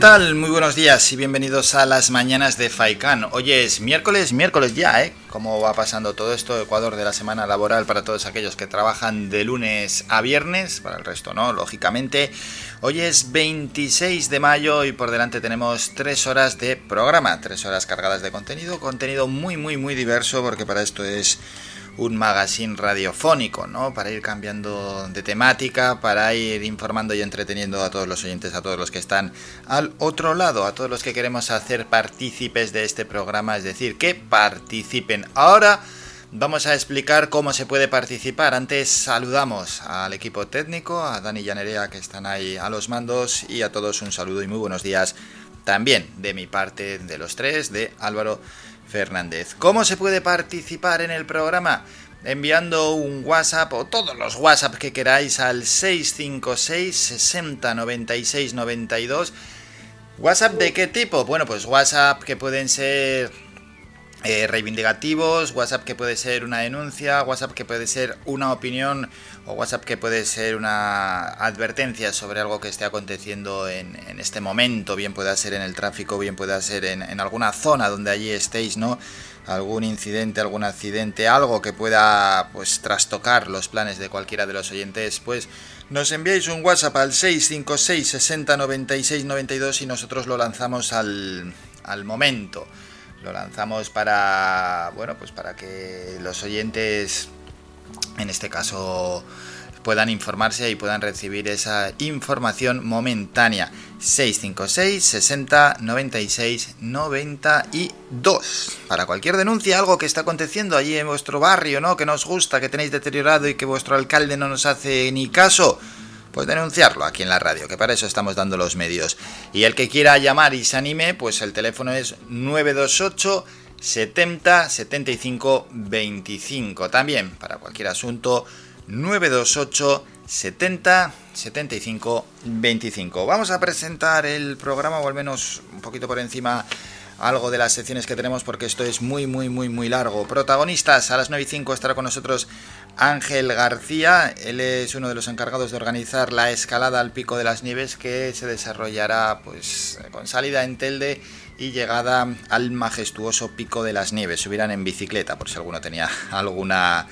Tal? Muy buenos días y bienvenidos a las mañanas de Faikan. Hoy es miércoles, miércoles ya, ¿eh? ¿Cómo va pasando todo esto? Ecuador de la semana laboral para todos aquellos que trabajan de lunes a viernes, para el resto no, lógicamente. Hoy es 26 de mayo y por delante tenemos 3 horas de programa, 3 horas cargadas de contenido, contenido muy, muy, muy diverso porque para esto es un magazine radiofónico, ¿no? Para ir cambiando de temática, para ir informando y entreteniendo a todos los oyentes, a todos los que están al otro lado, a todos los que queremos hacer partícipes de este programa, es decir, que participen. Ahora vamos a explicar cómo se puede participar. Antes saludamos al equipo técnico, a Dani y a Nerea que están ahí a los mandos y a todos un saludo y muy buenos días también de mi parte de los tres, de Álvaro Fernández. ¿Cómo se puede participar en el programa? Enviando un WhatsApp o todos los WhatsApp que queráis al 656 60 96 92. ¿WhatsApp de qué tipo? Bueno, pues WhatsApp que pueden ser eh, reivindicativos, WhatsApp que puede ser una denuncia, WhatsApp que puede ser una opinión o WhatsApp que puede ser una advertencia sobre algo que esté aconteciendo en, este momento, bien pueda ser en el tráfico, bien pueda ser en, en, alguna zona donde allí estéis, ¿no? Algún incidente, algún accidente, algo que pueda pues trastocar los planes de cualquiera de los oyentes, pues nos enviáis un WhatsApp al 656 60 96 92 y nosotros lo lanzamos al, al momento lo lanzamos para bueno pues para que los oyentes en este caso puedan informarse y puedan recibir esa información momentánea. 656 60 96 92 para cualquier denuncia algo que está aconteciendo allí en vuestro barrio no que nos gusta que tenéis deteriorado y que vuestro alcalde no nos hace ni caso pues denunciarlo aquí en la radio, que para eso estamos dando los medios. Y el que quiera llamar y se anime, pues el teléfono es 928 70 75 25. También para cualquier asunto 928 70 75 25. Vamos a presentar el programa o al menos un poquito por encima algo de las secciones que tenemos porque esto es muy muy muy muy largo. Protagonistas a las 9 y 5 estará con nosotros Ángel García, él es uno de los encargados de organizar la escalada al Pico de las Nieves que se desarrollará pues con salida en Telde y llegada al majestuoso Pico de las Nieves. Subirán en bicicleta por si alguno tenía alguna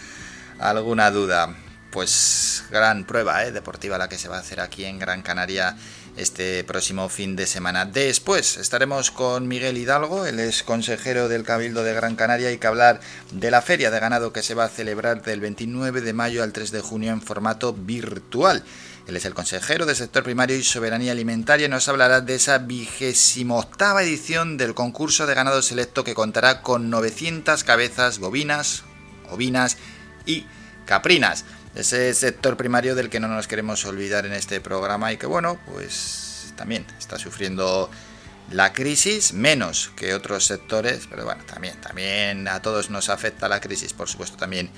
alguna duda. Pues gran prueba ¿eh? deportiva la que se va a hacer aquí en Gran Canaria este próximo fin de semana. Después estaremos con Miguel Hidalgo, él es consejero del Cabildo de Gran Canaria y que hablar de la feria de ganado que se va a celebrar del 29 de mayo al 3 de junio en formato virtual. Él es el consejero del sector primario y soberanía alimentaria y nos hablará de esa vigésimo octava edición del concurso de ganado selecto que contará con 900 cabezas bovinas, ovinas y caprinas ese sector primario del que no nos queremos olvidar en este programa y que bueno, pues también está sufriendo la crisis menos que otros sectores, pero bueno, también también a todos nos afecta la crisis, por supuesto también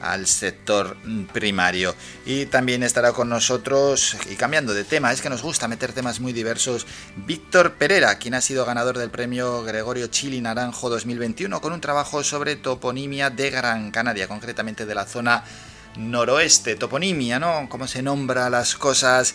al sector primario. Y también estará con nosotros, y cambiando de tema, es que nos gusta meter temas muy diversos, Víctor Pereira, quien ha sido ganador del premio Gregorio Chili Naranjo 2021 con un trabajo sobre toponimia de Gran Canaria, concretamente de la zona noroeste, toponimia, ¿no? Cómo se nombra las cosas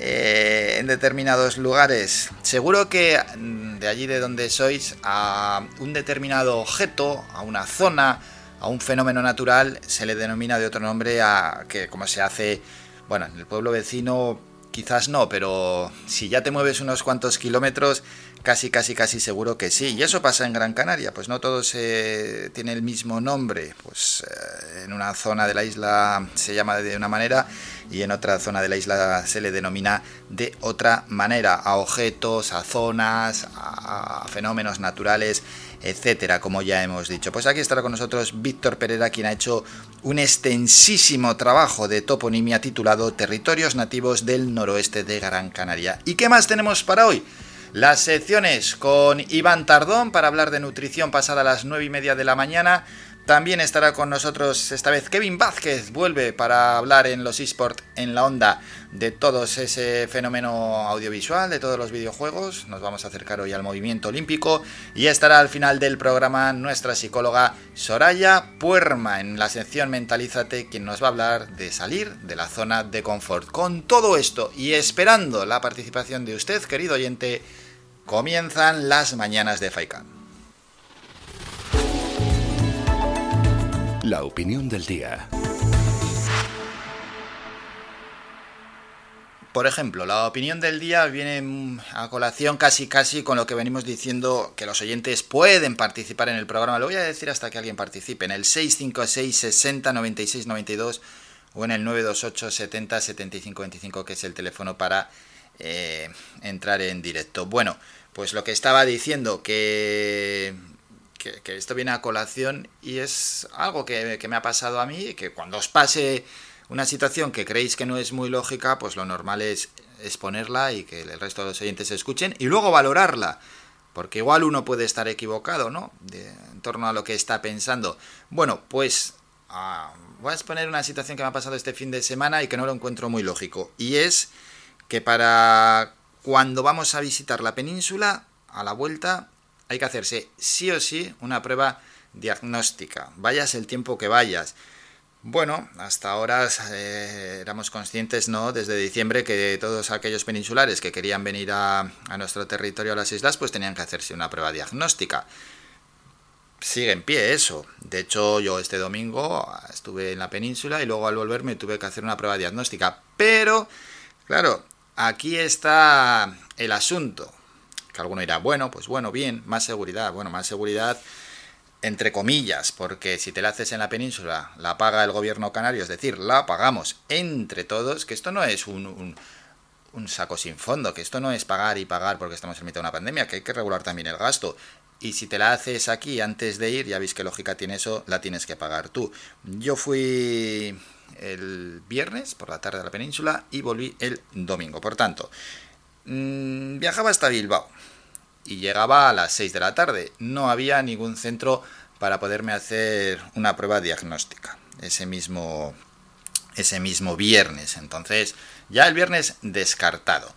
eh, en determinados lugares. Seguro que mm, de allí de donde sois, a un determinado objeto, a una zona, a un fenómeno natural, se le denomina de otro nombre a que como se hace, bueno, en el pueblo vecino quizás no, pero si ya te mueves unos cuantos kilómetros, casi, casi, casi seguro que sí. Y eso pasa en Gran Canaria, pues no todo se tiene el mismo nombre. Pues eh, en una zona de la isla se llama de una manera y en otra zona de la isla se le denomina de otra manera. A objetos, a zonas, a fenómenos naturales etcétera, como ya hemos dicho. Pues aquí estará con nosotros Víctor Pereira, quien ha hecho un extensísimo trabajo de toponimia titulado Territorios nativos del noroeste de Gran Canaria. ¿Y qué más tenemos para hoy? Las secciones con Iván Tardón para hablar de nutrición pasada las nueve y media de la mañana. También estará con nosotros esta vez Kevin Vázquez, vuelve para hablar en los esports en la onda de todo ese fenómeno audiovisual, de todos los videojuegos. Nos vamos a acercar hoy al movimiento olímpico y estará al final del programa nuestra psicóloga Soraya Puerma en la sección Mentalízate, quien nos va a hablar de salir de la zona de confort. Con todo esto y esperando la participación de usted, querido oyente, comienzan las mañanas de Faikan. La opinión del día. Por ejemplo, la opinión del día viene a colación casi casi con lo que venimos diciendo que los oyentes pueden participar en el programa. Lo voy a decir hasta que alguien participe en el 656 60 96 92 o en el 928 70 75 25 que es el teléfono para eh, entrar en directo. Bueno, pues lo que estaba diciendo que que, esto viene a colación y es algo que, me ha pasado a mí, que cuando os pase una situación que creéis que no es muy lógica, pues lo normal es exponerla y que el resto de los oyentes escuchen y luego valorarla. Porque igual uno puede estar equivocado, ¿no? en torno a lo que está pensando. Bueno, pues ah, voy a exponer una situación que me ha pasado este fin de semana y que no lo encuentro muy lógico. Y es que para cuando vamos a visitar la península, a la vuelta, hay que hacerse sí o sí una prueba diagnóstica, vayas el tiempo que vayas. Bueno, hasta ahora eh, éramos conscientes, ¿no? Desde diciembre que todos aquellos peninsulares que querían venir a, a, nuestro territorio, a las islas, pues tenían que hacerse una prueba diagnóstica. Sigue en pie eso. De hecho, yo este domingo estuve en la península y luego al volver me tuve que hacer una prueba diagnóstica. Pero, claro, aquí está el asunto. Que alguno dirá, bueno, pues bueno, bien, más seguridad. Bueno, más seguridad entre comillas, porque si te la haces en la península, la paga el gobierno canario, es decir, la pagamos entre todos, que esto no es un, saco sin fondo, que esto no es pagar y pagar porque estamos en mitad de una pandemia, que hay que regular también el gasto. Y si te la haces aquí antes de ir, ya veis qué lógica tiene eso, la tienes que pagar tú. Yo fui el viernes por la tarde a la península y volví el domingo. Por tanto, Mm, viajaba hasta Bilbao y llegaba a las 6 de la tarde. No había ningún centro para poderme hacer una prueba diagnóstica ese mismo, ese mismo viernes. Entonces, ya el viernes descartado.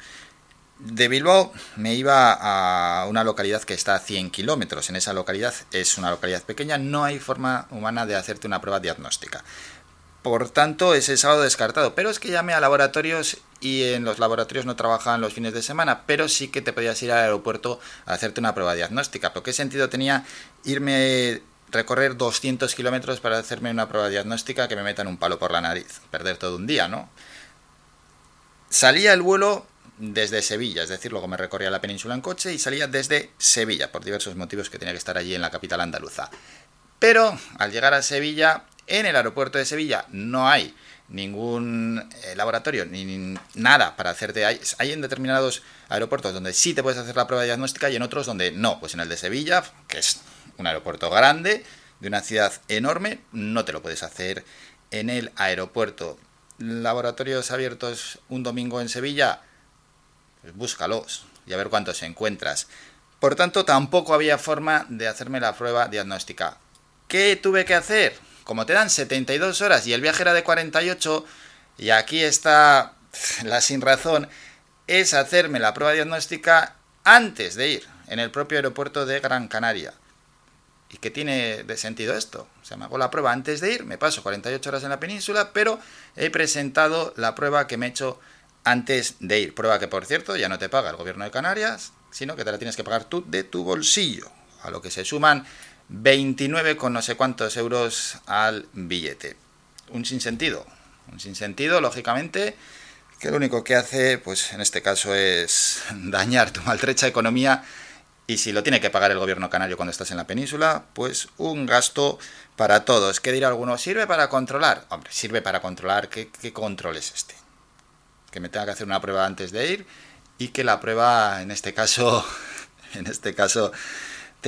De Bilbao me iba a una localidad que está a 100 kilómetros. En esa localidad es una localidad pequeña, no hay forma humana de hacerte una prueba diagnóstica. Por tanto, ese sábado descartado. Pero es que llamé a laboratorios y en los laboratorios no trabajaban los fines de semana, pero sí que te podías ir al aeropuerto a hacerte una prueba diagnóstica. ¿Pero qué sentido tenía irme recorrer 200 kilómetros para hacerme una prueba diagnóstica que me metan un palo por la nariz? Perder todo un día, ¿no? Salía el vuelo desde Sevilla, es decir, luego me recorría la península en coche y salía desde Sevilla, por diversos motivos que tenía que estar allí en la capital andaluza. Pero al llegar a Sevilla en el aeropuerto de Sevilla no hay ningún eh, laboratorio ni, nada para hacerte. Hay, en determinados aeropuertos donde sí te puedes hacer la prueba diagnóstica y en otros donde no. Pues en el de Sevilla, que es un aeropuerto grande, de una ciudad enorme, no te lo puedes hacer en el aeropuerto. Laboratorios abiertos un domingo en Sevilla, pues búscalos y a ver cuántos encuentras. Por tanto, tampoco había forma de hacerme la prueba diagnóstica. ¿Qué tuve que hacer? Como te dan 72 horas y el viaje era de 48, y aquí está la sin razón, es hacerme la prueba diagnóstica antes de ir, en el propio aeropuerto de Gran Canaria. ¿Y qué tiene de sentido esto? O sea, me hago la prueba antes de ir, me paso 48 horas en la península, pero he presentado la prueba que me he hecho antes de ir. Prueba que, por cierto, ya no te paga el gobierno de Canarias, sino que te la tienes que pagar tú de tu bolsillo, a lo que se suman 29 con no sé cuántos euros al billete. Un sinsentido. Un sinsentido, lógicamente, que lo único que hace, pues en este caso, es dañar tu maltrecha economía. Y si lo tiene que pagar el gobierno canario cuando estás en la península, pues un gasto para todos. ¿Qué dirá alguno? ¿Sirve para controlar? Hombre, sirve para controlar. ¿Qué, qué control es este? Que me tenga que hacer una prueba antes de ir y que la prueba, en este caso, en este caso,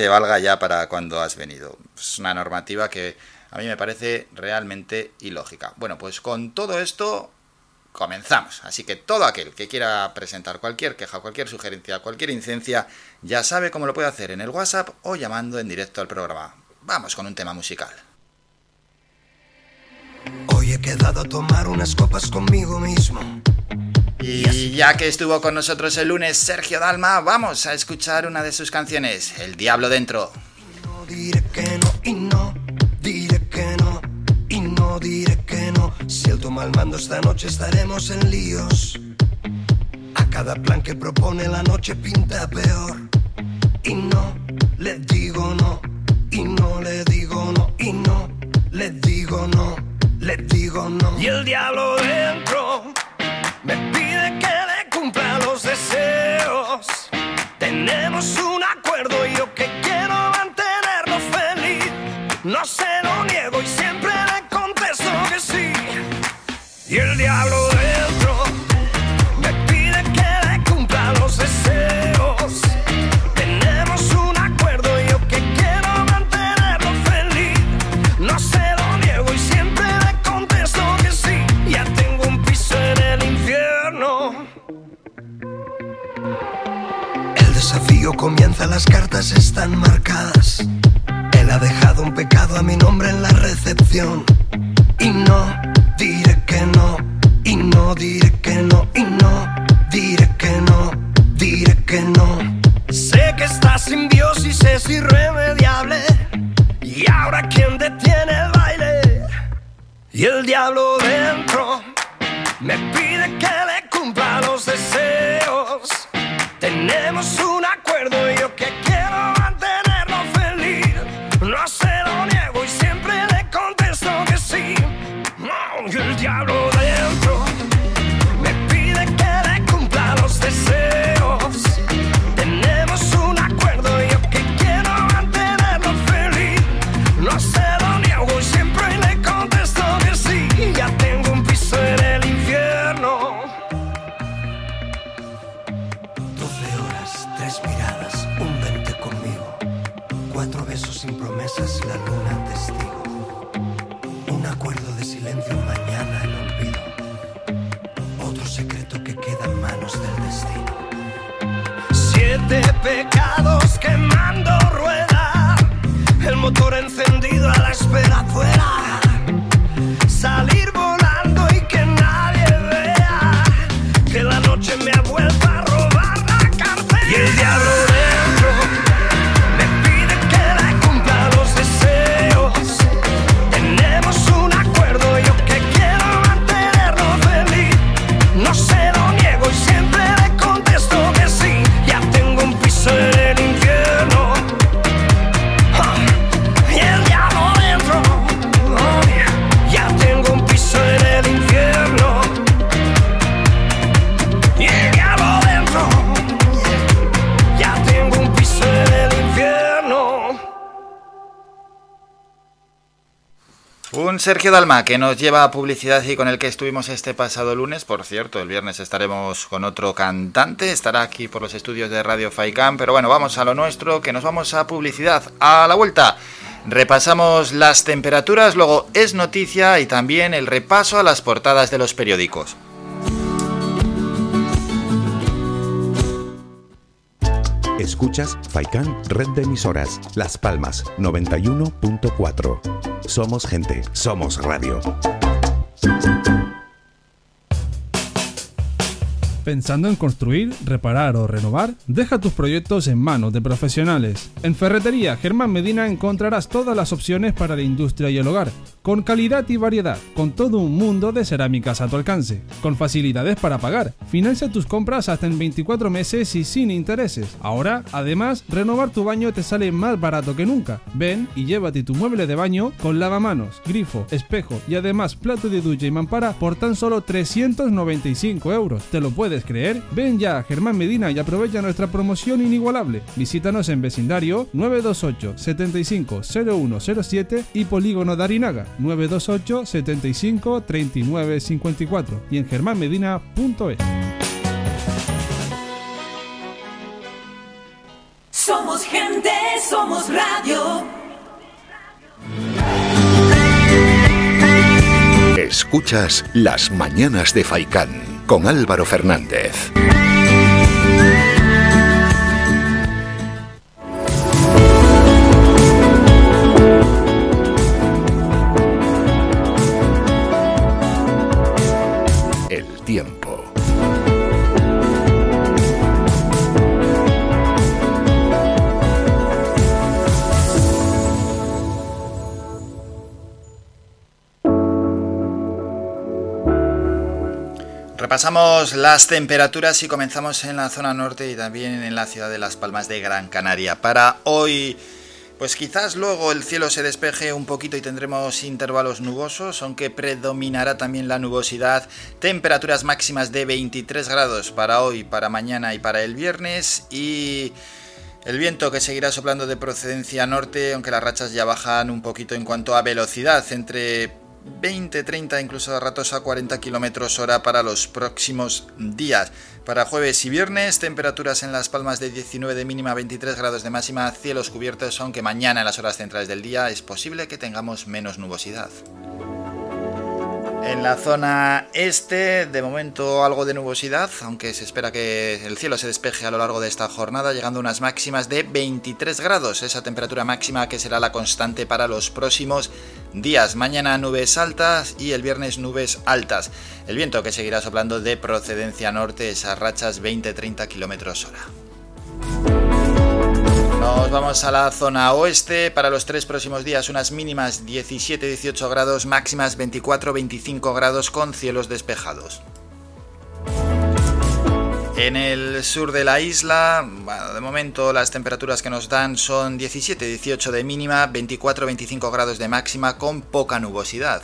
valga ya para cuando has venido. Es una normativa que a mí me parece realmente ilógica. Bueno, pues con todo esto comenzamos. Así que todo aquel que quiera presentar cualquier queja, cualquier sugerencia, cualquier incidencia, ya sabe cómo lo puede hacer en el WhatsApp o llamando en directo al programa. Vamos con un tema musical. Hoy he quedado a tomar unas copas conmigo mismo. Y ya que estuvo con nosotros el lunes Sergio Dalma, vamos a escuchar una de sus canciones, El Diablo Dentro. No diré que no y no, diré que no y no diré que no. Si el toma el mando esta noche estaremos en líos. A cada plan que propone la noche pinta peor. Y no le digo no, y no le digo no, y no le digo no, le digo no. Y el diablo dentro que le cumpla los deseos. Tenemos un acuerdo y yo que quiero mantenerlo feliz. No se lo niego y siempre le contesto que sí. Y el diablo están marcadas. Él ha dejado un pecado a mi nombre en la recepción. Sergio Dalma que nos lleva a publicidad y con el que estuvimos este pasado lunes. Por cierto, el viernes estaremos con otro cantante. Estará aquí por los estudios de Radio Faicam. Pero bueno, vamos a lo nuestro, que nos vamos a publicidad. A la vuelta. Repasamos las temperaturas, luego es noticia y también el repaso a las portadas de los periódicos. Escuchas Faikan Red de Emisoras, Las Palmas 91.4. Somos gente, somos radio. ¿Pensando en construir, reparar o renovar? Deja tus proyectos en manos de profesionales. En Ferretería Germán Medina encontrarás todas las opciones para la industria y el hogar, con calidad y variedad, con todo un mundo de cerámicas a tu alcance, con facilidades para pagar. Financia tus compras hasta en 24 meses y sin intereses. Ahora, además, renovar tu baño te sale más barato que nunca. Ven y llévate tu mueble de baño con lavamanos, grifo, espejo y además plato de ducha y mampara por tan solo 395 euros. ¿Te lo puedes creer? Ven ya a Germán Medina y aprovecha nuestra promoción inigualable. Visítanos en vecindario 928 75 0107 y Polígono Darinaga 928 75 39 54 y en germánmedina.es. Somos gente, somos radio. Escuchas Las Mañanas de Faicán con Álvaro Fernández. Repasamos las temperaturas y comenzamos en la zona norte y también en la ciudad de Las Palmas de Gran Canaria. Para hoy, pues quizás luego el cielo se despeje un poquito y tendremos intervalos nubosos, aunque predominará también la nubosidad. Temperaturas máximas de 23 grados para hoy, para mañana y para el viernes y... El viento que seguirá soplando de procedencia norte, aunque las rachas ya bajan un poquito en cuanto a velocidad, entre 20, 30, incluso a ratos a 40 kilómetros hora para los próximos días. Para jueves y viernes, temperaturas en Las Palmas de 19 de mínima, 23 grados de máxima, cielos cubiertos, aunque mañana en las horas centrales del día es posible que tengamos menos nubosidad. En la zona este, de momento algo de nubosidad, aunque se espera que el cielo se despeje a lo largo de esta jornada, llegando a unas máximas de 23 grados, esa temperatura máxima que será la constante para los próximos días. Mañana nubes altas y el viernes nubes altas. El viento que seguirá soplando de procedencia norte, esas rachas 20-30 km hora. Nos vamos a la zona oeste. Para los tres próximos días, unas mínimas 17-18 grados, máximas 24-25 grados con cielos despejados. En el sur de la isla, de momento las temperaturas que nos dan son 17-18 de mínima, 24-25 grados de máxima con poca nubosidad.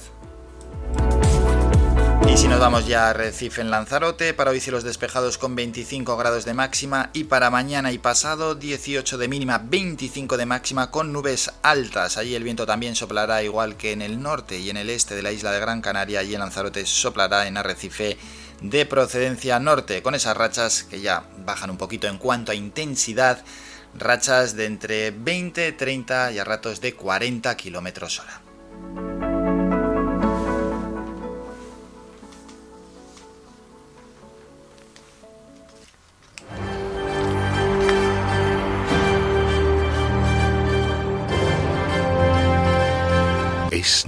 Si nos vamos ya a Recife en Lanzarote, para hoy cielos despejados con 25 grados de máxima y para mañana y pasado 18 de mínima, 25 de máxima con nubes altas. Allí el viento también soplará igual que en el norte y en el este de la isla de Gran Canaria y en Lanzarote soplará en Arrecife de procedencia norte, con esas rachas que ya bajan un poquito en cuanto a intensidad, rachas de entre 20, 30 y a ratos de 40 kilómetros hora.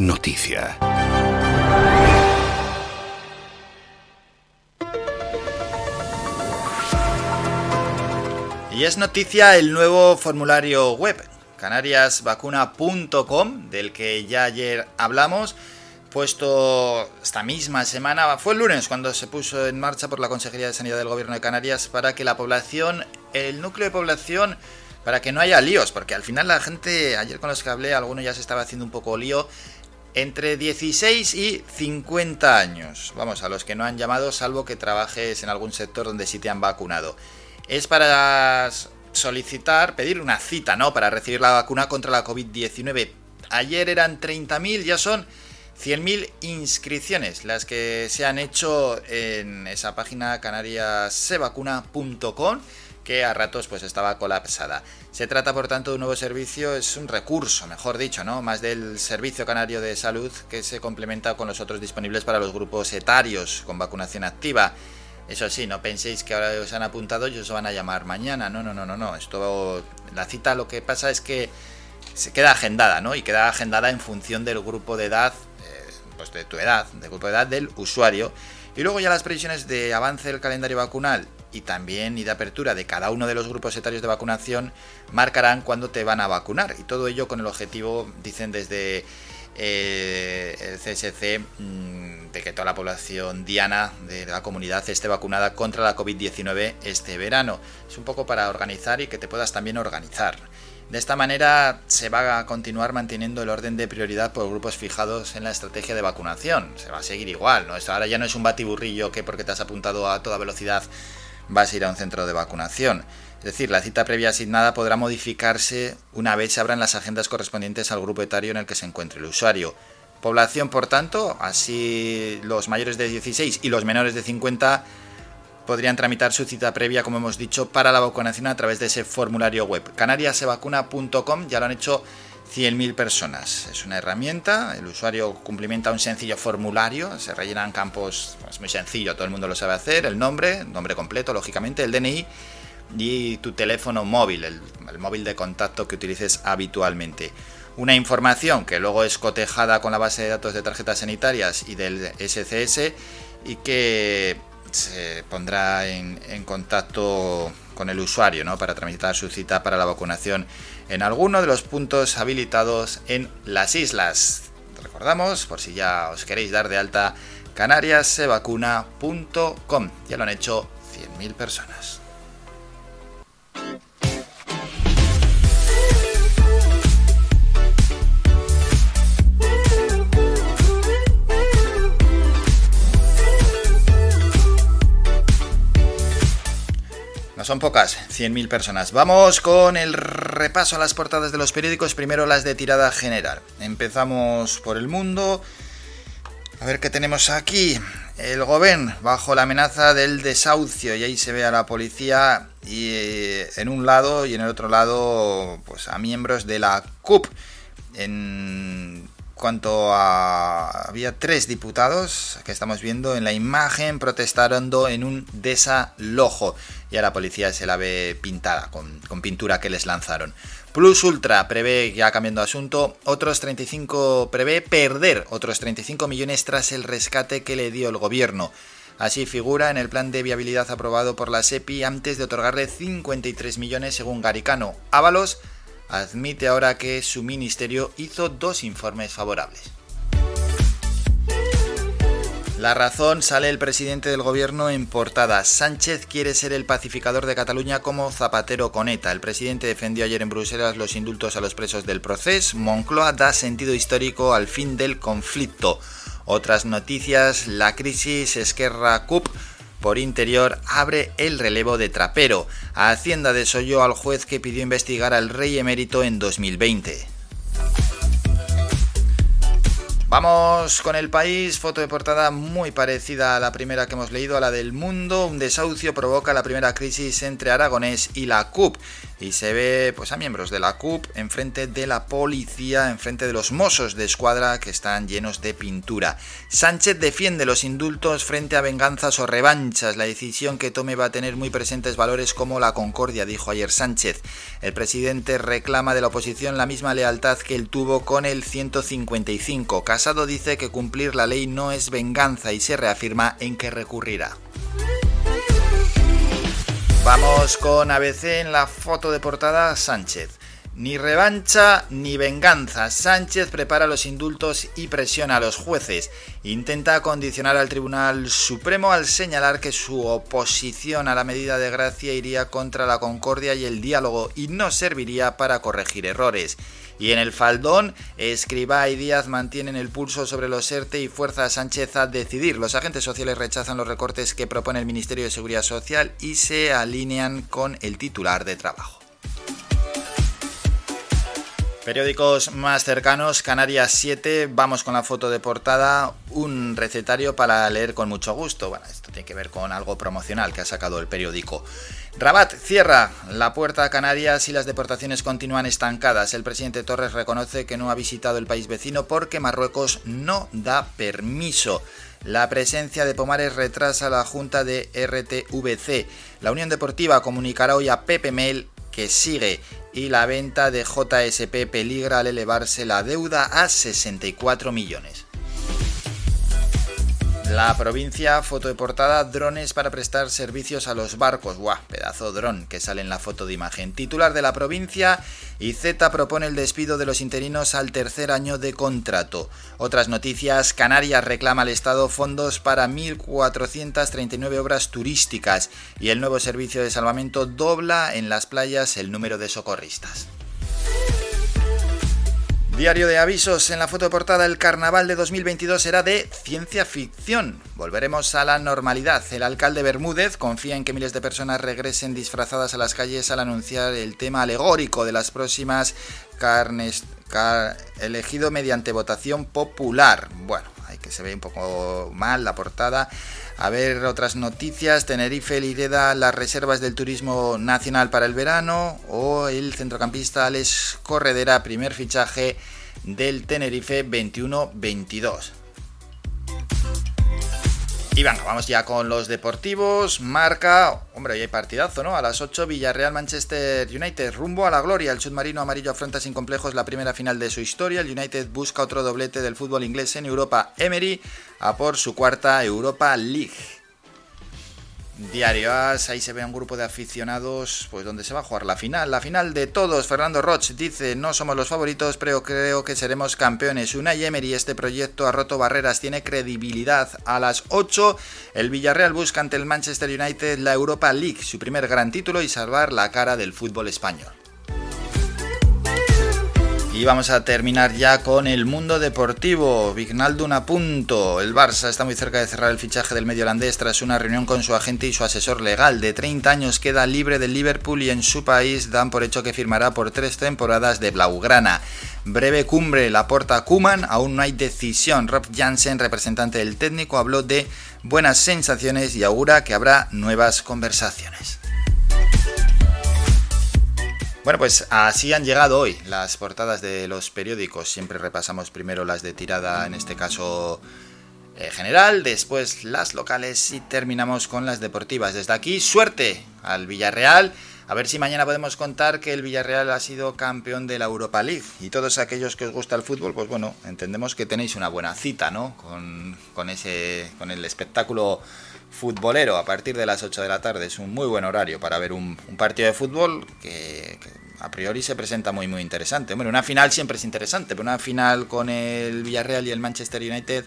Noticia. Y es noticia el nuevo formulario web, canariasvacuna.com, del que ya ayer hablamos, puesto esta misma semana, fue el lunes cuando se puso en marcha por la Consejería de Sanidad del Gobierno de Canarias para que la población, el núcleo de población, para que no haya líos, porque al final la gente, ayer con los que hablé, alguno ya se estaba haciendo un poco lío, entre 16 y 50 años. Vamos, a los que no han llamado, salvo que trabajes en algún sector donde sí te han vacunado. Es para solicitar, pedir una cita, ¿no? Para recibir la vacuna contra la COVID-19. Ayer eran 30.000, ya son 100.000 inscripciones las que se han hecho en esa página canariasevacuna.com que a ratos pues estaba colapsada. Se trata por tanto de un nuevo servicio, es un recurso, mejor dicho, ¿no? Más del Servicio Canario de Salud que se complementa con los otros disponibles para los grupos etarios con vacunación activa. Eso sí, no penséis que ahora os han apuntado y os van a llamar mañana. No, no, no, no, no. Esto, la cita lo que pasa es que se queda agendada, ¿no? Y queda agendada en función del grupo de edad, eh, pues de tu edad, del grupo de edad del usuario. Y luego ya las previsiones de avance del calendario vacunal y también y de apertura de cada uno de los grupos etarios de vacunación marcarán cuándo te van a vacunar. Y todo ello con el objetivo, dicen desde eh, el CSC, mm, de que toda la población diana de la comunidad esté vacunada contra la COVID-19 este verano. Es un poco para organizar y que te puedas también organizar. De esta manera se va a continuar manteniendo el orden de prioridad por grupos fijados en la estrategia de vacunación. Se va a seguir igual, ¿no? Esto ahora ya no es un batiburrillo que porque te has apuntado a toda velocidad vas a ir a un centro de vacunación. Es decir, la cita previa asignada podrá modificarse una vez se abran las agendas correspondientes al grupo etario en el que se encuentre el usuario. Población, por tanto, así los mayores de 16 y los menores de 50 podrían tramitar su cita previa, como hemos dicho, para la vacunación a través de ese formulario web. canariasevacuna.com ya lo han hecho 100.000 personas. Es una herramienta, el usuario cumplimenta un sencillo formulario, se rellenan campos, es muy sencillo, todo el mundo lo sabe hacer, el nombre, nombre completo, lógicamente, el DNI y tu teléfono móvil, el, el móvil de contacto que utilices habitualmente. Una información que luego es cotejada con la base de datos de tarjetas sanitarias y del SCS y que se pondrá en, en contacto con el usuario ¿no? para tramitar su cita para la vacunación en alguno de los puntos habilitados en las islas. Recordamos, por si ya os queréis dar de alta, canariasevacuna.com. Ya lo han hecho 100.000 personas. Son pocas, 100.000 personas. Vamos con el repaso a las portadas de los periódicos, primero las de tirada general. Empezamos por el mundo. A ver qué tenemos aquí. El gobierno bajo la amenaza del desahucio y ahí se ve a la policía y eh, en un lado y en el otro lado pues a miembros de la CUP. En cuanto a... Había tres diputados que estamos viendo en la imagen protestando en un desalojo y a la policía se la ve pintada con, con pintura que les lanzaron. Plus Ultra prevé, ya cambiando de asunto, otros 35 prevé perder otros 35 millones tras el rescate que le dio el gobierno. Así figura en el plan de viabilidad aprobado por la SEPI antes de otorgarle 53 millones según Garicano. Ábalos admite ahora que su ministerio hizo dos informes favorables. La razón sale el presidente del gobierno en portada. Sánchez quiere ser el pacificador de Cataluña como Zapatero Coneta. El presidente defendió ayer en Bruselas los indultos a los presos del proceso. Moncloa da sentido histórico al fin del conflicto. Otras noticias, la crisis Esquerra CUP por interior abre el relevo de Trapero. Hacienda desoyó al juez que pidió investigar al rey emérito en 2020. Vamos con el país, foto de portada muy parecida a la primera que hemos leído, a la del mundo. Un desahucio provoca la primera crisis entre Aragonés y la CUP. Y se ve pues a miembros de la CUP enfrente de la policía, enfrente de los mozos de escuadra que están llenos de pintura. Sánchez defiende los indultos frente a venganzas o revanchas. La decisión que tome va a tener muy presentes valores como la concordia, dijo ayer Sánchez. El presidente reclama de la oposición la misma lealtad que él tuvo con el 155 Casado dice que cumplir la ley no es venganza y se reafirma en que recurrirá. Vamos con ABC en la foto de portada Sánchez. Ni revancha ni venganza. Sánchez prepara los indultos y presiona a los jueces. Intenta condicionar al Tribunal Supremo al señalar que su oposición a la medida de gracia iría contra la concordia y el diálogo y no serviría para corregir errores. Y en el faldón, Escribá y Díaz mantienen el pulso sobre los ERTE y fuerza a Sánchez a decidir. Los agentes sociales rechazan los recortes que propone el Ministerio de Seguridad Social y se alinean con el titular de trabajo. Periódicos más cercanos, Canarias 7, vamos con la foto de portada, un recetario para leer con mucho gusto. Bueno, esto tiene que ver con algo promocional que ha sacado el periódico. Rabat cierra la puerta a Canarias y las deportaciones continúan estancadas. El presidente Torres reconoce que no ha visitado el país vecino porque Marruecos no da permiso. La presencia de Pomares retrasa la junta de RTVC. La Unión Deportiva comunicará hoy a Pepe Mel que sigue y la venta de JSP peligra al elevarse la deuda a 64 millones. La provincia, foto de portada, drones para prestar servicios a los barcos. ¡Guau! Pedazo dron que sale en la foto de imagen. Titular de la provincia, y Z propone el despido de los interinos al tercer año de contrato. Otras noticias, Canarias reclama al Estado fondos para 1.439 obras turísticas y el nuevo servicio de salvamento dobla en las playas el número de socorristas. Diario de avisos en la foto de portada el carnaval de 2022 será de ciencia ficción. Volveremos a la normalidad. El alcalde Bermúdez confía en que miles de personas regresen disfrazadas a las calles al anunciar el tema alegórico de las próximas carnes elegido mediante votación popular. Bueno, hay que se ve un poco mal la portada. A ver otras noticias. Tenerife lidera las reservas del turismo nacional para el verano. O el centrocampista Alex Corredera, primer fichaje del Tenerife 21-22. Y venga, vamos ya con los deportivos. Marca, hombre, hoy hay partidazo, ¿no? A las 8, Villarreal Manchester United, rumbo a la gloria. El submarino amarillo afronta sin complejos la primera final de su historia. El United busca otro doblete del fútbol inglés en Europa. Emery a por su cuarta Europa League. Diario As, ahí se ve un grupo de aficionados, pues donde se va a jugar la final, la final de todos. Fernando Roch dice, no somos los favoritos, pero creo que seremos campeones. Unai Emery, este proyecto ha roto barreras, tiene credibilidad. A las 8, el Villarreal busca ante el Manchester United la Europa League, su primer gran título y salvar la cara del fútbol español. Y vamos a terminar ya con el mundo deportivo. Vignaldum a punto. El Barça está muy cerca de cerrar el fichaje del medio holandés tras una reunión con su agente y su asesor legal. De 30 años queda libre del Liverpool y en su país dan por hecho que firmará por tres temporadas de Blaugrana. Breve cumbre, la porta Kuman, aún no hay decisión. Rob Jansen, representante del técnico, habló de buenas sensaciones y augura que habrá nuevas conversaciones. Bueno, pues así han llegado hoy las portadas de los periódicos. Siempre repasamos primero las de tirada, en este caso eh, general, después las locales y terminamos con las deportivas. Desde aquí, suerte al Villarreal. A ver si mañana podemos contar que el Villarreal ha sido campeón de la Europa League. Y todos aquellos que os gusta el fútbol, pues bueno, entendemos que tenéis una buena cita, ¿no? Con, ese, con el espectáculo futbolero a partir de las 8 de la tarde. Es un muy buen horario para ver un, partido de fútbol que, a priori se presenta muy muy interesante. Bueno, una final siempre es interesante, pero una final con el Villarreal y el Manchester United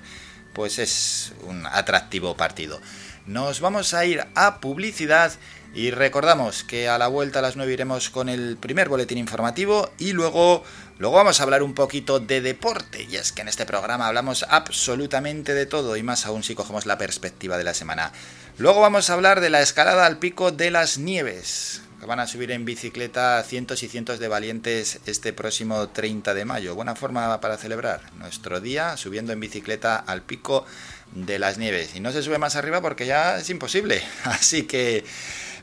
pues es un atractivo partido. Nos vamos a ir a publicidad y recordamos que a la vuelta a las 9 iremos con el primer boletín informativo y luego, luego vamos a hablar un poquito de deporte. Y es que en este programa hablamos absolutamente de todo y más aún si cogemos la perspectiva de la semana. Luego vamos a hablar de la escalada al pico de las nieves. Que van a subir en bicicleta cientos y cientos de valientes este próximo 30 de mayo. Buena forma para celebrar nuestro día subiendo en bicicleta al pico de las nieves. Y no se sube más arriba porque ya es imposible. Así que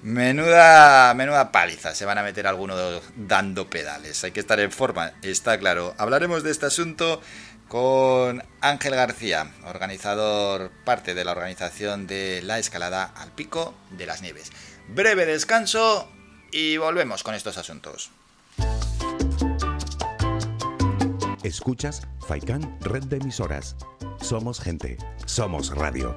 Menuda, menuda paliza, se van a meter algunos dando pedales. Hay que estar en forma, está claro. Hablaremos de este asunto con Ángel García, organizador, parte de la organización de la escalada al pico de las nieves. Breve descanso y volvemos con estos asuntos. Escuchas Faikan Red de Emisoras. Somos gente, somos radio.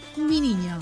Mi Niño.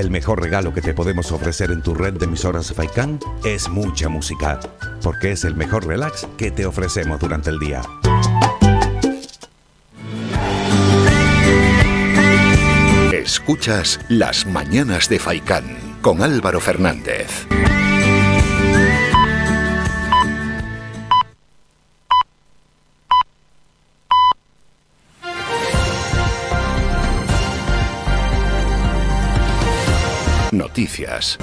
El mejor regalo que te podemos ofrecer en tu red de emisoras Faikan es mucha música, porque es el mejor relax que te ofrecemos durante el día. Escuchas Las Mañanas de Faicán con Álvaro Fernández. Noticias.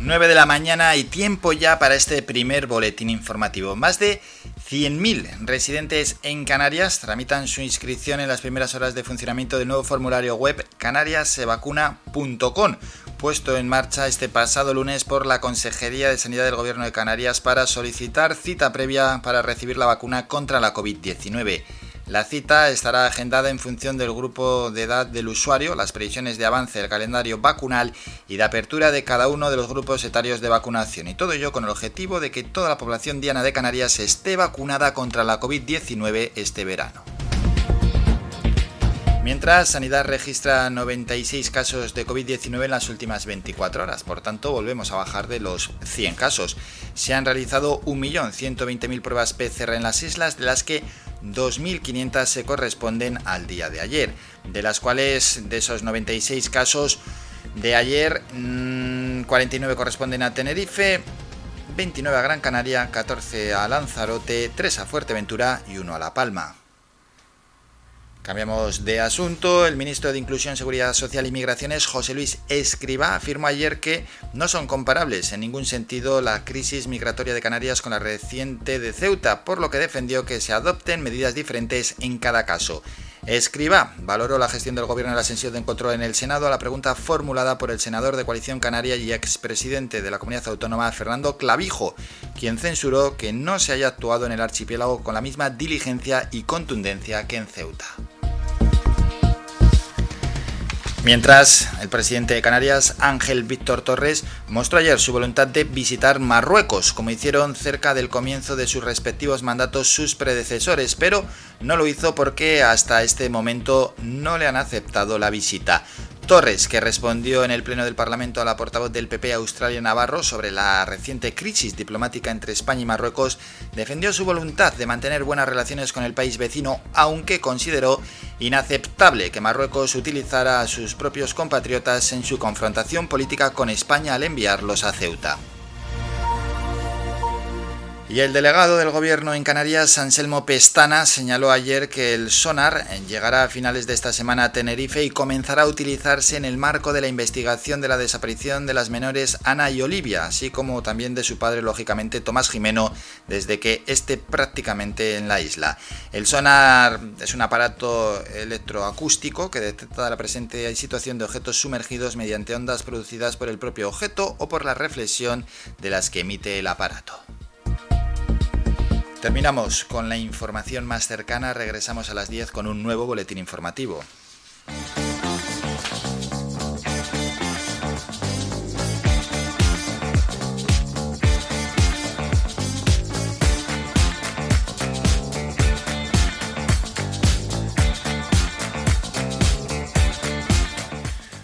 Nueve de la mañana y tiempo ya para este primer boletín informativo. Más de 100.000 residentes en Canarias tramitan su inscripción en las primeras horas de funcionamiento del nuevo formulario web canariasevacuna.com, puesto en marcha este pasado lunes por la Consejería de Sanidad del Gobierno de Canarias para solicitar cita previa para recibir la vacuna contra la COVID-19. La cita estará agendada en función del grupo de edad del usuario, las previsiones de avance del calendario vacunal y de apertura de cada uno de los grupos etarios de vacunación. Y todo ello con el objetivo de que toda la población diana de Canarias esté vacunada contra la COVID-19 este verano. Mientras, Sanidad registra 96 casos de COVID-19 en las últimas 24 horas, por tanto volvemos a bajar de los 100 casos. Se han realizado 1.120.000 pruebas PCR en las islas, de las que 2.500 se corresponden al día de ayer, de las cuales de esos 96 casos de ayer, 49 mm, corresponden a Tenerife, 29 a Gran Canaria, 14 a Lanzarote, 3 a Fuerteventura y 1 a La Palma. Cambiamos de asunto. El ministro de Inclusión, Seguridad Social y Migraciones, José Luis Escriba, afirmó ayer que no son comparables en ningún sentido la crisis migratoria de Canarias con la reciente de Ceuta, por lo que defendió que se adopten medidas diferentes en cada caso. Escriba valoró la gestión del gobierno en la sesión de control en el Senado a la pregunta formulada por el senador de Coalición Canaria y expresidente de la comunidad autónoma, Fernando Clavijo, quien censuró que no se haya actuado en el archipiélago con la misma diligencia y contundencia que en Ceuta. Mientras, el presidente de Canarias, Ángel Víctor Torres, mostró ayer su voluntad de visitar Marruecos, como hicieron cerca del comienzo de sus respectivos mandatos sus predecesores, pero no lo hizo porque hasta este momento no le han aceptado la visita. Torres, que respondió en el Pleno del Parlamento a la portavoz del PP Australia Navarro sobre la reciente crisis diplomática entre España y Marruecos, defendió su voluntad de mantener buenas relaciones con el país vecino, aunque consideró inaceptable que Marruecos utilizara a sus propios compatriotas en su confrontación política con España al enviarlos a Ceuta. Y el delegado del gobierno en Canarias, Anselmo Pestana, señaló ayer que el sonar llegará a finales de esta semana a Tenerife y comenzará a utilizarse en el marco de la investigación de la desaparición de las menores Ana y Olivia, así como también de su padre, lógicamente, Tomás Jimeno, desde que esté prácticamente en la isla. El sonar es un aparato electroacústico que detecta la presente situación de objetos sumergidos mediante ondas producidas por el propio objeto o por la reflexión de las que emite el aparato. Terminamos con la información más cercana, regresamos a las 10 con un nuevo boletín informativo.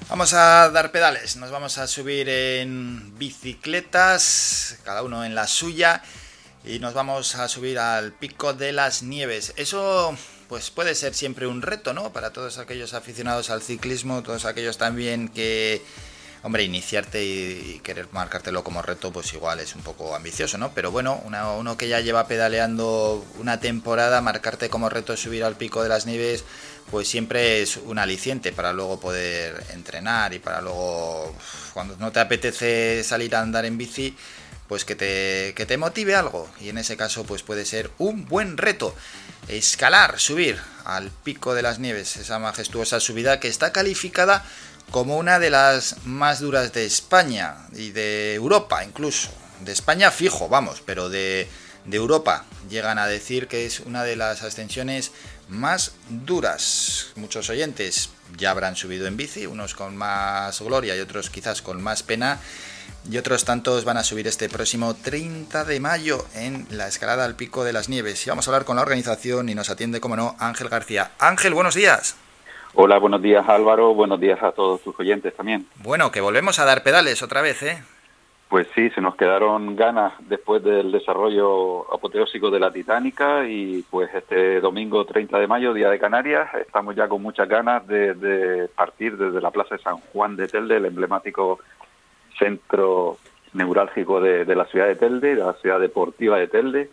Vamos a dar pedales, nos vamos a subir en bicicletas, cada uno en la suya y nos vamos a subir al pico de las nieves. Eso pues puede ser siempre un reto, ¿no? Para todos aquellos aficionados al ciclismo, todos aquellos también que, hombre, iniciarte y, querer marcártelo como reto, pues igual es un poco ambicioso, ¿no? Pero bueno, uno que ya lleva pedaleando una temporada, marcarte como reto subir al pico de las nieves, pues siempre es un aliciente para luego poder entrenar y para luego, cuando no te apetece salir a andar en bici, pues que te, que te motive algo. Y en ese caso, pues puede ser un buen reto. Escalar, subir al pico de las nieves, esa majestuosa subida que está calificada como una de las más duras de España y de Europa incluso. De España fijo, vamos, pero de, de Europa llegan a decir que es una de las ascensiones más duras. Muchos oyentes ya habrán subido en bici, unos con más gloria y otros quizás con más pena y otros tantos van a subir este próximo 30 de mayo en la escalada al Pico de las Nieves. Y vamos a hablar con la organización y nos atiende, como no, Ángel García. Ángel, buenos días. Hola, buenos días Álvaro, buenos días a todos tus oyentes también. Bueno, que volvemos a dar pedales otra vez, ¿eh? Pues sí, se nos quedaron ganas después del desarrollo apoteósico de la Titánica y pues este domingo 30 de mayo, Día de Canarias, estamos ya con muchas ganas de, de partir desde la Plaza de San Juan de Telde, el emblemático centro neurálgico de, de la ciudad de Telde, de la ciudad deportiva de Telde,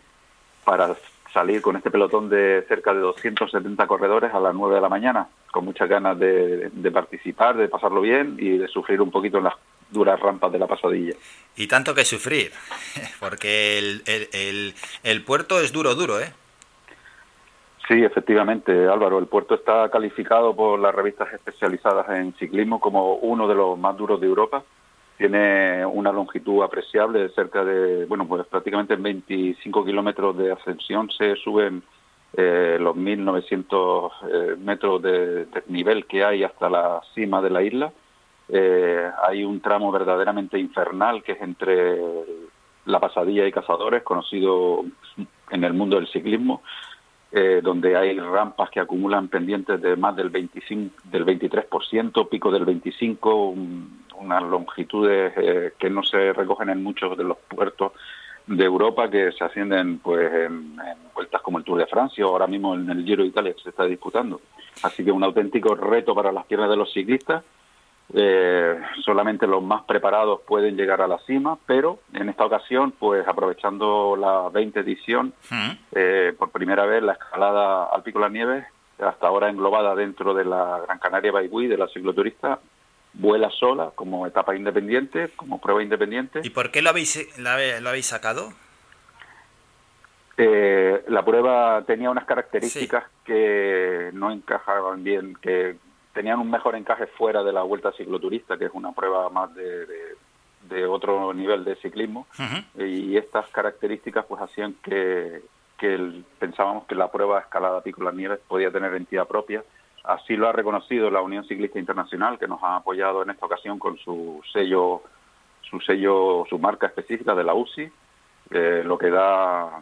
para salir con este pelotón de cerca de 270 corredores a las 9 de la mañana, con muchas ganas de, de participar, de pasarlo bien y de sufrir un poquito en las duras rampas de la pasadilla. Y tanto que sufrir, porque el, el, el, el puerto es duro, duro, ¿eh? Sí, efectivamente, Álvaro. El puerto está calificado por las revistas especializadas en ciclismo como uno de los más duros de Europa. Tiene una longitud apreciable de cerca de, bueno, pues prácticamente en 25 kilómetros de ascensión se suben eh, los 1.900 eh, metros de desnivel que hay hasta la cima de la isla. Eh, hay un tramo verdaderamente infernal que es entre la pasadilla y cazadores, conocido en el mundo del ciclismo, eh, donde hay rampas que acumulan pendientes de más del 25, del 23%, pico del 25, un, unas longitudes eh, que no se recogen en muchos de los puertos de Europa que se ascienden pues en, en, vueltas como el Tour de Francia o ahora mismo en el Giro de Italia que se está disputando. Así que un auténtico reto para las piernas de los ciclistas. Eh, solamente los más preparados pueden llegar a la cima, pero en esta ocasión, pues aprovechando la 20 edición, eh, por primera vez la escalada al Pico de las Nieves, hasta ahora englobada dentro de la Gran Canaria Baigüí, de la cicloturista, vuela sola como etapa independiente, como prueba independiente. ¿Y por qué lo habéis, la, lo habéis sacado? Eh, la prueba tenía unas características sí. que no encajaban bien, que tenían un mejor encaje fuera de la Vuelta Cicloturista, que es una prueba más de, de, de otro nivel de ciclismo, uh -huh. y estas características pues hacían que, que el, pensábamos que la prueba escalada Pico Las Nieves podía tener entidad propia. Así lo ha reconocido la Unión Ciclista Internacional, que nos ha apoyado en esta ocasión con su sello, su sello, su marca específica de la UCI, eh, lo que da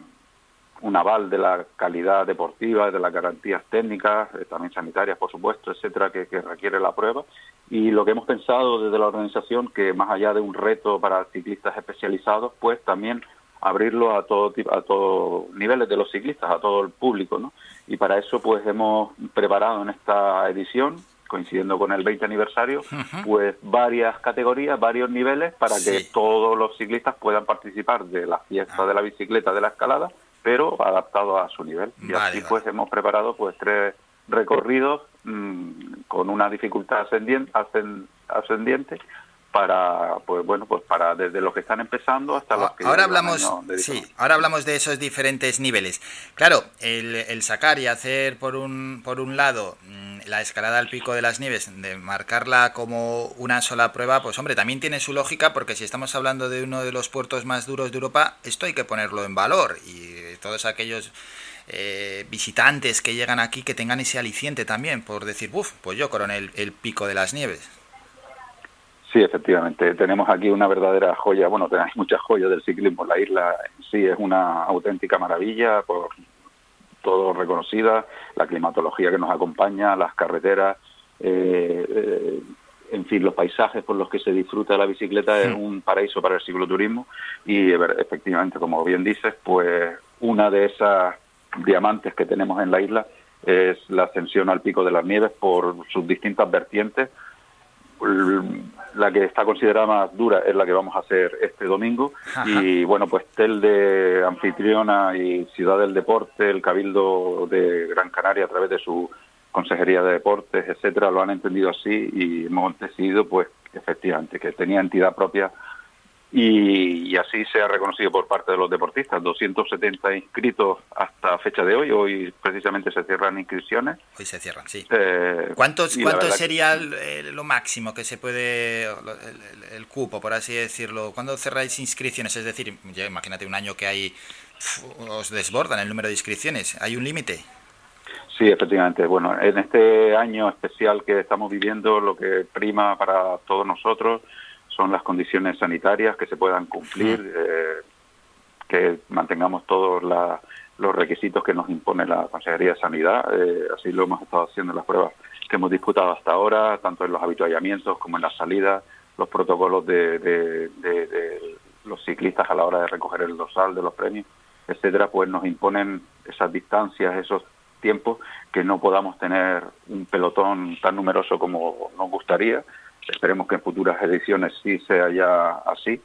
un aval de la calidad deportiva, de las garantías técnicas, eh, también sanitarias, por supuesto, etcétera, que, que, requiere la prueba. Y lo que hemos pensado desde la organización, que más allá de un reto para ciclistas especializados, pues también abrirlo a todo tipo, a todos niveles de los ciclistas, a todo el público, ¿no? Y para eso, pues hemos preparado en esta edición, coincidiendo con el 20 aniversario, uh -huh. pues varias categorías, varios niveles para sí. que todos los ciclistas puedan participar de la fiesta ah. de la bicicleta, de la escalada pero adaptado a su nivel. Y vale, así vale. pues hemos preparado pues tres recorridos mmm, con una dificultad ascendiente, ascendiente para pues bueno pues para desde los que están empezando hasta los que ahora hablamos sí ahora hablamos de esos diferentes niveles. Claro el, el, sacar y hacer por un por un lado mm, la escalada al pico de las nieves de marcarla como una sola prueba pues hombre también tiene su lógica porque si estamos hablando de uno de los puertos más duros de Europa esto hay que ponerlo en valor. Y todos aquellos eh, visitantes que llegan aquí que tengan ese aliciente también por decir uff pues yo coroné el, el pico de las nieves Sí, efectivamente. Tenemos aquí una verdadera joya. Bueno, tenemos muchas joyas del ciclismo. La isla en sí es una auténtica maravilla, por todo reconocida, la climatología que nos acompaña, las carreteras, eh, eh, en fin, los paisajes por los que se disfruta la bicicleta sí. es un paraíso para el cicloturismo y efectivamente, como bien dices, pues una de esas diamantes que tenemos en la isla es la ascensión al pico de las nieves por sus distintas vertientes la que está considerada más dura es la que vamos a hacer este domingo Ajá. y bueno pues Tel de anfitriona y Ciudad del Deporte el Cabildo de Gran Canaria a través de su Consejería de Deportes etcétera lo han entendido así y hemos decidido pues efectivamente que tenía entidad propia y, y, así se ha reconocido por parte de los deportistas, 270 inscritos hasta fecha de hoy, hoy precisamente se cierran inscripciones. Hoy se cierran, sí. Eh, ¿Cuántos, ¿cuánto sería que... lo máximo que se puede, el, el, el, cupo, por así decirlo? ¿Cuándo cerráis inscripciones? Es decir, ya imagínate un año que hay, os desbordan el número de inscripciones, ¿hay un límite? Sí, efectivamente. Bueno, en este año especial que estamos viviendo, lo que prima para todos nosotros son las condiciones sanitarias que se puedan cumplir, eh, que mantengamos todos la, los requisitos que nos impone la Consejería de Sanidad. Eh, así lo hemos estado haciendo en las pruebas que hemos disputado hasta ahora, tanto en los habituallamientos como en las salidas, los protocolos de, de, de, de los ciclistas a la hora de recoger el dorsal de los premios, etcétera, pues nos imponen esas distancias, esos tiempos que no podamos tener un pelotón tan numeroso como nos gustaría Esperemos que en futuras ediciones sí sea ya así.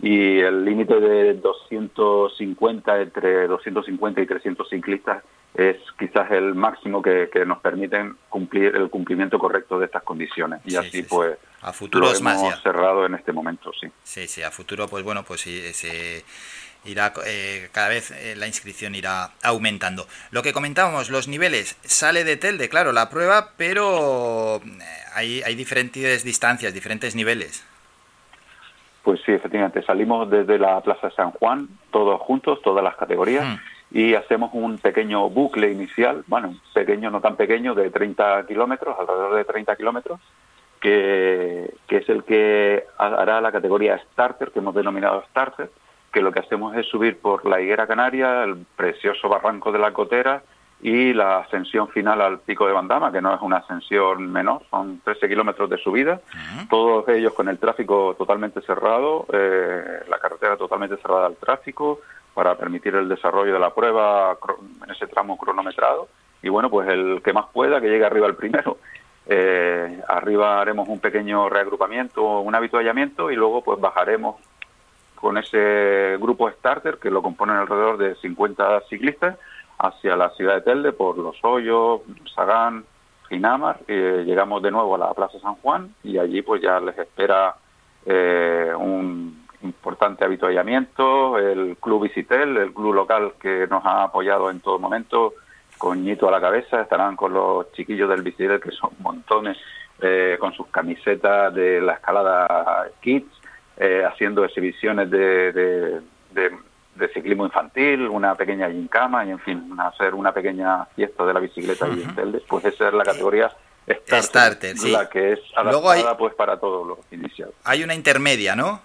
y el límite de 250 entre 250 y 300 ciclistas es quizás el máximo que, nos permiten cumplir el cumplimiento correcto de estas condiciones. Y así pues a futuro lo hemos cerrado en este momento sí. Sí sí a futuro pues bueno pues sí se irá eh, cada vez eh, la inscripción irá aumentando lo que comentábamos los niveles sale de Telde claro la prueba pero eh, hay, hay diferentes distancias diferentes niveles pues sí, efectivamente, salimos desde la Plaza San Juan, todos juntos, todas las categorías, mm. y hacemos un pequeño bucle inicial, bueno, pequeño, no tan pequeño, de 30 kilómetros, alrededor de 30 kilómetros, que, que es el que hará la categoría Starter, que hemos denominado Starter, que lo que hacemos es subir por la Higuera Canaria, el precioso barranco de la Cotera, y la ascensión final al pico de Bandama, que no es una ascensión menor, son 13 kilómetros de subida, todos ellos con el tráfico totalmente cerrado, eh, la carretera totalmente cerrada al tráfico para permitir el desarrollo de la prueba en ese tramo cronometrado. Y bueno, pues el que más pueda que llegue arriba el primero. Eh, arriba haremos un pequeño reagrupamiento, un habituallamiento y luego pues bajaremos con ese grupo starter que lo componen alrededor de 50 ciclistas hacia la ciudad de Telde por Los Hoyos, Sagán, Ginamar. Eh, llegamos de nuevo a la Plaza San Juan y allí pues ya les espera eh, un importante habituallamiento, el Club Visitel, el club local que nos ha apoyado en todo momento, con Ñito a la cabeza, estarán con los chiquillos del Visitel, que son montones, eh, con sus camisetas de la escalada Kids, haciendo exhibiciones de de ciclismo infantil, una pequeña gincama y, en fin, hacer una pequeña fiesta de la bicicleta y -huh. pues esa es la categoría starter, la que es adaptada pues para todos los iniciados. Hay una intermedia, ¿no?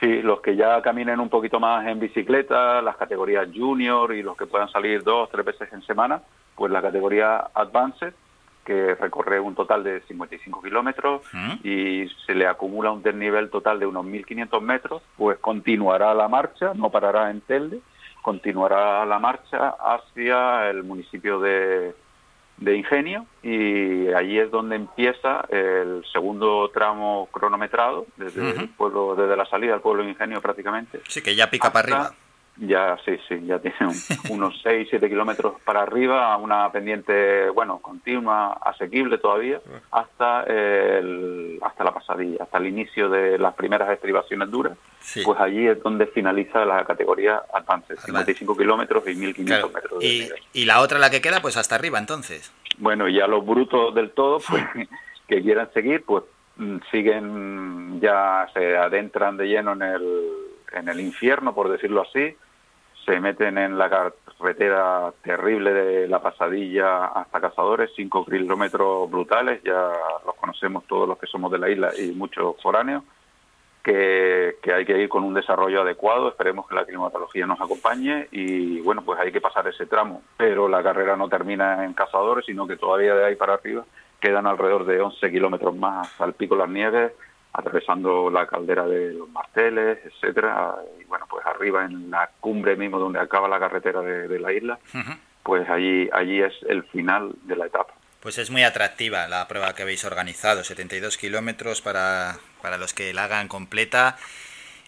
Sí, los que ya caminen un poquito más en bicicleta, las categorías junior y los que puedan salir dos, tres veces en semana, pues la categoría advanced que recorre un total de 55 kilómetros y se le acumula un desnivel total de unos 1.500 metros, pues continuará la marcha, no parará en Telde, continuará la marcha hacia el municipio de, de Ingenio y allí es donde empieza el segundo tramo cronometrado desde el pueblo desde la salida del pueblo de Ingenio prácticamente. Sí, que ya pica para arriba. Ya, sí, sí, ya tiene unos 6, 7 kilómetros para arriba, una pendiente, bueno, continua, asequible todavía, hasta el, hasta la pasadilla, hasta el inicio de las primeras estribaciones duras. Pues allí es donde finaliza la categoría Advance, 55 kilómetros y 1500 metros. De y, y la otra, la que queda, pues hasta arriba entonces. Bueno, ya los brutos del todo, pues que quieran seguir, pues mm, siguen, ya se adentran de lleno en el, en el infierno, por decirlo así se meten en la carretera terrible de la pasadilla hasta Cazadores, cinco kilómetros brutales, ya los conocemos todos los que somos de la isla y muchos foráneos, que, hay que ir con un desarrollo adecuado, esperemos que la climatología nos acompañe y bueno, pues hay que pasar ese tramo, pero la carrera no termina en Cazadores, sino que todavía de ahí para arriba quedan alrededor de 11 kilómetros más al pico Las Nieves, atravesando la caldera de los Marteles, etcétera, y bueno, pues arriba en la cumbre mismo donde acaba la carretera de, la isla, pues allí, allí es el final de la etapa. Pues es muy atractiva la prueba que habéis organizado, 72 kilómetros para, para los que la hagan completa.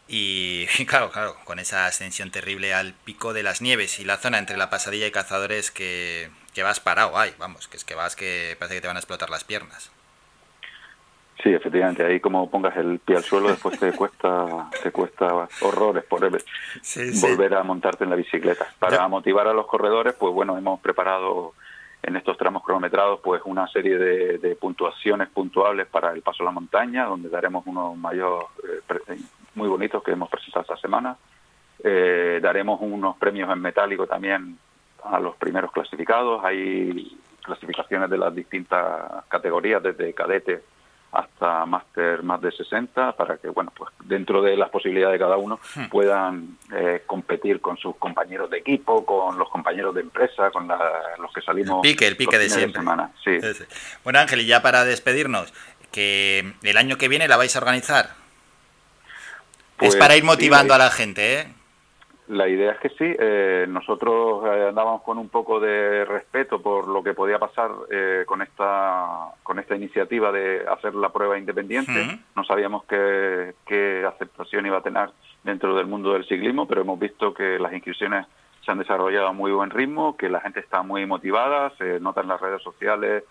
Y, claro, claro, con esa ascensión terrible al pico de las nieves y la zona entre la pasadilla y cazadores que, que vas parado, ay, vamos, que es que vas que parece que te van a explotar las piernas. Sí, efectivamente, ahí como pongas el pie al suelo después te cuesta te cuesta horrores por volver a montarte en la bicicleta. Para motivar a los corredores, pues bueno, hemos preparado en estos tramos cronometrados pues una serie de, puntuaciones puntuables para el paso a la montaña, donde daremos unos mayores eh, muy bonitos que hemos presentado esta semana. Eh, daremos unos premios en metálico también a los primeros clasificados. Hay clasificaciones de las distintas categorías, desde cadete hasta máster más de 60 para que, bueno, pues dentro de las posibilidades de cada uno hmm. puedan eh, competir con sus compañeros de equipo, con los compañeros de empresa, con los que salimos. El pique, el pique de siempre. semana. Sí. Bueno, Ángel, y ya para despedirnos, que el año que viene la vais a organizar. es pues para ir motivando a la gente, ¿eh? La idea es que sí. Eh, nosotros eh, andábamos con un poco de respeto por lo que podía pasar eh, con esta con esta iniciativa de hacer la prueba independiente. No sabíamos qué, qué aceptación iba a tener dentro del mundo del ciclismo, pero hemos visto que las inscripciones se han desarrollado a muy buen ritmo, que la gente está muy motivada, se nota en las redes sociales,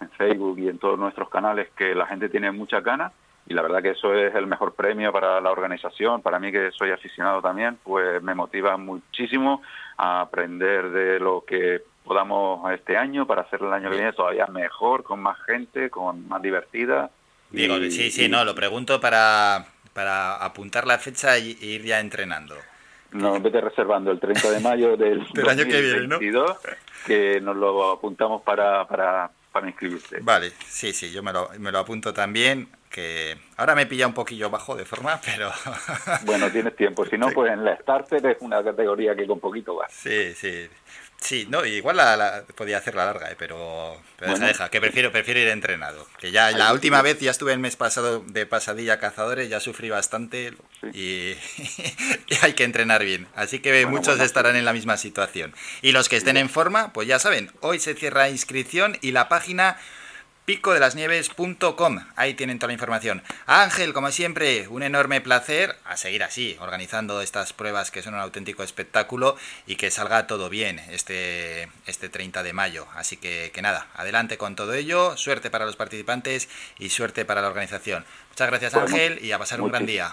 en Facebook y en todos nuestros canales que la gente tiene muchas ganas y la verdad que eso es el mejor premio para la organización, para mí que soy aficionado también, pues me motiva muchísimo a aprender de lo que podamos este año para hacerlo el año que viene todavía mejor, con más gente, con más divertida. Digo, sí, sí, no, lo pregunto para, para apuntar la fecha e ir ya entrenando. No, vete reservando el 30 de mayo del, año que viene, ¿no? que nos lo apuntamos para, para, para inscribirse. Vale, sí, sí, yo me lo, me lo apunto también que ahora me pilla un poquillo bajo de forma, pero... bueno, tienes tiempo, si no, pues en la Starter es una categoría que con poquito va. Sí, sí. Sí, no, igual la, podía hacer la larga, ¿eh? pero, deja, que prefiero, prefiero ir entrenado. Que ya la última vez ya estuve el mes pasado de pasadilla cazadores, ya sufrí bastante y, hay que entrenar bien. Así que muchos estarán en la misma situación. Y los que estén en forma, pues ya saben, hoy se cierra inscripción y la página picodelasnieves.com. Ahí tienen toda la información. Ángel, como siempre, un enorme placer a seguir así, organizando estas pruebas que son un auténtico espectáculo y que salga todo bien este, este 30 de mayo. Así que, que nada, adelante con todo ello, suerte para los participantes y suerte para la organización. Muchas gracias Ángel y a pasar un gran día.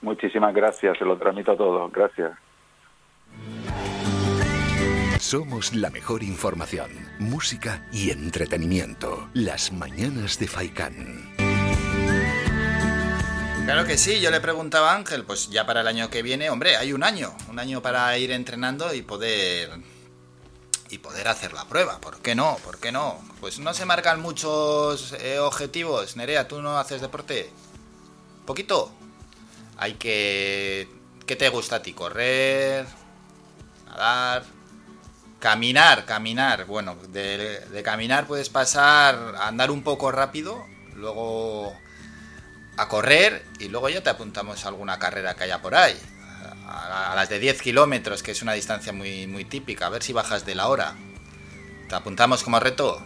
Muchísimas gracias, se lo transmito a todos. Gracias. Somos la mejor información, música y entretenimiento. Las mañanas de Faikán. Claro que sí, yo le preguntaba a Ángel, pues ya para el año que viene, hombre, hay un año, un año para ir entrenando y poder y poder hacer la prueba. ¿Por qué no? ¿Por qué no? Pues no se marcan muchos eh, objetivos. Nerea, ¿tú no haces deporte? ¿Poquito? Hay que... ¿Qué te gusta a ti? ¿Correr? ¿Nadar? Caminar, caminar. Bueno, de, caminar puedes pasar a andar un poco rápido, luego a correr y luego ya te apuntamos a alguna carrera que haya por ahí. A, las de 10 kilómetros, que es una distancia muy, muy típica. A ver si bajas de la hora. ¿Te apuntamos como reto?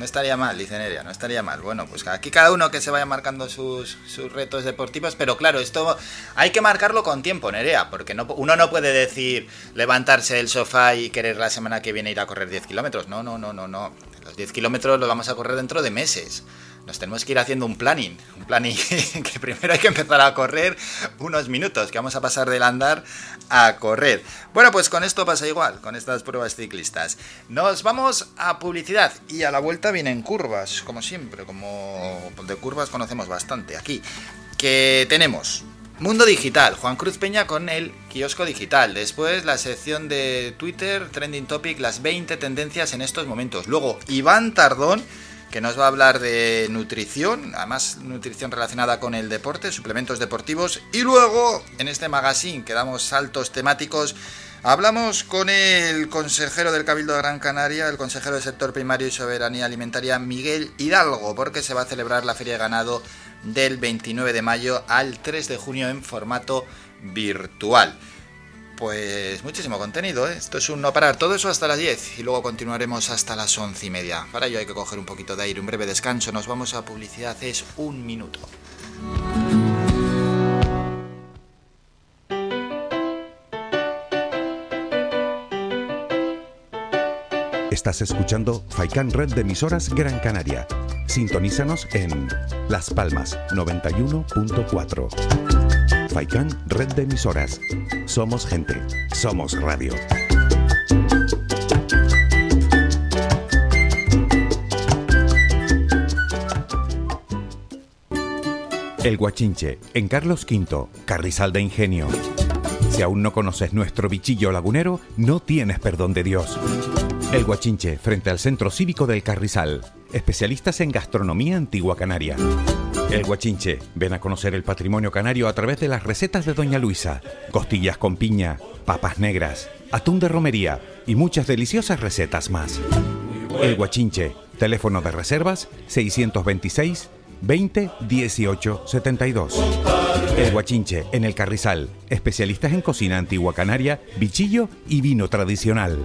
No estaría mal, dice Nerea, no estaría mal. Bueno, pues aquí cada uno que se vaya marcando sus, retos deportivos, pero claro, esto hay que marcarlo con tiempo, Nerea, porque no, uno no puede decir levantarse del sofá y querer la semana que viene ir a correr 10 kilómetros. No, no, no, no, no. Los 10 kilómetros los vamos a correr dentro de meses nos tenemos que ir haciendo un planning. Un planning que primero hay que empezar a correr unos minutos, que vamos a pasar del andar a correr. Bueno, pues con esto pasa igual, con estas pruebas ciclistas. Nos vamos a publicidad y a la vuelta vienen curvas, como siempre, como de curvas conocemos bastante aquí. Que tenemos Mundo Digital, Juan Cruz Peña con el kiosco digital. Después la sección de Twitter, Trending Topic, las 20 tendencias en estos momentos. Luego Iván Tardón que nos va a hablar de nutrición, además nutrición relacionada con el deporte, suplementos deportivos. Y luego, en este magazine que damos saltos temáticos, hablamos con el consejero del Cabildo de Gran Canaria, el consejero del sector primario y soberanía alimentaria, Miguel Hidalgo, porque se va a celebrar la Feria de Ganado del 29 de mayo al 3 de junio en formato virtual pues muchísimo contenido, ¿eh? Esto es un no parar. Todo eso hasta las 10 y luego continuaremos hasta las 11 y media. Para ello hay que coger un poquito de aire, un breve descanso. Nos vamos a publicidad, es un minuto. Estás escuchando Faikan Red de emisoras Gran Canaria. Sintonízanos en Las Palmas 91.4. Faikan Red de Emisoras. Somos gente. Somos radio. El Guachinche, en Carlos V, Carrizal de Ingenio. Si aún no conoces nuestro bichillo lagunero, no tienes perdón de Dios. El Guachinche, frente al Centro Cívico del Carrizal. Especialistas en gastronomía antigua canaria. El Guachinche. Ven a conocer el patrimonio canario a través de las recetas de Doña Luisa. Costillas con piña, papas negras, atún de romería y muchas deliciosas recetas más. El Guachinche. Teléfono de reservas 626 20 18 72. El Guachinche, en el Carrizal. Especialistas en cocina antigua canaria, bichillo y vino tradicional.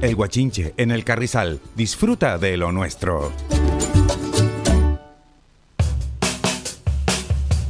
El Guachinche, en el Carrizal. Disfruta de lo nuestro.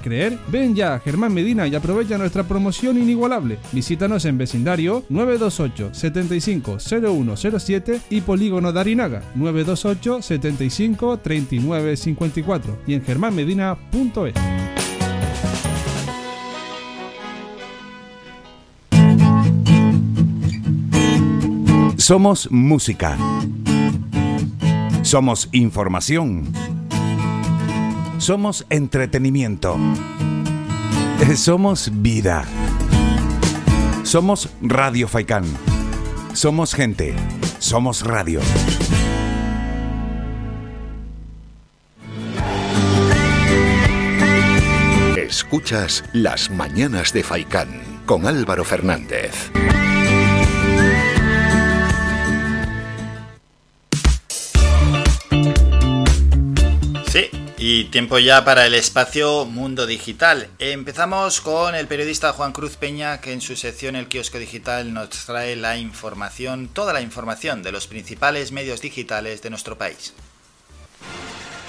creer? Ven ya a Germán Medina y aprovecha nuestra promoción inigualable. Visítanos en vecindario 928 75 0107 y Polígono Darinaga 928 75 39 54 y en germánmedina.es. Somos música. Somos información. Somos entretenimiento. Eh, Somos vida. Somos Radio Faikán. Somos gente. Somos radio. Escuchas Las Mañanas de Faicán con Álvaro Fernández. Y tiempo ya para el espacio Mundo Digital. Empezamos con el periodista Juan Cruz Peña, que en su sección El Kiosco Digital nos trae la información, toda la información de los principales medios digitales de nuestro país.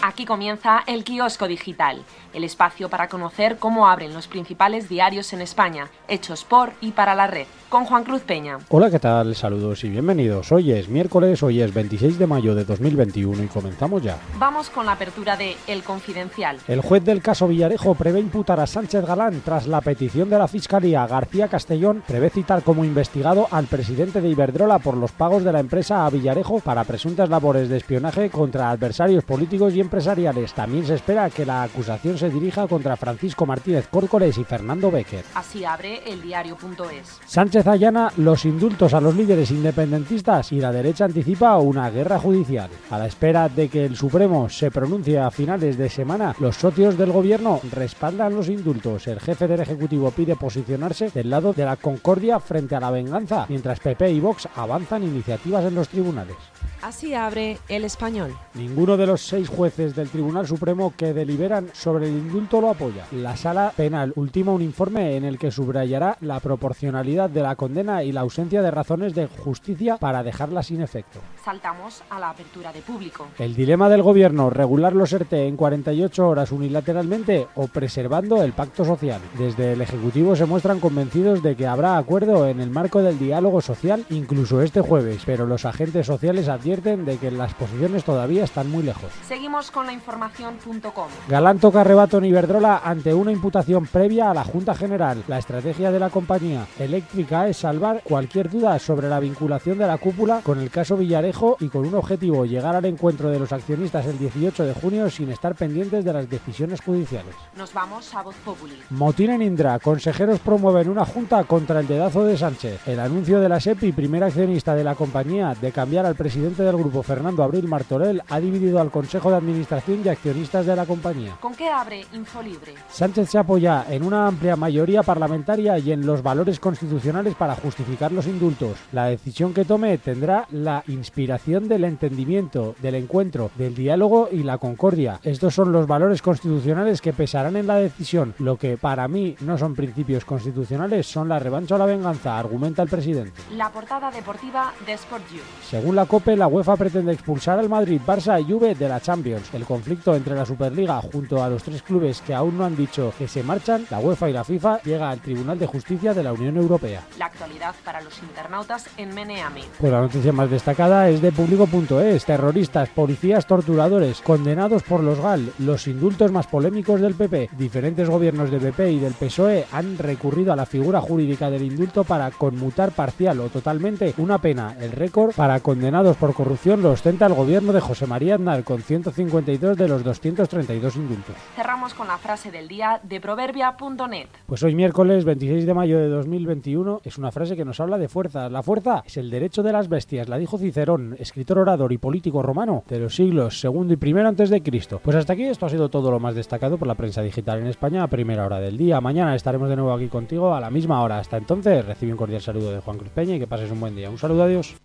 Aquí comienza el Kiosco Digital, el espacio para conocer cómo abren los principales diarios en España, hechos por y para la red, con Juan Cruz Peña. Hola, ¿qué tal? Saludos y bienvenidos. Hoy es miércoles, hoy es 26 de mayo de 2021 y comenzamos ya. Vamos con la apertura de El Confidencial. El juez del caso Villarejo prevé imputar a Sánchez Galán tras la petición de la Fiscalía. García Castellón prevé citar como investigado al presidente de Iberdrola por los pagos de la empresa a Villarejo para presuntas labores de espionaje contra adversarios políticos y empresariales. También se espera que la acusación se dirija contra Francisco Martínez Córcoles y Fernando Becker. Así abre el diario.es. Sánchez allana los indultos a los líderes independentistas y la derecha anticipa una guerra judicial. A la espera de que el Supremo se pronuncie a finales de semana, los socios del gobierno respaldan los indultos. El jefe del Ejecutivo pide posicionarse del lado de la concordia frente a la venganza, mientras PP y Vox avanzan iniciativas en los tribunales. Así abre el español. Ninguno de los seis jueces del Tribunal Supremo que deliberan sobre el indulto lo apoya. La sala penal ultima un informe en el que subrayará la proporcionalidad de la condena y la ausencia de razones de justicia para dejarla sin efecto. Saltamos a la apertura de público. El dilema del gobierno, regular los ERTE en 48 horas unilateralmente o preservando el pacto social. Desde el Ejecutivo se muestran convencidos de que habrá acuerdo en el marco del diálogo social incluso este jueves, pero los agentes sociales advierten de que las posiciones todavía están muy lejos. Seguimos con la información.com. Galán toca arrebato en Iberdrola ante una imputación previa a la Junta General. La estrategia de la compañía eléctrica es salvar cualquier duda sobre la vinculación de la cúpula con el caso Villarejo y con un objetivo, llegar al encuentro de los accionistas el 18 de junio sin estar pendientes de las decisiones judiciales. Nos vamos a Voz Populi. Motín en Indra. Consejeros promueven una junta contra el dedazo de Sánchez. El anuncio de la SEPI, primer accionista de la compañía, de cambiar al presidente del grupo, Fernando Abril Martorell, ha dividido al Consejo de Administración y accionistas de la compañía. ¿Con qué abre Infolibre? Sánchez se apoya en una amplia mayoría parlamentaria y en los valores constitucionales para justificar los indultos. La decisión que tome tendrá la inspiración del entendimiento, del encuentro, del diálogo y la concordia. Estos son los valores constitucionales que pesarán en la decisión. Lo que para mí no son principios constitucionales son la revancha o la venganza, argumenta el presidente. La portada deportiva de Sport You. Según la COPE, la UEFA pretende expulsar al Madrid, Barça y Juve de la Champions. El conflicto entre la Superliga junto a los tres clubes que aún no han dicho que se marchan, la UEFA y la FIFA, llega al Tribunal de Justicia de la Unión Europea. La actualidad para los internautas en Meneami. Pues la noticia más destacada es de público.es. Terroristas, policías, torturadores, condenados por los GAL, los indultos más polémicos del PP. Diferentes gobiernos del PP y del PSOE han recurrido a la figura jurídica del indulto para conmutar parcial o totalmente una pena, el récord para condenados por corrupción lo ostenta el gobierno de José María Aznar con 152 de los 232 indultos. Cerramos con la frase del día de proverbia.net. Pues hoy miércoles 26 de mayo de 2021 es una frase que nos habla de fuerza. La fuerza es el derecho de las bestias, la dijo Cicerón, escritor orador y político romano de los siglos segundo y primero antes de Cristo. Pues hasta aquí esto ha sido todo lo más destacado por la prensa digital en España a primera hora del día. Mañana estaremos de nuevo aquí contigo a la misma hora. Hasta entonces, recibe un cordial saludo de Juan Cruz Peña y que pases un buen día. Un saludo, adiós.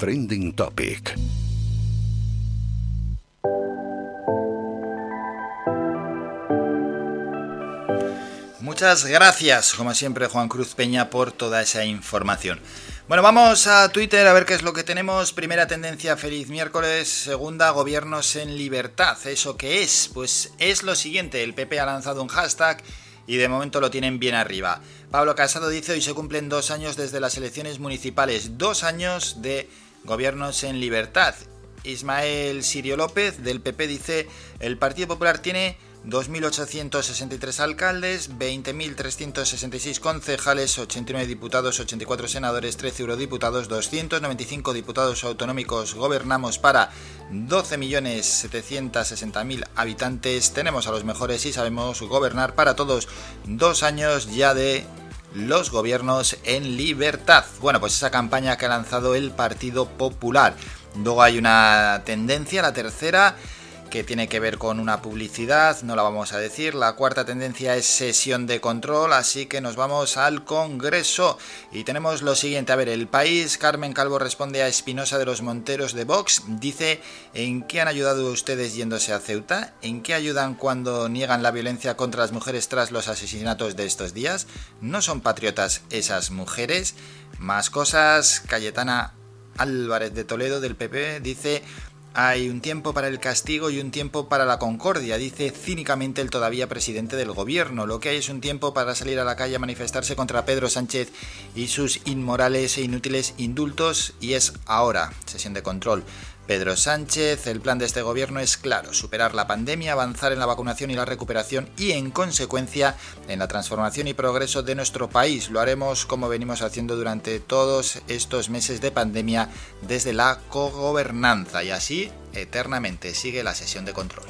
Trending Topic. Muchas gracias, como siempre, Juan Cruz Peña, por toda esa información. Bueno, vamos a Twitter a ver qué es lo que tenemos. Primera tendencia, feliz miércoles. Segunda, gobiernos en libertad. ¿Eso qué es? Pues es lo siguiente, el PP ha lanzado un hashtag y de momento lo tienen bien arriba. Pablo Casado dice hoy se cumplen dos años desde las elecciones municipales, dos años de gobiernos en libertad. Ismael Sirio López del PP dice el Partido Popular tiene 2.863 alcaldes, 20.366 concejales, 89 diputados, 84 senadores, 13 eurodiputados, 295 diputados autonómicos. Gobernamos para 12.760.000 habitantes. Tenemos a los mejores y sabemos gobernar para todos. Dos años ya de los gobiernos en libertad. Bueno, pues esa campaña que ha lanzado el Partido Popular. Luego hay una tendencia, la tercera que tiene que ver con una publicidad, no la vamos a decir. La cuarta tendencia es sesión de control, así que nos vamos al Congreso y tenemos lo siguiente. A ver, el país, Carmen Calvo responde a Espinosa de los Monteros de Vox, dice, ¿en qué han ayudado ustedes yéndose a Ceuta? ¿En qué ayudan cuando niegan la violencia contra las mujeres tras los asesinatos de estos días? ¿No son patriotas esas mujeres? Más cosas, Cayetana Álvarez de Toledo del PP dice hay un tiempo para el castigo y un tiempo para la concordia, dice cínicamente el todavía presidente del gobierno. Lo que hay es un tiempo para salir a la calle a manifestarse contra Pedro Sánchez y sus inmorales e inútiles indultos y es ahora, sesión de control. Pedro Sánchez, el plan de este gobierno es claro, superar la pandemia, avanzar en la vacunación y la recuperación y en consecuencia en la transformación y progreso de nuestro país. Lo haremos como venimos haciendo durante todos estos meses de pandemia desde la cogobernanza y así eternamente sigue la sesión de control.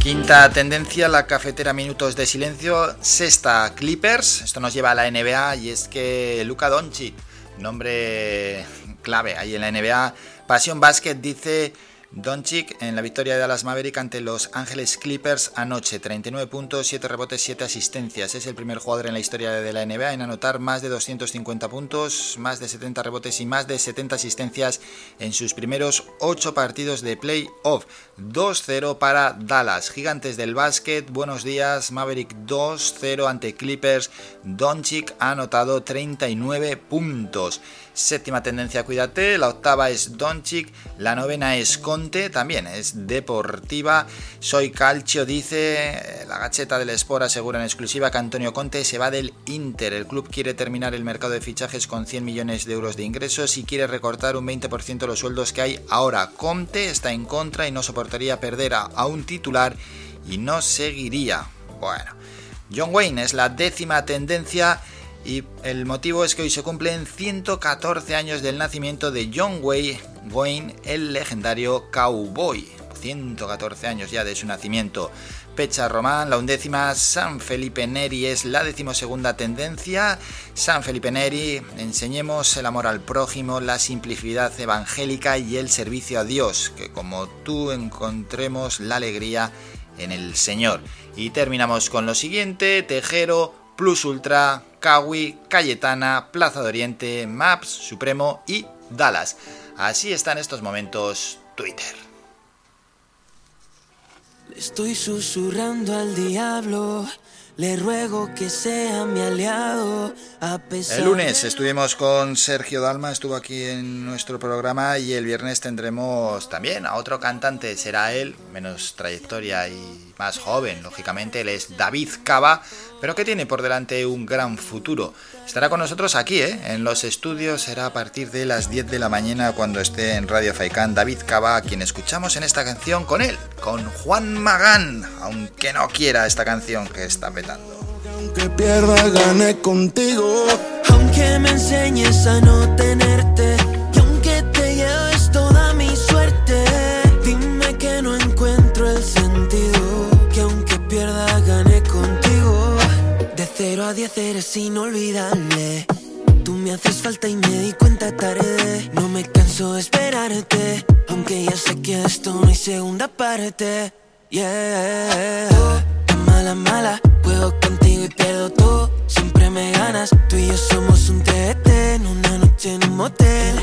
Quinta tendencia, la cafetera minutos de silencio. Sexta, Clippers. Esto nos lleva a la NBA y es que Luca Doncic, nombre clave ahí en la NBA. Pasión Basket dice Doncic en la victoria de Dallas Maverick ante los Ángeles Clippers anoche. 39 puntos, 7 rebotes, 7 asistencias. Es el primer jugador en la historia de la NBA en anotar más de 250 puntos, más de 70 rebotes y más de 70 asistencias en sus primeros 8 partidos de playoff. 2-0 para Dallas. Gigantes del básquet, buenos días. Maverick 2-0 ante Clippers. Doncic ha anotado 39 puntos. Séptima tendencia, cuídate. La octava es Doncic. La novena es Conte, también es deportiva. Soy Calcio, dice. La gacheta del Sport asegura en exclusiva que Antonio Conte se va del Inter. El club quiere terminar el mercado de fichajes con 100 millones de euros de ingresos y quiere recortar un 20% los sueldos que hay ahora. Conte está en contra y no soportaría perder a un titular y no seguiría. Bueno, John Wayne es la décima tendencia y el motivo es que hoy se cumplen 114 años del nacimiento de John Wayne, el legendario cowboy. 114 años ya de su nacimiento. Pecha Román, la undécima, San Felipe Neri es la decimosegunda tendencia. San Felipe Neri, enseñemos el amor al prójimo, la simplicidad evangélica y el servicio a Dios, que como tú encontremos la alegría en el Señor. Y terminamos con lo siguiente, Tejero, Plus Ultra, Kawi, Cayetana, Plaza de Oriente, Maps, Supremo y Dallas. Así está en estos momentos Twitter. estoy susurrando al diablo. Le ruego que sea mi aliado. A pesar el lunes estuvimos con Sergio Dalma, estuvo aquí en nuestro programa y el viernes tendremos también a otro cantante, será él, menos trayectoria y más joven, lógicamente, él es David Cava, pero que tiene por delante un gran futuro. Estará con nosotros aquí, ¿eh? en los estudios, será a partir de las 10 de la mañana cuando esté en Radio Faikán David Cava, a quien escuchamos en esta canción con él, con Juan Magán, aunque no quiera esta canción que está petando. Aunque pierda, gane contigo. Aunque me enseñes a no tenerte a diez eres inolvidable. Tú me haces falta y me di cuenta tarde. No me canso de esperarte, aunque ya sé que esto no hay segunda parte. Yeah, oh, mala, mala, juego contigo y pierdo todo. Siempre me ganas, tú y yo somos un TT en una noche en un motel.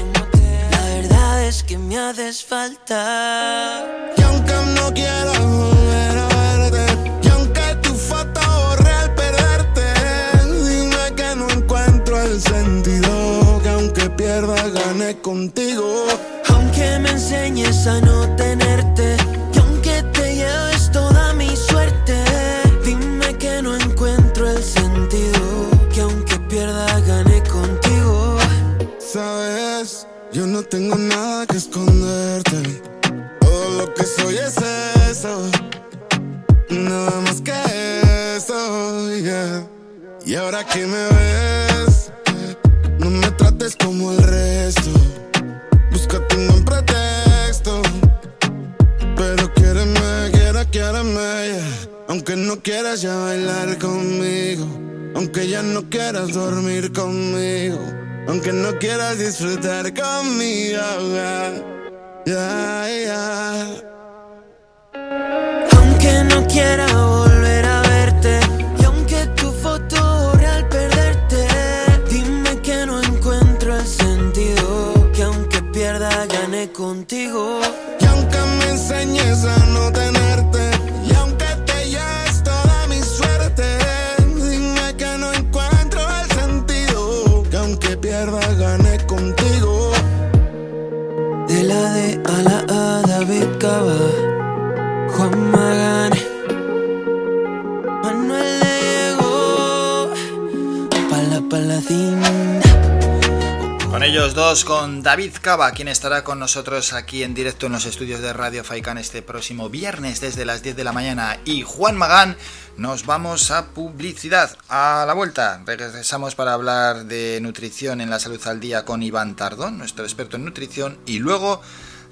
La verdad es que me haces falta. Y aunque no quiero volver pierda gane contigo. Aunque me enseñes a no tenerte y aunque te lleves toda mi suerte, dime que no encuentro el sentido, que aunque pierda gane contigo. Sabes, yo no tengo nada que esconderte. Todo lo que soy es eso. Nada más que eso, yeah. Y ahora que me ves, quieras ya bailar conmigo. Aunque ya no quieras dormir conmigo. Aunque no quieras disfrutar conmigo. Ya, ya. Aunque no quiera volver a verte y aunque tu foto al perderte, dime que no encuentro el sentido, que aunque pierda gane contigo. Y aunque me enseñes a no tenerte, Juan Magán, Manuel Palacín. Con ellos dos, con David Cava, quien estará con nosotros aquí en directo en los estudios de Radio Faikan este próximo viernes desde las 10 de la mañana, y Juan Magán, nos vamos a publicidad. A la vuelta, regresamos para hablar de nutrición en la salud al día con Iván Tardón, nuestro experto en nutrición, y luego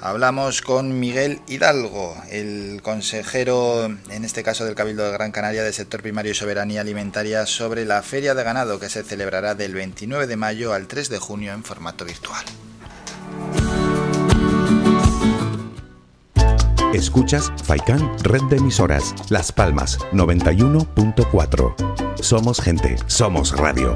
hablamos con Miguel Hidalgo, el consejero, en este caso del Cabildo de Gran Canaria, del sector primario y soberanía alimentaria, sobre la feria de ganado que se celebrará del 29 de mayo al 3 de junio en formato virtual. Escuchas Faikan Red de Emisoras, Las Palmas 91.4. Somos gente, somos radio.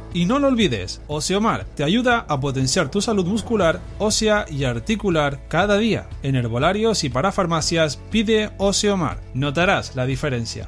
Y no lo olvides, Oseomar te ayuda a potenciar tu salud muscular, ósea y articular cada día. En herbolarios y para farmacias pide Oseomar. Notarás la diferencia.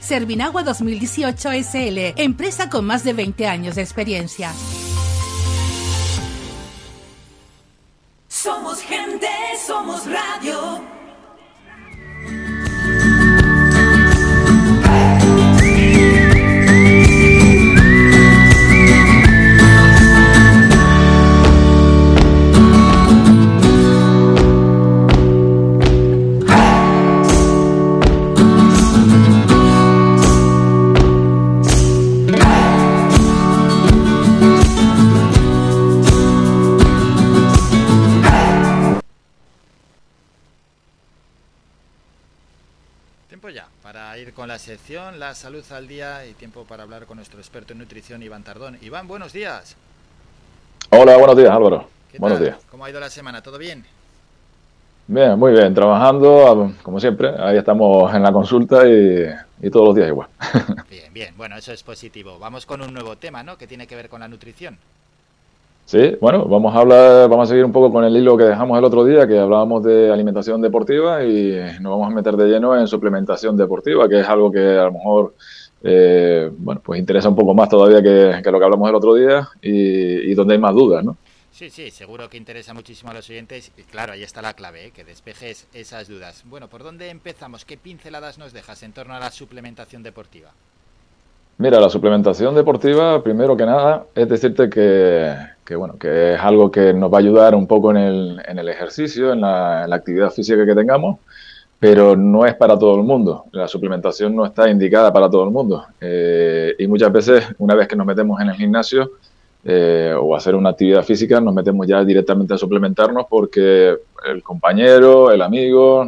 Servinagua 2018 SL, empresa con más de 20 años de experiencia. Somos gente, somos radio. Ir con la sección La Salud al Día y tiempo para hablar con nuestro experto en nutrición, Iván Tardón. Iván, buenos días. Hola, buenos días Álvaro. ¿Qué Buenos tal? días. ¿Cómo ha ido la semana? ¿Todo bien? Bien, muy bien, trabajando como siempre. Ahí estamos en la consulta y, y todos los días igual. Bien, bien. Bueno, eso es positivo. Vamos con un nuevo tema, ¿no? Que tiene que ver con la nutrición. Sí, bueno, vamos a hablar, vamos a seguir un poco con el hilo que dejamos el otro día, que hablábamos de alimentación deportiva y nos vamos a meter de lleno en suplementación deportiva, que es algo que a lo mejor, eh, bueno, pues interesa un poco más todavía que, lo que hablamos el otro día y, y donde hay más dudas, ¿no? Sí, sí, seguro que interesa muchísimo a los oyentes. Y claro, ahí está la clave, ¿eh? que despejes esas dudas. Bueno, ¿por dónde empezamos? ¿Qué pinceladas nos dejas en torno a la suplementación deportiva? Mira, la suplementación deportiva, primero que nada, es decirte que, bueno, que es algo que nos va a ayudar un poco en el, en el ejercicio, en la, actividad física que tengamos, pero no es para todo el mundo. La suplementación no está indicada para todo el mundo. Eh, y muchas veces, una vez que nos metemos en el gimnasio eh, o hacer una actividad física, nos metemos ya directamente a suplementarnos porque el compañero, el amigo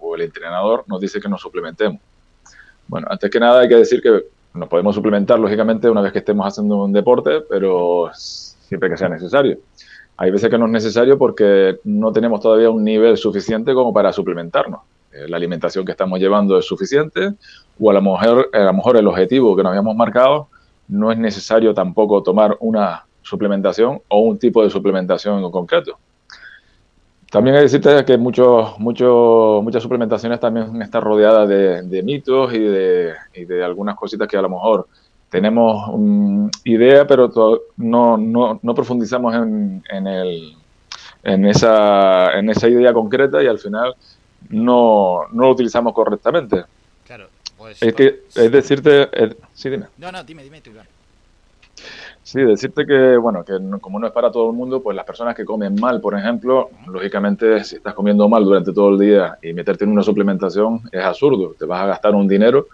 o el entrenador nos dice que nos suplementemos. Bueno, antes que nada hay que decir que nos podemos suplementar, lógicamente, una vez que estemos haciendo un deporte, pero siempre que sea necesario. Hay veces que no es necesario porque no tenemos todavía un nivel suficiente como para suplementarnos. Eh, la alimentación que estamos llevando es suficiente o a lo mejor, a lo mejor el objetivo que nos habíamos marcado no es necesario tampoco tomar una suplementación o un tipo de suplementación en concreto. También hay que decirte que muchos, muchos, muchas suplementaciones también están rodeadas de, de mitos y de, y de algunas cositas que a lo mejor tenemos mm, idea, pero no, no, no profundizamos en, en, el, en, esa, en esa idea concreta y al final no, no lo utilizamos correctamente. Claro, pues... Es que, es decirte, es- sí, dime. No, no, dime, dime tú, Iván. Sí, decirte que, bueno, que como no es para todo el mundo, pues las personas que comen mal, por ejemplo, lógicamente, si estás comiendo mal durante todo el día y meterte en una suplementación es absurdo. Te vas a gastar un dinero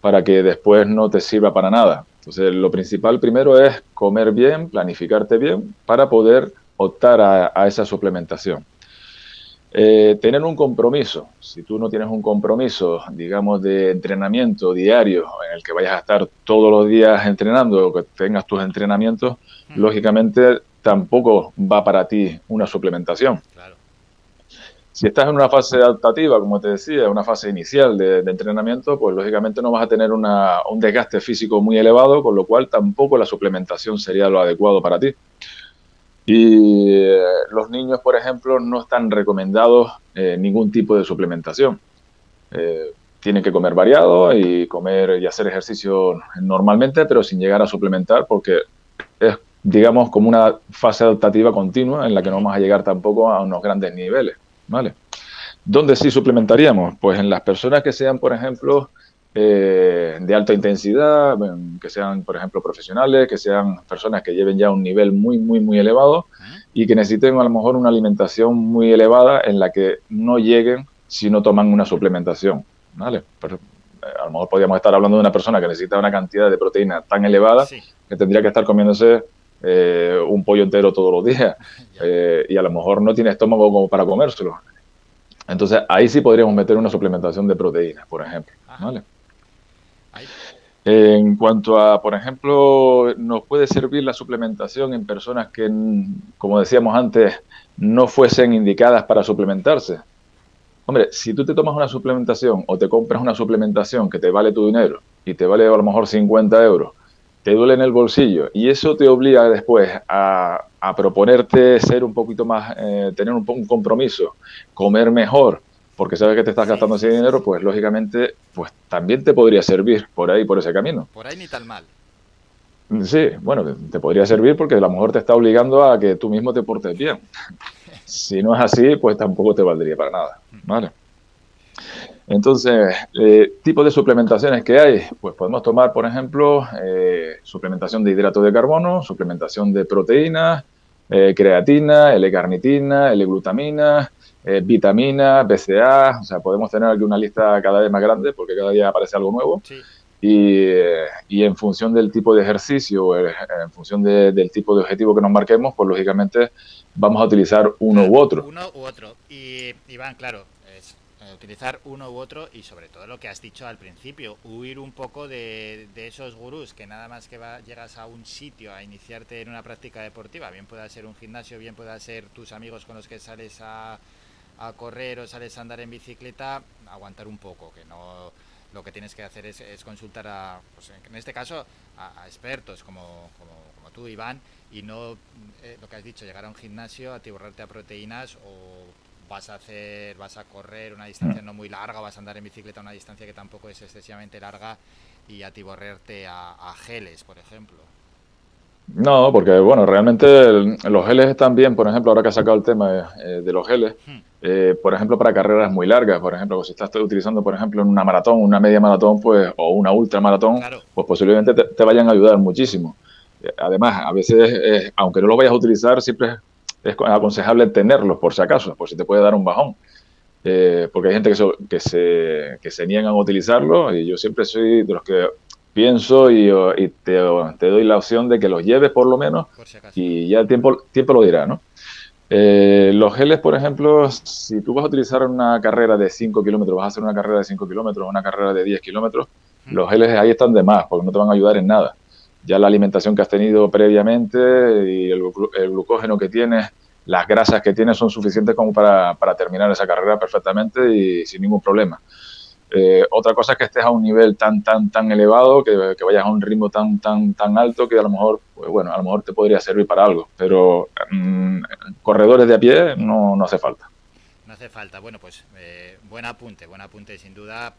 para que después no te sirva para nada. Entonces, lo principal primero es comer bien, planificarte bien para poder optar a, a esa suplementación. Eh, tener un compromiso. Si tú no tienes un compromiso, digamos, de entrenamiento diario en el que vayas a estar todos los días entrenando o que tengas tus entrenamientos, lógicamente tampoco va para ti una suplementación. Si estás en una fase adaptativa, como te decía, una fase inicial de, de entrenamiento, pues lógicamente no vas a tener una- un desgaste físico muy elevado, con lo cual tampoco la suplementación sería lo adecuado para ti. Y eh, los niños, por ejemplo, no están recomendados eh, ningún tipo de suplementación. Eh, tienen que comer variado y comer y hacer ejercicio normalmente, pero sin llegar a suplementar, porque es, digamos, como una fase adaptativa continua en la que no vamos a llegar tampoco a unos grandes niveles. ¿vale? ¿Dónde sí suplementaríamos? Pues en las personas que sean, por ejemplo, eh, de alta intensidad, que sean, por ejemplo, profesionales, que sean personas que lleven ya un nivel muy, muy, muy elevado y que necesiten a lo mejor una alimentación muy elevada en la que no lleguen si no toman una suplementación. ¿vale? Pero, eh, a lo mejor podríamos estar hablando de una persona que necesita una cantidad de proteína tan elevada que tendría que estar comiéndose eh, un pollo entero todos los días eh, y a lo mejor no tiene estómago como para comérselo. Entonces ahí sí podríamos meter una suplementación de proteínas, por ejemplo. ¿vale? En cuanto a, por ejemplo, nos puede servir la suplementación en personas que, como decíamos antes, no fuesen indicadas para suplementarse. Hombre, si tú te tomas una suplementación o te compras una suplementación que te vale tu dinero y te vale a lo mejor 50 euros, te duele en el bolsillo y eso te obliga después a, proponerte ser un poquito más, eh, tener un, un compromiso, comer mejor, porque sabes que te estás gastando ese dinero, pues lógicamente, pues también te podría servir por ahí, por ese camino. Por ahí ni tan mal. Sí, bueno, te podría servir porque a lo mejor te está obligando a que tú mismo te portes bien. si no es así, pues tampoco te valdría para nada. ¿vale? Entonces, eh, tipos de suplementaciones que hay, pues podemos tomar, por ejemplo, eh, suplementación de hidrato de carbono, suplementación de proteínas, eh, creatina, L-carnitina, L-glutamina, eh, vitamina, BCA, o sea, podemos tener aquí una lista cada vez más grande porque cada día aparece algo nuevo. Y, y, en función del tipo de ejercicio, en función del tipo de objetivo que nos marquemos, pues lógicamente vamos a utilizar uno u otro. Uno u otro. Y Iván, claro, utilizar uno u otro y sobre todo lo que has dicho al principio, huir un poco de, esos gurús que nada más que va, llegas a un sitio a iniciarte en una práctica deportiva, bien pueda ser un gimnasio, bien pueda ser tus amigos con los que sales a, a correr o sales a andar en bicicleta, aguantar un poco, que no lo que tienes que hacer es, consultar a, pues en este caso, a, expertos como, como, tú, Iván, y no eh, lo que has dicho, llegar a un gimnasio, atiborrarte a proteínas o vas a hacer, vas a correr una distancia no muy larga, vas a andar en bicicleta una distancia que tampoco es excesivamente larga y atiborrerte a, a geles, por ejemplo. No, porque bueno, realmente los geles están bien, por ejemplo, ahora que ha sacado el tema eh, de los geles, hmm. eh, por ejemplo, para carreras muy largas, por ejemplo, si estás utilizando, por ejemplo, en una maratón, una media maratón, pues, o una ultra maratón, pues posiblemente te, vayan a ayudar muchísimo. Eh, además, a veces, aunque no los vayas a utilizar, siempre es aconsejable tenerlos por si acaso, por si te puede dar un bajón. Eh, porque hay gente que, que, se, que se niegan a utilizarlo y yo siempre soy de los que pienso y, te, te, doy la opción de que los lleves por lo menos y ya el tiempo, tiempo lo dirá, ¿no? Eh, los geles, por ejemplo, si tú vas a utilizar una carrera de 5 kilómetros, vas a hacer una carrera de 5 kilómetros, una carrera de 10 kilómetros, los geles ahí están de más porque no te van a ayudar en nada ya la alimentación que has tenido previamente y el, glucógeno que tienes, las grasas que tienes son suficientes como para, terminar esa carrera perfectamente y sin ningún problema. Eh, otra cosa es que estés a un nivel tan, tan, tan elevado, que, vayas a un ritmo tan, tan, tan alto que a lo mejor, pues bueno, a lo mejor te podría servir para algo, pero mm, corredores de a pie no, no hace falta. No hace falta. Bueno, pues eh, buen apunte, buen apunte sin duda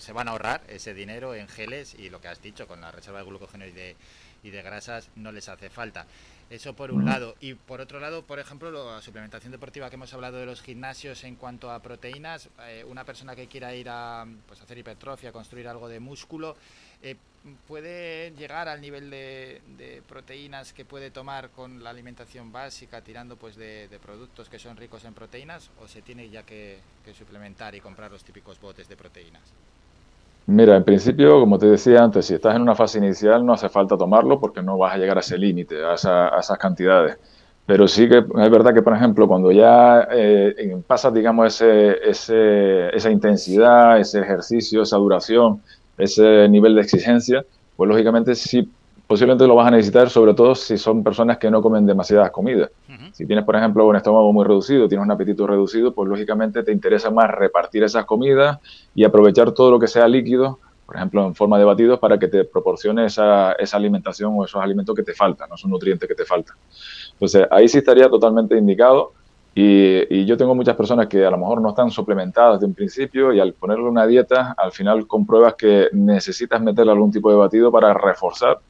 se van a ahorrar ese dinero en geles y lo que has dicho, con la reserva de glucógeno y de, y de grasas no les hace falta. Eso por un lado. Y por otro lado, por ejemplo, la suplementación deportiva que hemos hablado de los gimnasios en cuanto a proteínas, eh, una persona que quiera ir a pues, hacer hipertrofia, construir algo de músculo, eh, puede llegar al nivel de, proteínas que puede tomar con la alimentación básica, tirando pues de, productos que son ricos en proteínas, o se tiene ya que suplementar y comprar los típicos botes de proteínas. Mira, en principio, como te decía antes, si estás en una fase inicial no hace falta tomarlo porque no vas a llegar a ese límite, a, esas cantidades. Pero sí que es verdad que, por ejemplo, cuando ya eh, pasas, digamos, ese, esa intensidad, ese ejercicio, esa duración, ese nivel de exigencia, pues lógicamente sí, posiblemente lo vas a necesitar, sobre todo si son personas que no comen demasiadas comidas. Si tienes, por ejemplo, un estómago muy reducido, tienes un apetito reducido, pues lógicamente te interesa más repartir esas comidas y aprovechar todo lo que sea líquido, por ejemplo, en forma de batidos, para que te proporcione esa, esa alimentación o esos alimentos que te faltan, no esos nutrientes que te faltan. Entonces, ahí sí estaría totalmente indicado. Y, yo tengo muchas personas que a lo mejor no están suplementadas de un principio y al ponerle una dieta, al final compruebas que necesitas meterle algún tipo de batido para reforzar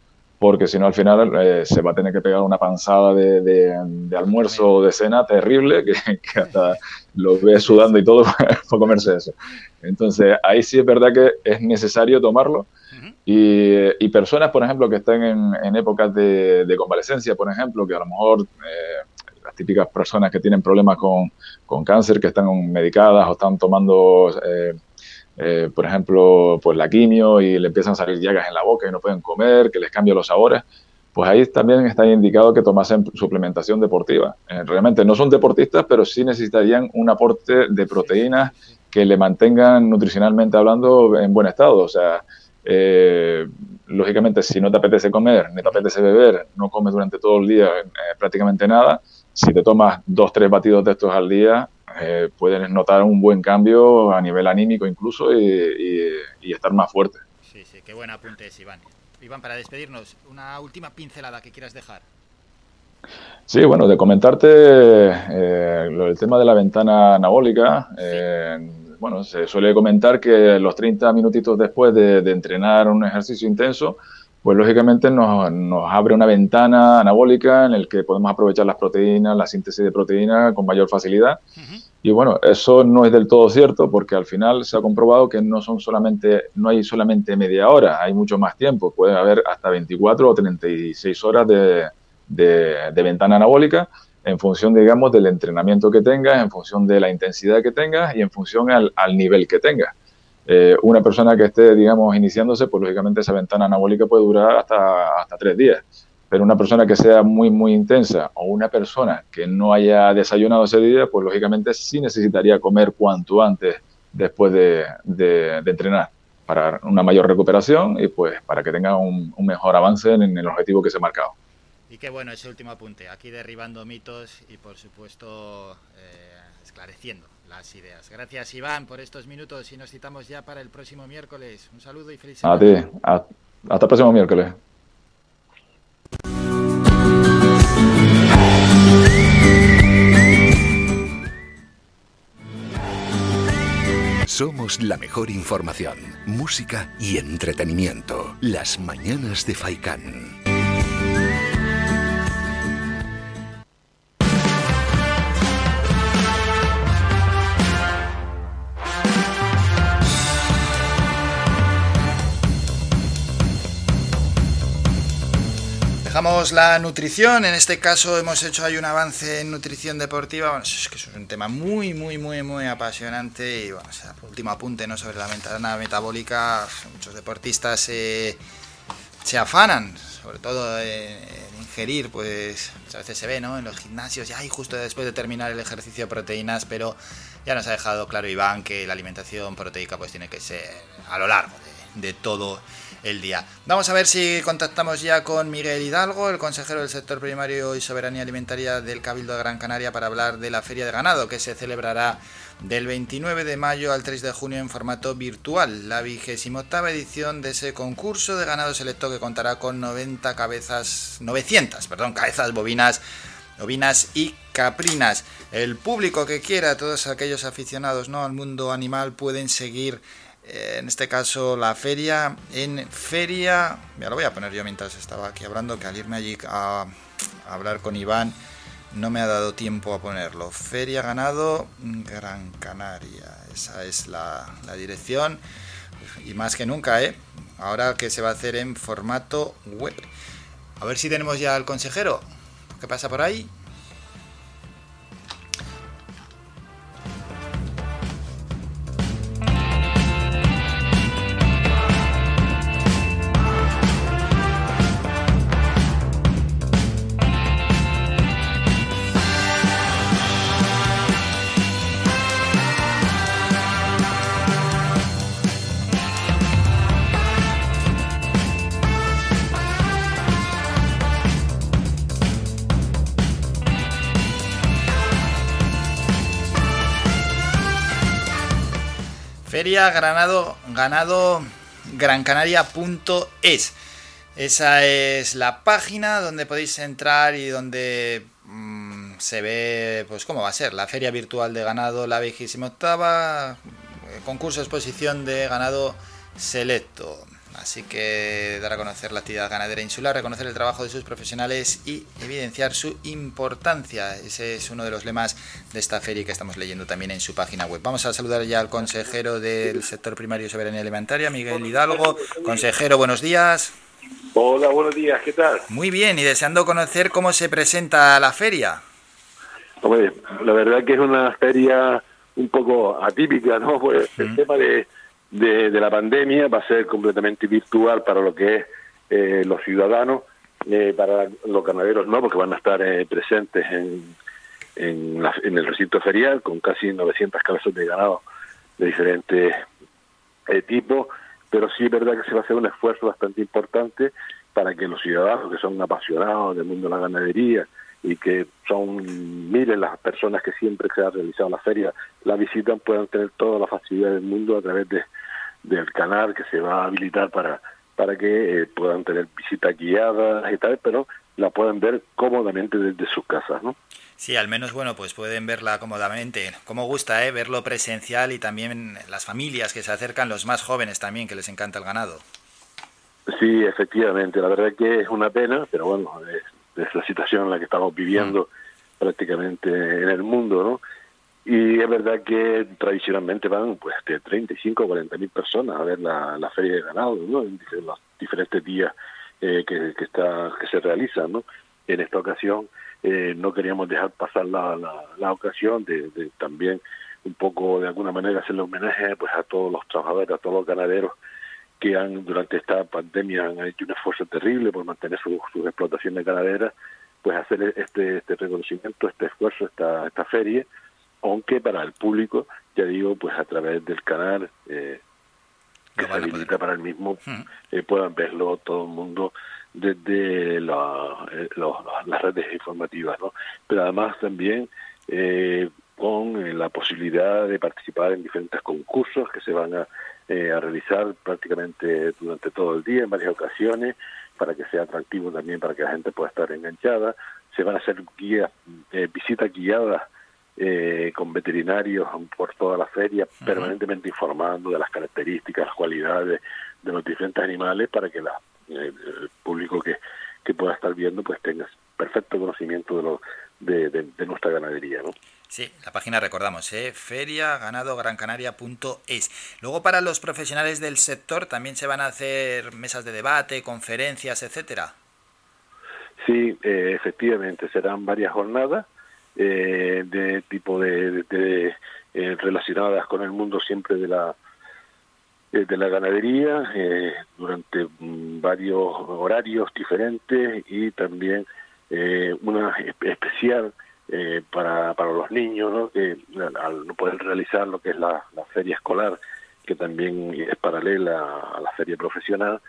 porque si no al final eh, se va a tener que pegar una panzada de, de, almuerzo o de cena terrible, que, hasta lo ve sudando y todo por comerse eso. Entonces ahí sí es verdad que es necesario tomarlo. y, personas, por ejemplo, que estén en, épocas de, convalecencia, por ejemplo, que a lo mejor eh, las típicas personas que tienen problemas con, con, cáncer, que están medicadas o están tomando... Eh, eh, por ejemplo, pues la quimio y le empiezan a salir llagas en la boca y no pueden comer, que les cambia los sabores, pues ahí también está indicado que tomasen suplementación deportiva. Eh, realmente no son deportistas, pero sí necesitarían un aporte de proteínas que le mantengan nutricionalmente hablando en buen estado. O sea, eh, lógicamente si no te apetece comer, ni te apetece beber, no comes durante todo el día prácticamente nada, si te tomas dos, tres batidos de estos al día, eh, pueden notar un buen cambio a nivel anímico incluso y, estar más fuerte. Sí, sí, qué buen apunte es, Iván. Iván, para despedirnos, una última pincelada que quieras dejar. Sí, bueno, de comentarte eh, el tema de la ventana anabólica. Eh, bueno, se suele comentar que los 30 minutitos después de, entrenar un ejercicio intenso, pues lógicamente nos, nos, abre una ventana anabólica en el que podemos aprovechar las proteínas, la síntesis de proteínas con mayor facilidad. Y bueno, eso no es del todo cierto porque al final se ha comprobado que no son solamente, no hay solamente media hora, hay mucho más tiempo. Puede haber hasta 24 o 36 horas de, de, de ventana anabólica en función, digamos, del entrenamiento que tengas, en función de la intensidad que tengas y en función al, al nivel que tengas. Eh, una persona que esté, digamos, iniciándose, pues lógicamente esa ventana anabólica puede durar hasta, hasta tres días. Pero una persona que sea muy, muy intensa o una persona que no haya desayunado ese día, pues lógicamente sí necesitaría comer cuanto antes después de, de, entrenar para una mayor recuperación y pues para que tenga un, un mejor avance en, el objetivo que se ha marcado. Y qué bueno ese último apunte, aquí derribando mitos y por supuesto eh, esclareciendo las ideas. Gracias Iván por estos minutos y nos citamos ya para el próximo miércoles. Un saludo y feliz semana. A ti, a, hasta el próximo miércoles. Somos la mejor información, música y entretenimiento. Las mañanas de Faikán. Dejamos la nutrición, en este caso hemos hecho hay un avance en nutrición deportiva, es que es un tema muy, muy, muy, muy apasionante y bueno, o último apunte ¿no? sobre la ventana metabólica, muchos deportistas se afanan, sobre todo en, ingerir, pues a veces se ve ¿no? en los gimnasios, ya y justo después de terminar el ejercicio proteínas, pero ya nos ha dejado claro Iván que la alimentación proteica pues tiene que ser a lo largo de, de todo el día. Vamos a ver si contactamos ya con Miguel Hidalgo, el consejero del sector primario y soberanía alimentaria del Cabildo de Gran Canaria, para hablar de la Feria de Ganado, que se celebrará del 29 de mayo al 3 de junio en formato virtual, la vigésima octava edición de ese concurso de ganado selecto que contará con 90 cabezas, 900, perdón, cabezas bovinas, ovinas y caprinas. El público que quiera, todos aquellos aficionados ¿no? al mundo animal, pueden seguir en este caso la feria, en feria, ya lo voy a poner yo mientras estaba aquí hablando, que al irme allí a, hablar con Iván no me ha dado tiempo a ponerlo. Feria Ganado Gran Canaria, esa es la, la dirección y más que nunca, ¿eh? Ahora que se va a hacer en formato web. A ver si tenemos ya al consejero. ¿Qué pasa por ahí? Feria Granado, ganado grancanaria.es. Esa es la página donde podéis entrar y donde mmm, se ve pues cómo va a ser la feria virtual de ganado la 28 octava, eh, concurso exposición de ganado selecto. Así que dar a conocer la actividad ganadera insular, reconocer el trabajo de sus profesionales y evidenciar su importancia. Ese es uno de los lemas de esta feria que estamos leyendo también en su página web. Vamos a saludar ya al consejero del sector primario de soberanía alimentaria, Miguel Hidalgo. Consejero, buenos días. Hola, buenos días, ¿qué tal? Muy bien, y deseando conocer cómo se presenta la feria. Hombre, la verdad que es una feria un poco atípica, ¿no? Pues el tema de de, la pandemia va a ser completamente virtual para lo que es eh, los ciudadanos, eh, para los ganaderos no, porque van a estar eh, presentes en, en, la, en, el recinto ferial con casi 900 cabezas de ganado de diferentes eh, tipos, pero sí es verdad que se va a hacer un esfuerzo bastante importante para que los ciudadanos que son apasionados del mundo de la ganadería y que son miles las personas que siempre se ha realizado la feria la visitan puedan tener toda la facilidad del mundo a través de del canal que se va a habilitar para para que eh, puedan tener visitas guiadas y tal, pero la puedan ver cómodamente desde sus casas, ¿no? Sí, al menos, bueno, pues pueden verla cómodamente. Como gusta, ¿eh? Verlo presencial y también las familias que se acercan, los más jóvenes también, que les encanta el ganado. Sí, efectivamente. La verdad que es una pena, pero bueno, es, es la situación en la que estamos viviendo prácticamente en el mundo, ¿no? Y es verdad que tradicionalmente van pues de 35 a 40 mil personas a ver la, la feria de ganado, ¿no? En los diferentes días eh, que, que, está, que se realizan, ¿no? En esta ocasión eh, no queríamos dejar pasar la, la, ocasión de, de también un poco de alguna manera hacerle homenaje pues a todos los trabajadores, a todos los ganaderos que han durante esta pandemia han hecho un esfuerzo terrible por mantener su- sus explotaciones ganaderas, pues hacer este, este reconocimiento, este esfuerzo, esta, esta feria, aunque para el público, ya digo, pues a través del canal eh, que se habilita para el mismo, eh, puedan verlo todo el mundo desde la- eh, los- las redes informativas, ¿no? Pero además también eh, con la posibilidad de participar en diferentes concursos que se van a, eh, a realizar prácticamente durante todo el día en varias ocasiones para que sea atractivo también para que la gente pueda estar enganchada. Se van a hacer guías, eh, visitas guiadas eh, con veterinarios por toda la feria, permanentemente informando de las características, las cualidades de los diferentes animales para que la, eh, el público que, que pueda estar viendo pues tenga perfecto conocimiento de, lo, de, de- de nuestra ganadería. ¿no? Sí, la página recordamos, ¿eh? feriaganadograncanaria.es. Luego para los profesionales del sector también se van a hacer mesas de debate, conferencias, etcétera. Sí, eh, efectivamente, serán varias jornadas eh, de tipo de, eh, relacionadas con el mundo siempre de la eh, de la ganadería eh, durante mm, varios horarios diferentes y también eh, una espe- especial eh, para, para los niños, que al no poder realizar lo que es la, la feria escolar, que también es paralela a la feria profesional,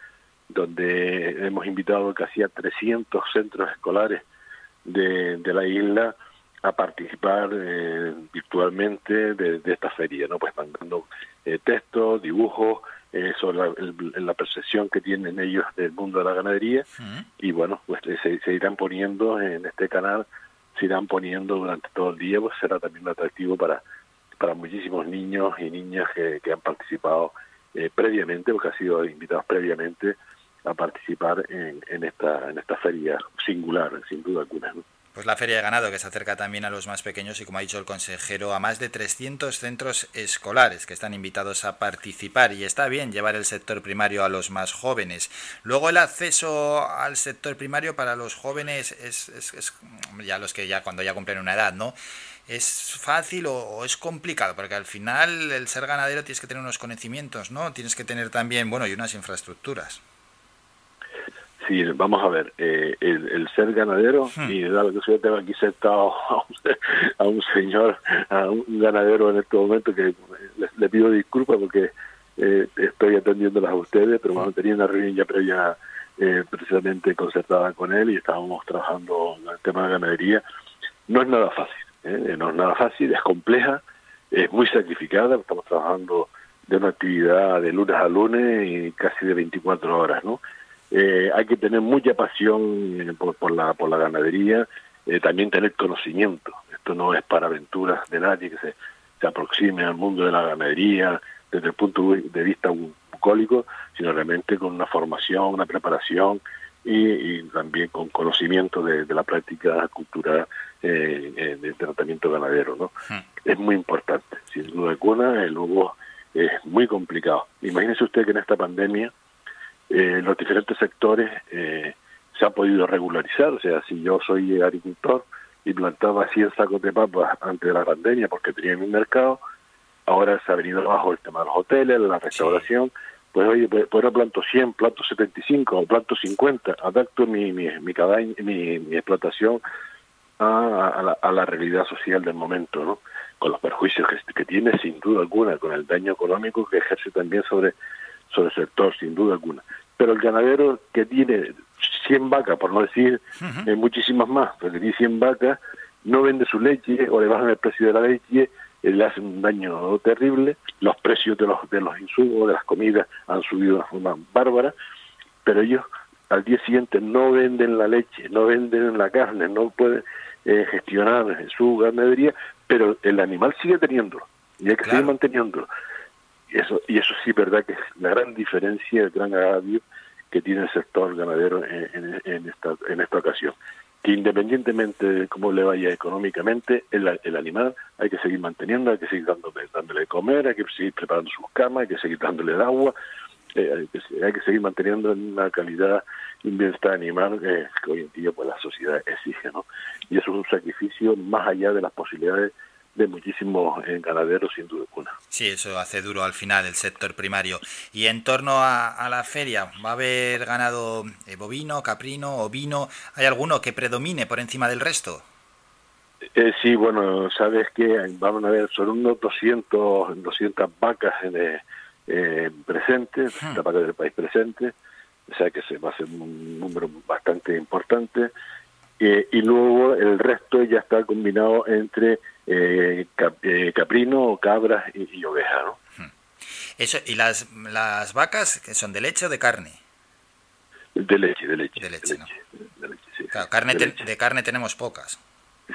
donde hemos invitado casi a 300 centros escolares de, de la isla a participar eh, virtualmente de, de esta feria, ¿no? Pues mandando eh, textos, dibujos eh, sobre la, el- la percepción que tienen ellos del mundo de la ganadería y bueno, pues se, se irán poniendo en este canal, se irán poniendo durante todo el día, pues será también un atractivo para, para muchísimos niños y niñas que, que han participado eh, previamente, porque han sido invitados previamente a participar en, en esta en esta feria singular, sin duda alguna. ¿no? Pues la feria de ganado que se acerca también a los más pequeños y como ha dicho el consejero, a más de 300 centros escolares que están invitados a participar y está bien llevar el sector primario a los más jóvenes. Luego el acceso al sector primario para los jóvenes es, ya los que ya cuando ya cumplen una edad, ¿no? ¿Es fácil o, o es complicado? Porque al final el ser ganadero tienes que tener unos conocimientos, ¿no? Tienes que tener también, bueno, y unas infraestructuras. Sí, vamos a ver, eh, el, el ser ganadero, y dado que yo tengo aquí sentado a un, a un señor, a un ganadero en este momento, que le, le pido disculpas porque eh, estoy atendiéndolas a ustedes, pero bueno, tenía una reunión ya previa eh, precisamente concertada con él y estábamos trabajando en el tema de ganadería. No es nada fácil, ¿eh? no es nada fácil, es compleja, es muy sacrificada, estamos trabajando de una actividad de lunes a lunes y casi de 24 horas, ¿no? Eh, hay que tener mucha pasión eh, por, por la, por la ganadería, eh, también tener conocimiento. Esto no es para aventuras de nadie que se, se aproxime al mundo de la ganadería desde el punto de vista bucólico, sino realmente con una formación, una preparación y, y también con conocimiento de, de la práctica cultural eh, eh, del tratamiento ganadero. ¿no? Es muy importante. Sin duda alguna, el luego es muy complicado. Imagínese usted que en esta pandemia eh, los diferentes sectores eh, se han podido regularizar. O sea, si yo soy agricultor y plantaba 100 sacos de papas antes de la pandemia porque tenía mi mercado, ahora se ha venido abajo el tema de los hoteles, la restauración. Pues oye, pues, pues ahora planto 100, planto 75 o planto 50, adapto mi, mi, mi, mi, mi explotación a, a la, a la realidad social del momento, ¿no? Con los perjuicios que, que tiene, sin duda alguna, con el daño económico que ejerce también sobre, sobre el sector, sin duda alguna. Pero el ganadero que tiene 100 vacas, por no decir eh, muchísimas más, pero que tiene 100 vacas, no vende su leche o le bajan el precio de la leche, eh, le hace un daño terrible, los precios de los, de los insumos, de las comidas han subido de una forma bárbara, pero ellos al día siguiente no venden la leche, no venden la carne, no pueden eh, gestionar su ganadería, pero el animal sigue teniéndolo y hay que seguir manteniéndolo. Y eso, y eso sí, verdad que es la gran diferencia, el gran agravio que tiene el sector ganadero en, en, esta, en esta ocasión. Que independientemente de cómo le vaya económicamente, el, el animal hay que seguir manteniendo, hay que seguir dándole, dándole de comer, hay que seguir preparando sus camas, hay que seguir dándole el agua, eh, hay, que, hay, que, seguir manteniendo una calidad y un bienestar animal eh, que hoy en día pues la sociedad exige, ¿no? Y eso es un sacrificio más allá de las posibilidades de muchísimos eh, ganaderos, sin duda alguna. Sí, eso hace duro al final el sector primario. Y en torno a, a la feria, ¿va a haber ganado eh, bovino, caprino, ovino? ¿Hay alguno que predomine por encima del resto? Eh, sí, bueno, sabes que vamos a ver, son unos 200, 200 vacas en, eh, presentes, hmm. vacas del país presentes, o sea que se va a ser un número bastante importante. Eh, y luego el resto ya está combinado entre eh, eh, caprino, cabras y, y ovejas, ¿no? Eso, ¿Y las, las vacas que son de leche o de carne? De leche, de leche. De leche, de ¿no? de leche sí. Claro, carne De te- leche. de carne tenemos pocas.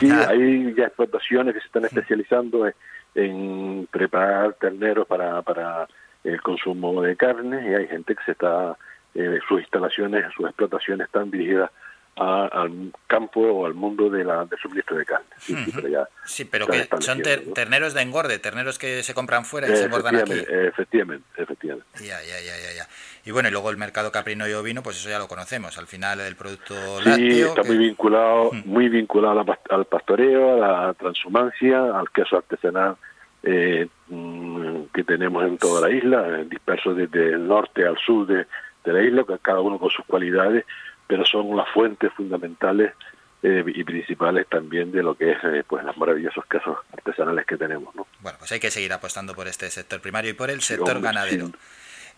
Sí, hay ya explotaciones que se están especializando en, en preparar terneros para, para el consumo de carne y hay gente que se está, eh, sus instalaciones, sus explotaciones están dirigidas a- al campo o al mundo de la, del suministro de carne. Sí, pero ya Sí, pero están que son ter- estableciendo, ¿no? terneros de engorde, terneros que se compran fuera y se engordan aquí. Efectivamente, efectivamente. Ya, ya, ya, ya, ya. Y bueno, y luego el mercado caprino y ovino, pues eso ya lo conocemos. Al final el producto Sí, lácteo... está que- muy vinculado, muy vinculado la al pastoreo, a la transhumancia, al queso artesanal eh, mm, que tenemos en toda la isla, eh, dispersos desde el norte al sur de, de la isla, cada uno con sus cualidades, pero son las fuentes fundamentales eh, y principales también de lo que es eh, pues los maravillosos quesos artesanales que tenemos, ¿no? Bueno, pues hay que seguir apostando por este sector primario y por el sector hombre, ganadero. sin-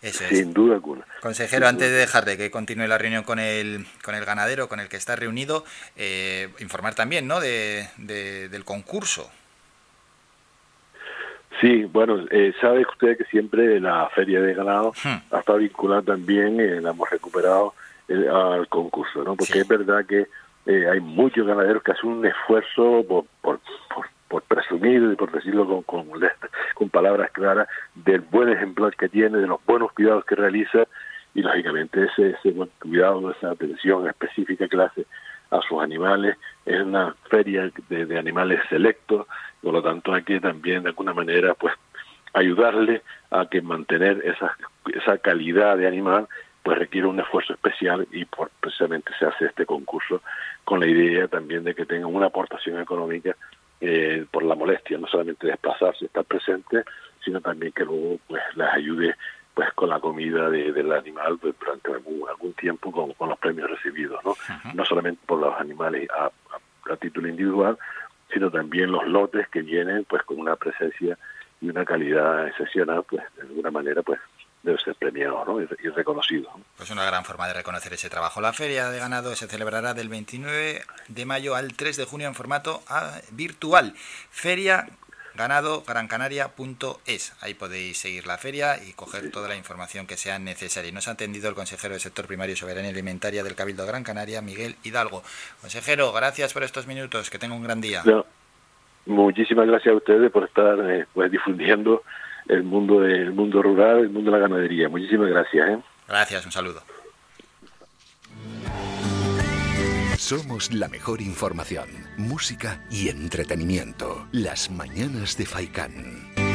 Eso es. Sin duda alguna. Consejero, Sin antes duda. de dejarle que continúe la reunión con el, con el ganadero, con el que está reunido, eh, informar también ¿no? de, de- del concurso. Sí, bueno, eh, sabe usted que siempre la feria de ganado Hmm. ha estado vinculada también, eh, la hemos recuperado eh, al concurso, ¿no? Porque es verdad que eh, hay muchos ganaderos que hacen un esfuerzo por, por, por, por presumir y por decirlo con, con, con palabras claras del buen ejemplar que tiene, de los buenos cuidados que realiza y lógicamente ese, ese buen cuidado, esa atención específica que hace a sus animales, es una feria de, de animales selectos, por lo tanto hay que también de alguna manera pues ayudarle a que mantener esa, esa calidad de animal pues requiere un esfuerzo especial y por, precisamente se hace este concurso con la idea también de que tengan una aportación económica eh, por la molestia, no solamente desplazarse, estar presente, sino también que luego pues les ayude pues con la comida de- del animal pues, durante algún, algún tiempo con, con los premios recibidos, ¿no? No solamente por los animales a, a- a título individual, sino también los lotes que vienen pues con una presencia y una calidad excepcional, pues de alguna manera pues debe ser premiado ¿no? y, y reconocido. ¿no? Pues una gran forma de reconocer ese trabajo. La feria de ganado se celebrará del 29 de mayo al 3 de junio en formato ah, virtual. Feria ganado grancanaria.es. Ahí podéis seguir la feria y coger toda la información que sea necesaria. Nos ha atendido el consejero del sector primario y soberanía alimentaria del Cabildo Gran Canaria, Miguel Hidalgo. Consejero, gracias por estos minutos. Que tenga un gran día. No, muchísimas gracias a ustedes por estar eh, pues difundiendo el mundo del mundo rural, el mundo de la ganadería. Muchísimas gracias. ¿eh? Gracias, un saludo. Somos la mejor información, música y entretenimiento. Las mañanas de Faikán.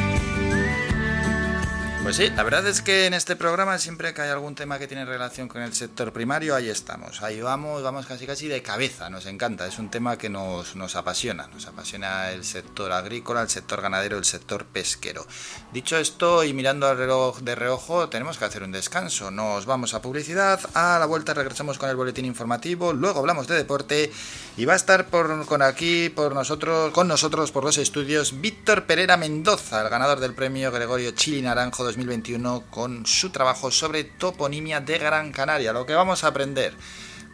Pues sí, la verdad es que en este programa siempre que hay algún tema que tiene relación con el sector primario, ahí estamos, ahí vamos, vamos casi casi de cabeza, nos encanta, es un tema que nos, nos apasiona, nos apasiona el sector agrícola, el sector ganadero, el sector pesquero. Dicho esto y mirando al reloj de reojo, tenemos que hacer un descanso, nos vamos a publicidad, a la vuelta regresamos con el boletín informativo, luego hablamos de deporte y va a estar por, con aquí por nosotros, con nosotros por los estudios Víctor Pereira Mendoza, el ganador del premio Gregorio Chili Naranjo 2021 con su trabajo sobre toponimia de Gran Canaria. Lo que vamos a aprender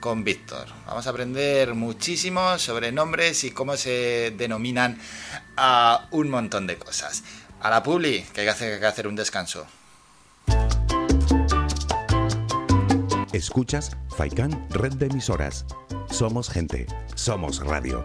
con Víctor. Vamos a aprender muchísimo sobre nombres y cómo se denominan a un montón de cosas. A la publi, que hay que hacer, un descanso. Escuchas Faikan Red de Emisoras. Somos gente, somos radio.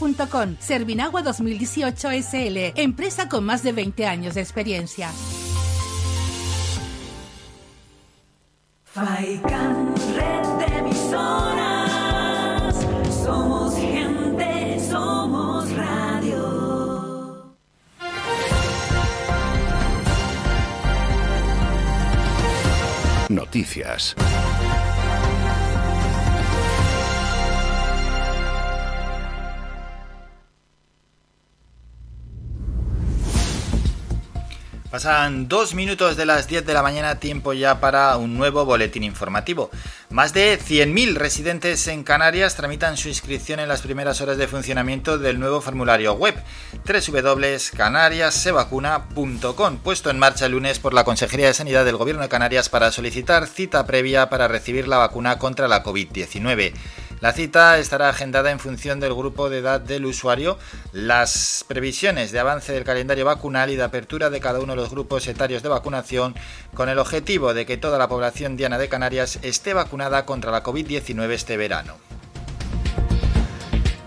Servinagua 2018 SL, empresa con más de 20 años de experiencia. Faikan, red de emisoras. Somos gente, somos radio. Noticias. Pasan dos minutos de las 10 de la mañana, tiempo ya para un nuevo boletín informativo. Más de 100.000 residentes en Canarias tramitan su inscripción en las primeras horas de funcionamiento del nuevo formulario web www.canariassevacuna.com, puesto en marcha el lunes por la Consejería de Sanidad del Gobierno de Canarias para solicitar cita previa para recibir la vacuna contra la COVID-19. La cita estará agendada en función del grupo de edad del usuario, las previsiones de avance del calendario vacunal y de apertura de cada uno de los grupos etarios de vacunación, con el objetivo de que toda la población diana de Canarias esté vacunada contra la COVID-19 este verano.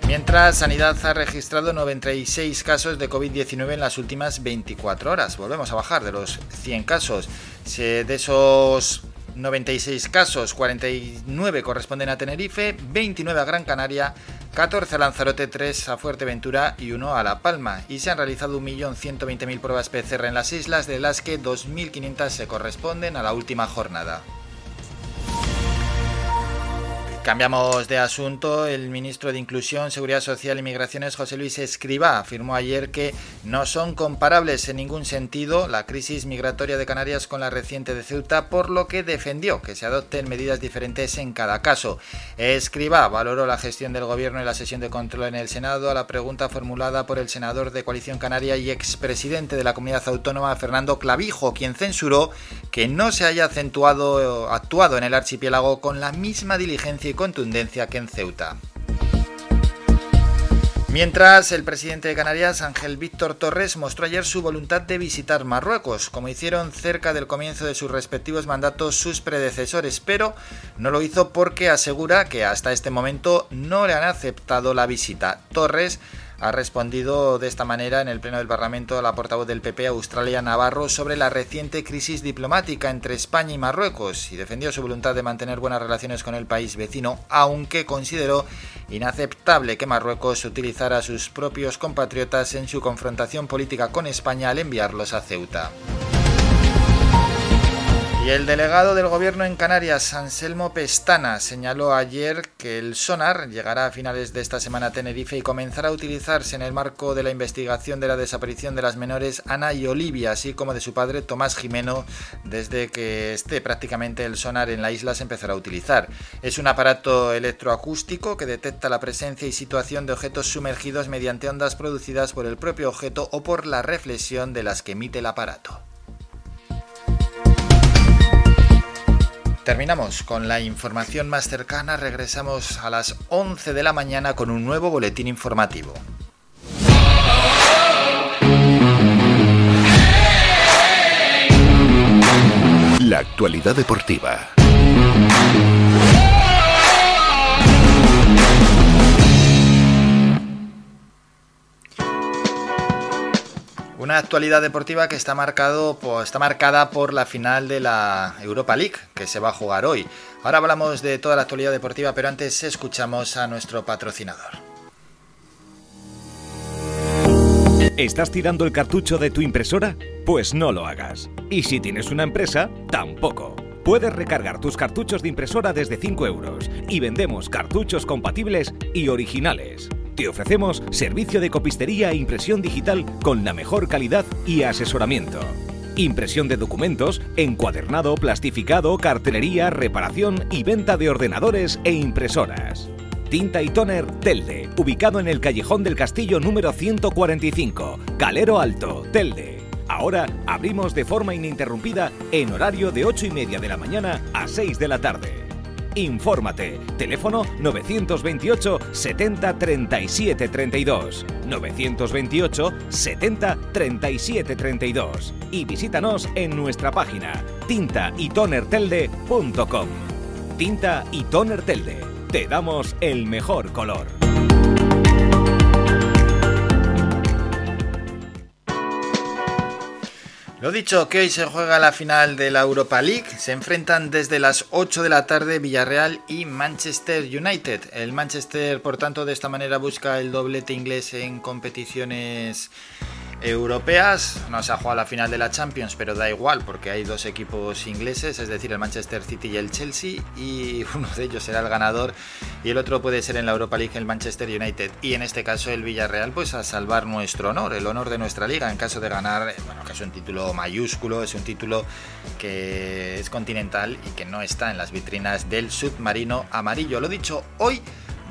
Mientras, Sanidad ha registrado 96 casos de COVID-19 en las últimas 24 horas. Volvemos a bajar de los 100 casos. De esos 96 casos, 49 corresponden a Tenerife, 29 a Gran Canaria, 14 a Lanzarote, 3 a Fuerteventura y 1 a La Palma. Y se han realizado 1.120.000 pruebas PCR en las islas, de las que 2.500 se corresponden a la última jornada. Cambiamos de asunto. El ministro de Inclusión, Seguridad Social y Migraciones, José Luis Escribá, afirmó ayer que no son comparables en ningún sentido la crisis migratoria de Canarias con la reciente de Ceuta, por lo que defendió que se adopten medidas diferentes en cada caso. Escribá valoró la gestión del gobierno en la sesión de control en el Senado a la pregunta formulada por el senador de Coalición Canaria y expresidente de la comunidad autónoma, Fernando Clavijo, quien censuró que no se haya acentuado, actuado en el archipiélago con la misma diligencia y contundencia que en Ceuta. Mientras, el presidente de Canarias, Ángel Víctor Torres, mostró ayer su voluntad de visitar Marruecos, como hicieron cerca del comienzo de sus respectivos mandatos sus predecesores, pero no lo hizo porque asegura que hasta este momento no le han aceptado la visita. Torres ha respondido de esta manera en el Pleno del Parlamento a la portavoz del PP, Australia Navarro, sobre la reciente crisis diplomática entre España y Marruecos y defendió su voluntad de mantener buenas relaciones con el país vecino, aunque consideró inaceptable que Marruecos utilizara a sus propios compatriotas en su confrontación política con España al enviarlos a Ceuta. Y el delegado del gobierno en Canarias, Anselmo Pestana, señaló ayer que el sonar llegará a finales de esta semana a Tenerife y comenzará a utilizarse en el marco de la investigación de la desaparición de las menores Ana y Olivia, así como de su padre Tomás Jimeno, desde que esté prácticamente el sonar en la isla se empezará a utilizar. Es un aparato electroacústico que detecta la presencia y situación de objetos sumergidos mediante ondas producidas por el propio objeto o por la reflexión de las que emite el aparato. Terminamos con la información más cercana, regresamos a las 11 de la mañana con un nuevo boletín informativo. La actualidad deportiva. Una actualidad deportiva que está, marcado, por- está marcada por la final de la Europa League, que se va a jugar hoy. Ahora hablamos de toda la actualidad deportiva, pero antes escuchamos a nuestro patrocinador. ¿Estás tirando el cartucho de tu impresora? Pues no lo hagas. Y si tienes una empresa, tampoco. Puedes recargar tus cartuchos de impresora desde 5 euros y vendemos cartuchos compatibles y originales. Te ofrecemos servicio de copistería e impresión digital con la mejor calidad y asesoramiento. Impresión de documentos, encuadernado, plastificado, cartelería, reparación y venta de ordenadores e impresoras. Tinta y Toner Telde, ubicado en el Callejón del Castillo número 145, Calero Alto, Telde. Ahora abrimos de forma ininterrumpida en horario de 8 y media de la mañana a 6 de la tarde. Infórmate. Teléfono 928 70 37 32. 928 70 37 32. Y visítanos en nuestra página tintaytonertelde.com. Tinta y Toner Telde. Te damos el mejor color. Lo dicho, que hoy se juega la final de la Europa League. Se enfrentan desde las 8 de la tarde Villarreal y Manchester United. El Manchester, por tanto, de esta manera busca el doblete inglés en competiciones europeas. No se ha jugado la final de la Champions, pero da igual porque hay dos equipos ingleses, es decir, el Manchester City y el Chelsea, y uno de ellos será el ganador y el otro puede ser en la Europa League el Manchester United. Y en este caso el Villarreal, pues a salvar nuestro honor, el honor de nuestra liga en caso de ganar, eh, bueno, que es un título mayúsculo, es un título que es continental y que no está en las vitrinas del submarino amarillo. Lo dicho, hoy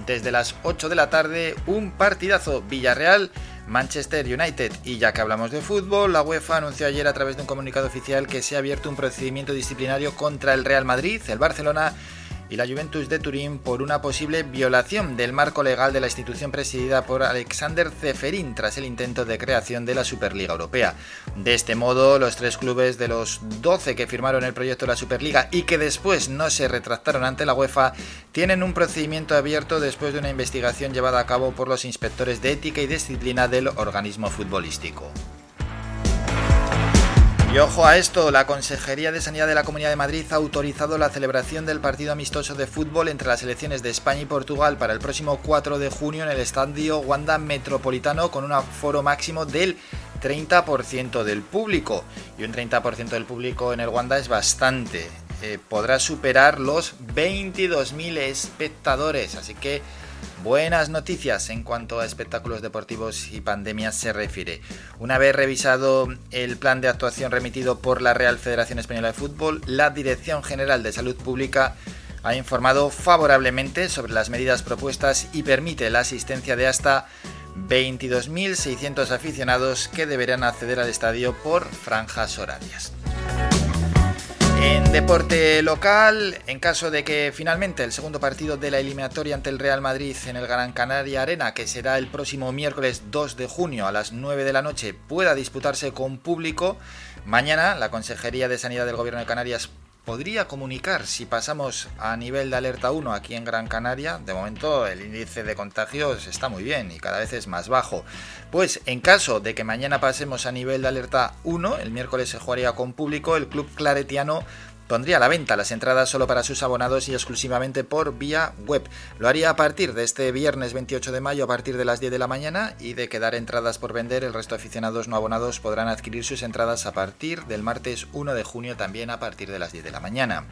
desde las 8 de la tarde un partidazo Villarreal. Manchester United. Y ya que hablamos de fútbol, la UEFA anunció ayer a través de un comunicado oficial que se ha abierto un procedimiento disciplinario contra el Real Madrid, el Barcelona y la Juventus de Turín por una posible violación del marco legal de la institución presidida por Alexander Zeferin tras el intento de creación de la Superliga Europea. De este modo, los tres clubes de los 12 que firmaron el proyecto de la Superliga y que después no se retractaron ante la UEFA tienen un procedimiento abierto después de una investigación llevada a cabo por los inspectores de ética y disciplina del organismo futbolístico. Y ojo a esto, la Consejería de Sanidad de la Comunidad de Madrid ha autorizado la celebración del partido amistoso de fútbol entre las selecciones de España y Portugal para el próximo 4 de junio en el estadio Wanda Metropolitano con un aforo máximo del 30% del público. Y un 30% del público en el Wanda es bastante. Eh, podrá superar los 22.000 espectadores, así que Buenas noticias en cuanto a espectáculos deportivos y pandemias se refiere. Una vez revisado el plan de actuación remitido por la Real Federación Española de Fútbol, la Dirección General de Salud Pública ha informado favorablemente sobre las medidas propuestas y permite la asistencia de hasta 22.600 aficionados que deberán acceder al estadio por franjas horarias. Deporte local, en caso de que finalmente el segundo partido de la eliminatoria ante el Real Madrid en el Gran Canaria Arena, que será el próximo miércoles 2 de junio a las 9 de la noche, pueda disputarse con público, mañana la Consejería de Sanidad del Gobierno de Canarias podría comunicar si pasamos a nivel de alerta 1 aquí en Gran Canaria. De momento el índice de contagios está muy bien y cada vez es más bajo. Pues en caso de que mañana pasemos a nivel de alerta 1, el miércoles se jugaría con público, el club claretiano pondría a la venta las entradas solo para sus abonados y exclusivamente por vía web. Lo haría a partir de este viernes 28 de mayo a partir de las 10 de la mañana y de quedar entradas por vender, el resto de aficionados no abonados podrán adquirir sus entradas a partir del martes 1 de junio también a partir de las 10 de la mañana.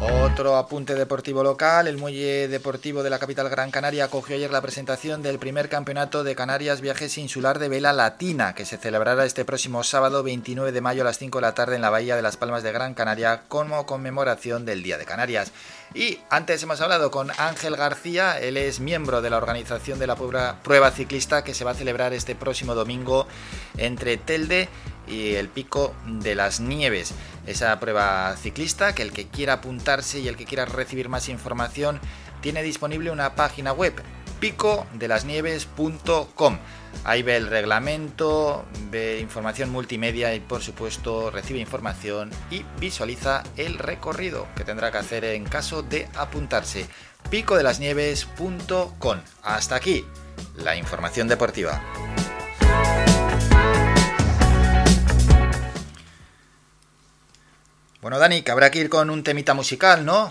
Otro apunte deportivo local, el Muelle Deportivo de la capital Gran Canaria acogió ayer la presentación del primer campeonato de Canarias Viajes Insular de Vela Latina, que se celebrará este próximo sábado 29 de mayo a las 5 de la tarde en la Bahía de las Palmas de Gran Canaria como conmemoración del Día de Canarias. Y antes hemos hablado con Ángel García, él es miembro de la organización de la prueba, ciclista que se va a celebrar este próximo domingo entre Telde y el Pico de las Nieves. Esa prueba ciclista que el que quiera apuntarse y el que quiera recibir más información tiene disponible una página web picodelasnieves.com. Ahí ve el reglamento, ve información multimedia y por supuesto recibe información y visualiza el recorrido que tendrá que hacer en caso de apuntarse. picodelasnieves.com. Hasta aquí la información deportiva. Bueno, Dani, que habrá que ir con un temita musical, ¿no?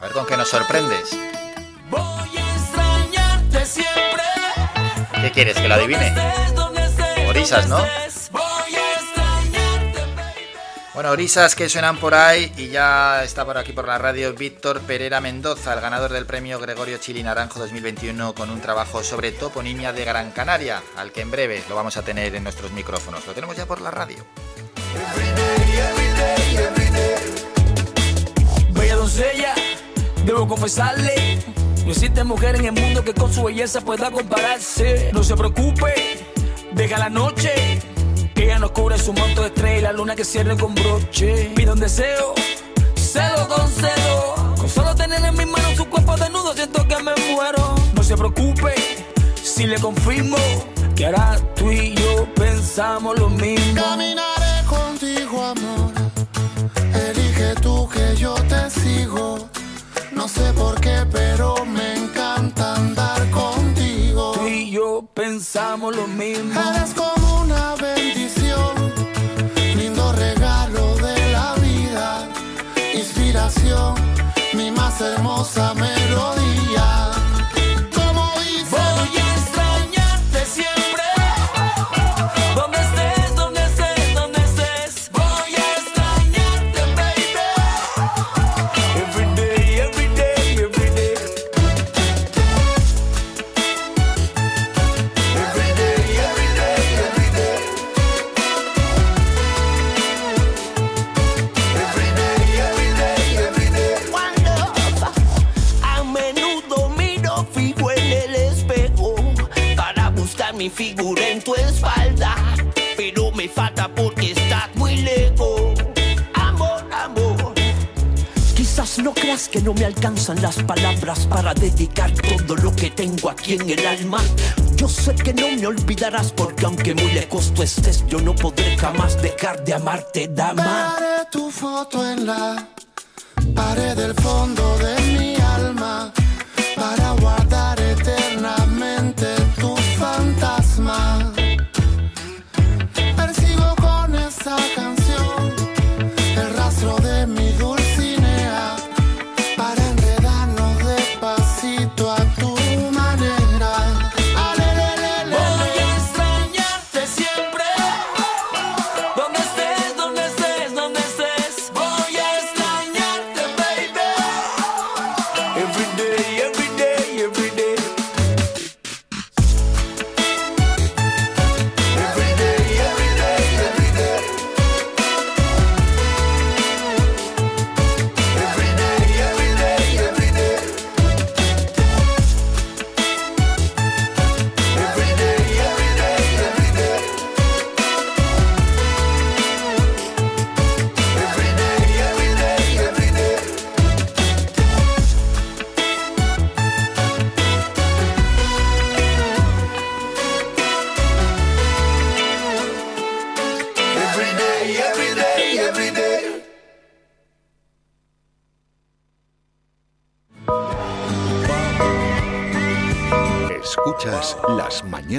A ver con qué nos sorprendes. extrañarte siempre. ¿Qué quieres? ¿Que lo adivine? Orisas, ¿no? Bueno, orisas que suenan por ahí y ya está por aquí por la radio Víctor Pereira Mendoza, el ganador del premio Gregorio Chili Naranjo 2021 con un trabajo sobre toponimia de Gran Canaria, al que en breve lo vamos a tener en nuestros micrófonos. Lo tenemos ya por la radio. Doncella, debo confesarle, no existe mujer en el mundo que con su belleza pueda compararse. No se preocupe, deja la noche, ella nos cubre su manto de estrella y la luna que cierre con broche. Pide un deseo, cedo con cedo, con solo tener en mis manos su cuerpo desnudo siento que me muero. No se preocupe, si le confirmo que ahora tú y yo pensamos lo mismo. Caminaré contigo, amor. Elige tú No sé por qué, pero me encanta andar contigo. Tú y yo pensamos lo mismo. Eres como una bendición, lindo regalo de la vida, inspiración, mi más hermosa melodía. Figura en tu espalda, pero me falta porque estás muy lejos. Amor, amor. Quizás no creas que no me alcanzan las palabras para dedicar todo lo que tengo aquí en el alma. Yo sé que no me olvidarás porque aunque muy lejos tú estés, yo no podré jamás dejar de amarte, dama. Pegaré tu foto en la pared del fondo de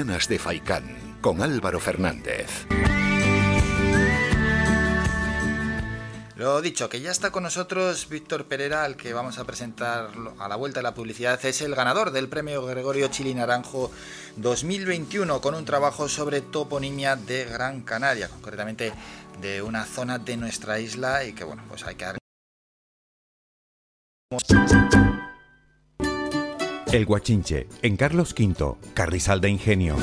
De Faicán con Álvaro Fernández. Lo dicho, que ya está con nosotros Víctor Pereira, al que vamos a presentar a la vuelta de la publicidad. Es el ganador del premio Gregorio Chili Naranjo 2021 con un trabajo sobre toponimia de Gran Canaria, concretamente de una zona de nuestra isla y que bueno, pues hay que dar El Guachinche, en Carlos V, Carrizal de Ingenio.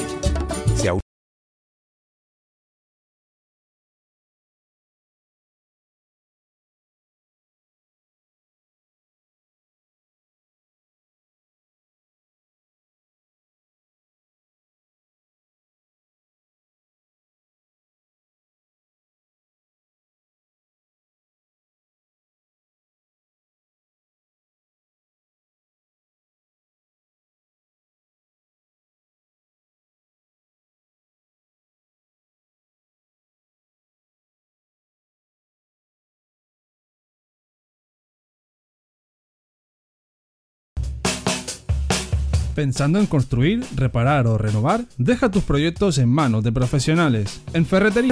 Pensando en construir, reparar o renovar, deja tus proyectos en manos de profesionales. En Ferretería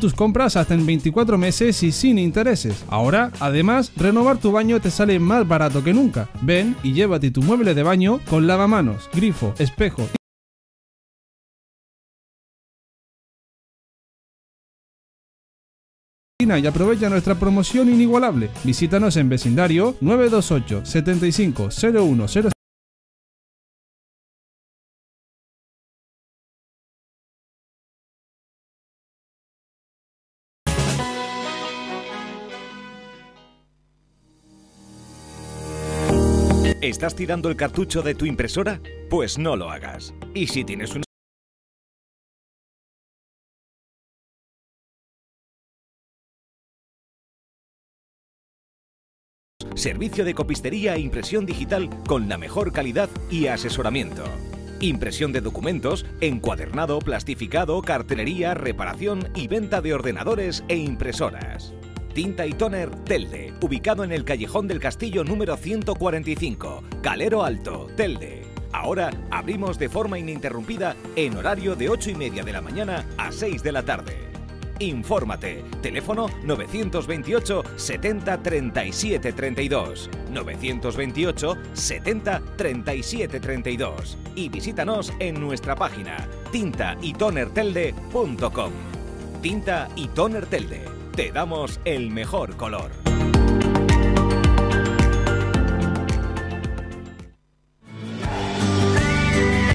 tus compras hasta en 24 meses y sin intereses. Ahora, además, renovar tu baño te sale más barato que nunca. Ven y llévate tu mueble de baño con lavamanos, grifo, espejo y aprovecha nuestra promoción inigualable. Visítanos en vecindario 928 75 0100 ¿Estás tirando el cartucho de tu impresora? Pues no lo hagas. Y si tienes una Servicio de copistería e impresión digital con la mejor calidad y asesoramiento. Impresión de documentos, encuadernado, plastificado, cartelería, reparación y venta de ordenadores e impresoras. Tinta y Toner Telde, ubicado en el Callejón del Castillo número 145, Calero Alto, Telde. Ahora abrimos de forma ininterrumpida en horario de 8 y media de la mañana a 6 de la tarde. Infórmate. Teléfono 928 70 37 32. 928 70 37 32. Y visítanos en nuestra página tintaytonertelde.com. Tinta y Toner Telde. Te damos el mejor color.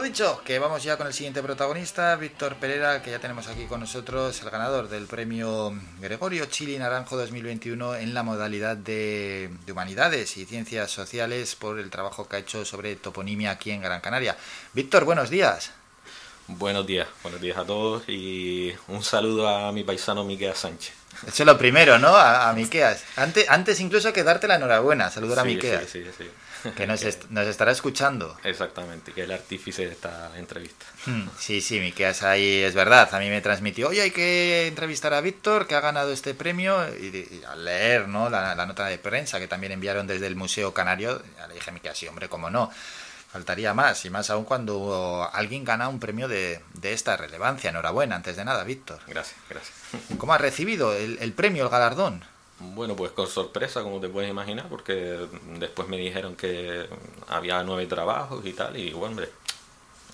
Lo dicho, que vamos ya con el siguiente protagonista, Víctor Pereira, que ya tenemos aquí con nosotros, el ganador del premio Gregorio Chili Naranjo 2021 en la modalidad de, de Humanidades y Ciencias Sociales por el trabajo que ha hecho sobre toponimia aquí en Gran Canaria. Víctor, buenos días. Buenos días, buenos días a todos y un saludo a mi paisano Miquel Sánchez. Eso es lo primero, ¿no? A, a Miqueas. Antes, antes incluso que darte la enhorabuena, saludar a Sí, Miqueas. Sí, sí, sí. Que nos, est- nos estará escuchando. Exactamente, que es el artífice de esta entrevista. Hmm, Sí, sí, Miqueas ahí es verdad. A mí me transmitió, oye, hay que entrevistar a Víctor, que ha ganado este premio. Y, y al leer ¿no? la, la nota de prensa que también enviaron desde el Museo Canario, le dije a Miqueas, sí, hombre, cómo no. Faltaría más, y más aún cuando alguien gana un premio de, de esta relevancia. Enhorabuena, antes de nada, Víctor. Gracias, gracias. ¿Cómo has recibido el, el premio, el galardón? Bueno, pues con sorpresa, como te puedes imaginar, porque después me dijeron que había nueve trabajos y tal, y bueno, hombre,